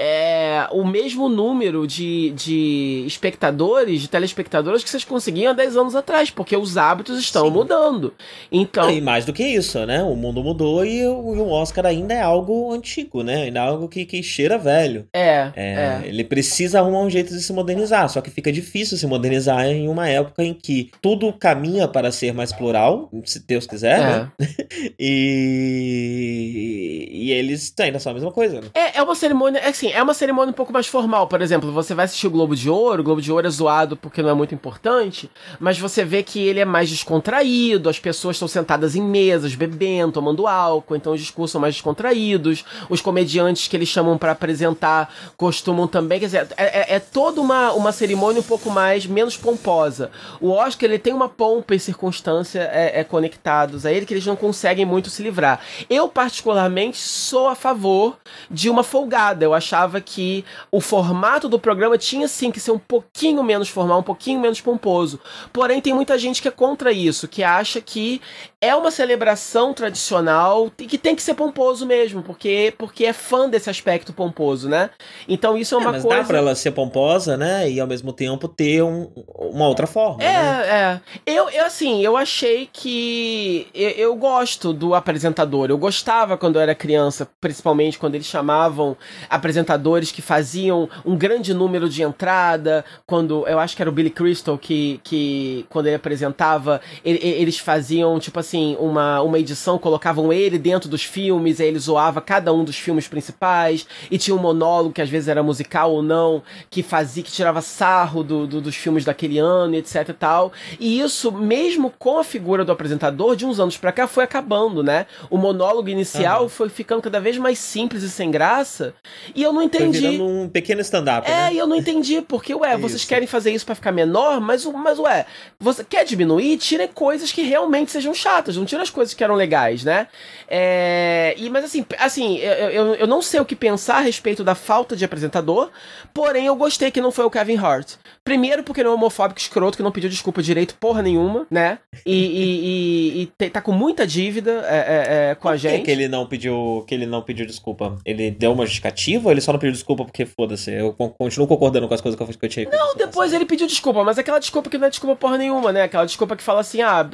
é, o mesmo número de, de espectadores, de telespectadores que vocês conseguiam há 10 anos atrás, porque os hábitos estão Sim. mudando. Então, e mais do que isso, né? O mundo mudou e o, e o Oscar ainda é algo antigo, né? Ainda é algo que, que cheira velho. É, é, é, Ele precisa arrumar um jeito de se modernizar, só que fica difícil se modernizar em uma época em que tudo caminha para ser mais plural, se Deus quiser, né? é. né? (laughs) e, e eles ainda são a mesma coisa. Né? É, é uma cerimônia, é assim, assim, é uma cerimônia um pouco mais formal. Por exemplo, você vai assistir o Globo de Ouro, o Globo de Ouro é zoado porque não é muito importante, mas você vê que ele é mais descontraído, as pessoas estão sentadas em mesas, bebendo, tomando álcool, então os discursos são mais descontraídos, os comediantes que eles chamam para apresentar costumam também, quer dizer, é, é, é, toda uma, uma cerimônia um pouco mais, menos pomposa. O Oscar, ele tem uma pompa e circunstância é, é conectados a ele que eles não conseguem muito se livrar. Eu, particularmente, sou a favor de uma folgada, eu achava achava que o formato do programa tinha sim que ser um pouquinho menos formal, um pouquinho menos pomposo. Porém, tem muita gente que é contra isso, que acha que é uma celebração tradicional e que tem que ser pomposo mesmo, porque, porque é fã desse aspecto pomposo, né? Então isso é uma é, mas coisa. Dá pra ela ser pomposa, né? E ao mesmo tempo ter um, uma outra forma. É, né? é. Eu, eu, assim, eu achei que. Eu, eu gosto do apresentador. Eu gostava quando eu era criança, principalmente quando eles chamavam apresentadores apresentadores que faziam um grande número de entrada, quando eu acho que era o Billy Crystal que, que quando ele apresentava, ele, eles faziam tipo assim, uma, uma edição, colocavam ele dentro dos filmes, ele zoava cada um dos filmes principais, e tinha um monólogo que às vezes era musical ou não, que fazia, que tirava sarro do, do dos filmes daquele ano, etc e tal. E isso, mesmo com a figura do apresentador, de uns anos pra cá, foi acabando, né? O monólogo inicial uhum. foi ficando cada vez mais simples e sem graça. E eu não entendi. Foi um pequeno stand-up. É, né? e eu não entendi, porque, ué, isso. vocês querem fazer isso para ficar menor, mas, mas, ué, você quer diminuir? Tira coisas que realmente sejam chatas, não tira as coisas que eram legais, né? É, e, mas assim, assim eu, eu, eu não sei o que pensar a respeito da falta de apresentador, porém eu gostei que não foi o Kevin Hart. Primeiro porque ele é um homofóbico escroto que não pediu desculpa direito porra nenhuma, né? E, e, e, e tá com muita dívida é, é, é, com Por a gente. Que, que ele não pediu que ele não pediu desculpa? Ele deu uma justificativa ou ele só não pediu desculpa porque foda-se? Eu continuo concordando com as coisas que eu, que eu tinha Não, depois ele pediu desculpa, mas aquela desculpa que não é desculpa porra nenhuma, né? Aquela desculpa que fala assim: ah,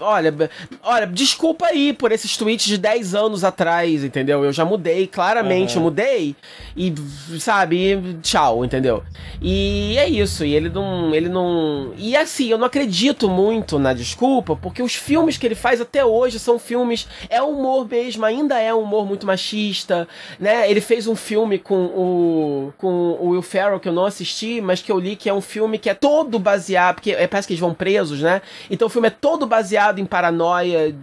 olha, olha, desculpa aí por esses tweets de 10 anos atrás, entendeu? Eu já mudei, claramente uhum. eu mudei. E, sabe, tchau, entendeu? E é isso. E ele não. Ele não. E assim, eu não acredito muito na desculpa, porque os filmes que ele faz até hoje são filmes. É humor mesmo, ainda é um humor muito machista, né? Ele fez um filme com o. com o Will Ferrell que eu não assisti, mas que eu li que é um filme que é todo baseado. Porque é, parece que eles vão presos, né? Então o filme é todo baseado em paranoia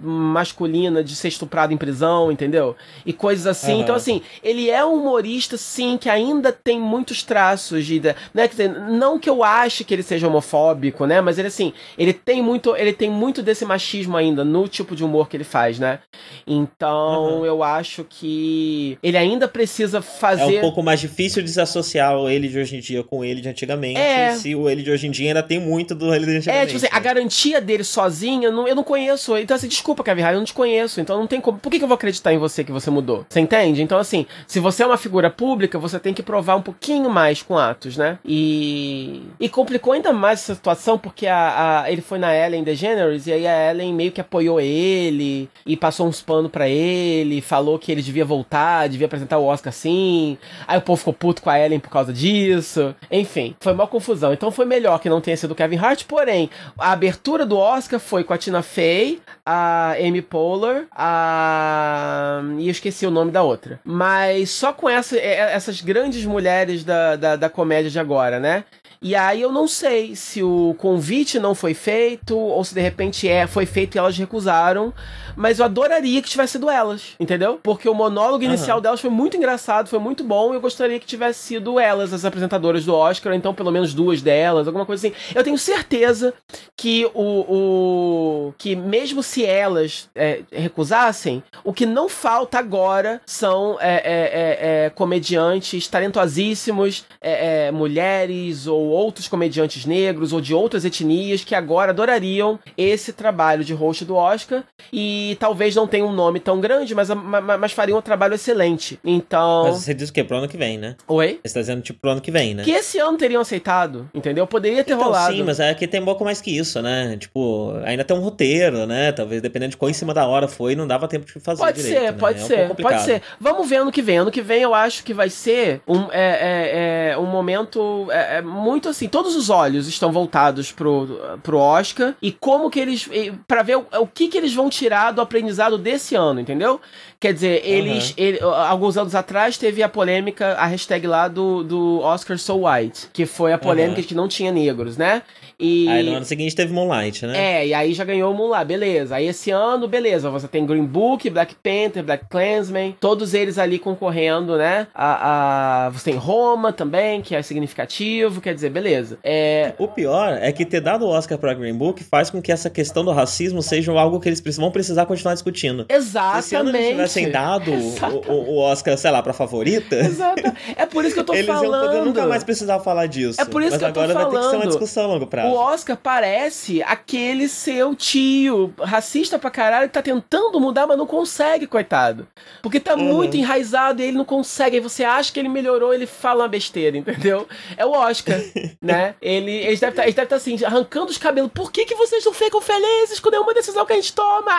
masculina de ser estuprado em prisão, entendeu? E coisas assim. Uhum. Então, assim, ele é um humorista, sim, que ainda tem muitos traços de. Né? Quer dizer, não que eu ache que ele seja homofóbico, né? Mas ele assim, ele tem muito, ele tem muito desse machismo ainda no tipo de humor que ele faz, né? Então, uhum. eu acho que ele ainda precisa fazer É um pouco mais difícil desassociar o ele de hoje em dia com o ele de antigamente, é... se o ele de hoje em dia ainda tem muito do ele de antigamente. É, tipo assim, a garantia dele sozinho, eu não, eu não conheço. Então assim, desculpa, Kevin Hart, eu não te conheço, então não tem como. Por que, que eu vou acreditar em você que você mudou? Você entende? Então assim, se você é uma figura pública, você tem que provar um pouquinho mais com atos, né? E e complicou ainda mais essa situação porque a, a, ele foi na Ellen DeGeneres e aí a Ellen meio que apoiou ele e passou uns panos para ele, falou que ele devia voltar, devia apresentar o Oscar sim. Aí o povo ficou puto com a Ellen por causa disso. Enfim, foi uma confusão. Então foi melhor que não tenha sido o Kevin Hart, porém, a abertura do Oscar foi com a Tina Fey, a Amy Poehler, a. e eu esqueci o nome da outra. Mas só com essa, essas grandes mulheres da, da, da comédia de agora, né? E aí eu não sei se o convite não foi feito ou se de repente é, foi feito e elas recusaram, mas eu adoraria que tivesse sido elas, entendeu? Porque o monólogo inicial uhum. delas foi muito engraçado, foi muito bom, e eu gostaria que tivesse sido elas as apresentadoras do Oscar, então pelo menos duas delas, alguma coisa assim. Eu tenho certeza que o, o que mesmo se elas é, recusassem, o que não falta agora são é, é, é, é comediantes talentosíssimos, é, mulheres ou outros comediantes negros ou de outras etnias que agora adorariam esse trabalho de host do Oscar e talvez não tenha um nome tão grande, mas, mas fariam um trabalho excelente. Então. Mas você diz o que? Pro ano que vem, né? Oi? Você tá dizendo tipo pro ano que vem, né? Que esse ano teriam aceitado, entendeu? Poderia ter então, rolado. Sim, mas é que tem um pouco mais que isso, né? Tipo, ainda tem um roteiro, né? Talvez dependendo de quão em cima da hora foi, não dava tempo de fazer pode direito. Ser, né? Pode é ser, pode ser. Vamos ver ano que vem. Ano que vem eu acho que vai ser um, é, é, é um momento é, é muito muito assim, todos os olhos estão voltados pro, pro Oscar e como que eles. para ver o, o, que que eles vão tirar do aprendizado desse ano, entendeu? Quer dizer, eles. Uhum. Ele, alguns anos atrás teve a polêmica, a hashtag lá do, do Oscar So White, que foi a polêmica uhum. de que não tinha negros, né? E... Aí no ano seguinte teve Moonlight, né? É, e aí já ganhou o Moonlight, beleza. Aí esse ano, beleza, você tem Green Book, Black Panther, Black Clansman, todos eles ali concorrendo, né? A, a, você tem Roma também, que é significativo, quer dizer, beleza. É... O pior é que ter dado o Oscar pra Green Book faz com que essa questão do racismo seja algo que eles vão precisar continuar discutindo. Exatamente. Se esse ano eles tivessem dado o, o, Oscar, sei lá, pra favorita... Exato. É por isso que eu tô eles (laughs) falando. Eles iam poder nunca mais precisar falar disso. É por isso Mas que eu tô falando. agora vai ter que ser uma discussão a longo prazo o Oscar parece aquele seu tio racista pra caralho que tá tentando mudar, mas não consegue, coitado. Porque tá uhum. muito enraizado e ele não consegue. Aí você acha que ele melhorou, ele fala uma besteira, entendeu? É o Oscar, (laughs) né? Ele, eles devem tá, estar tá, assim, arrancando os cabelos. Por que, que vocês não ficam felizes com nenhuma decisão que a gente toma?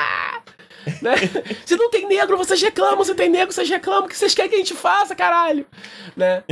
(laughs) né? Se não tem negro, vocês reclamam, se tem negro, vocês reclamam, o que vocês querem que a gente faça, caralho? Né?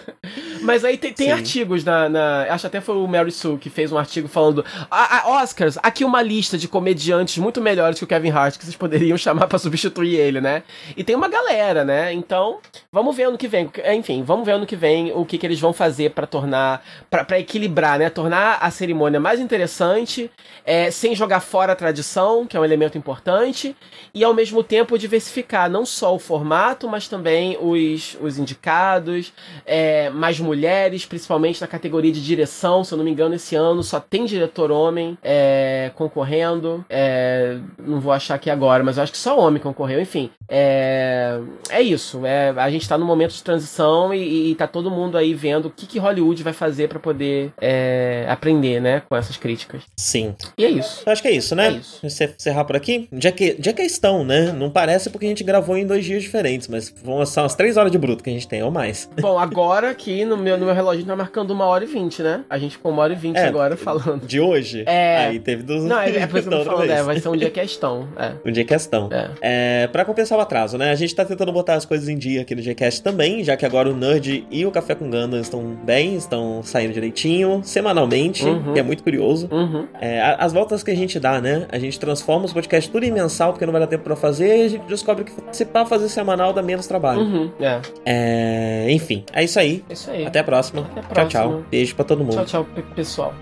(laughs) Mas aí tem, tem artigos na, na, Acho até foi o Mary Sue que fez um artigo falando. A, a Oscars, aqui uma lista de comediantes muito melhores que o Kevin Hart que vocês poderiam (laughs) chamar para substituir ele, né? E tem uma galera, né? Então, vamos ver ano que vem. Enfim, vamos ver ano que vem o que, que eles vão fazer para tornar. para equilibrar, né? Tornar a cerimônia mais interessante, é, sem jogar fora a tradição, que é um elemento importante, e ao mesmo tempo diversificar não só o formato, mas também os, os indicados, é, mais mulheres, principalmente na categoria de direção. Se eu não me engano, esse ano só tem diretor homem é, concorrendo. É, não vou achar aqui agora, mas eu acho que só homem concorreu. Enfim, é, é isso. É, a gente tá num momento de transição e, e tá todo mundo aí vendo o que, que Hollywood vai fazer para poder é, aprender, né, com essas críticas. Sim. E é isso. Eu acho que é isso, né? É isso. Encerrar por aqui. Já que, já que estão, né? Não parece porque a gente gravou em dois dias diferentes, mas vão ser umas três horas de bruto que a gente tem, ou mais. Bom, agora aqui no meu, no meu relógio tá marcando uma hora e vinte, né? A gente ficou uma hora e vinte é, agora falando. De hoje? É. Aí teve dos. Não, é, (laughs) é por isso que eu tô falando, é, vai ser um dia (laughs) questão. É. Um dia questão. É. é. Pra compensar o atraso, né? A gente tá tentando botar as coisas em dia aqui no Gcast também, já que agora o Nerd e o Café com Ganda estão bem, estão saindo direitinho, semanalmente, uhum. que é muito curioso. Uhum. É, as voltas que a gente dá, né? A gente transforma os podcasts tudo em mensal, porque não vai dar tempo pra fazer, e a gente descobre que se pá fazer semanal dá menos trabalho. Uhum. É. é. Enfim, é isso aí. É isso aí. Até a próxima. Até a próxima. Tchau, tchau. Beijo pra todo mundo. Tchau, tchau, pessoal.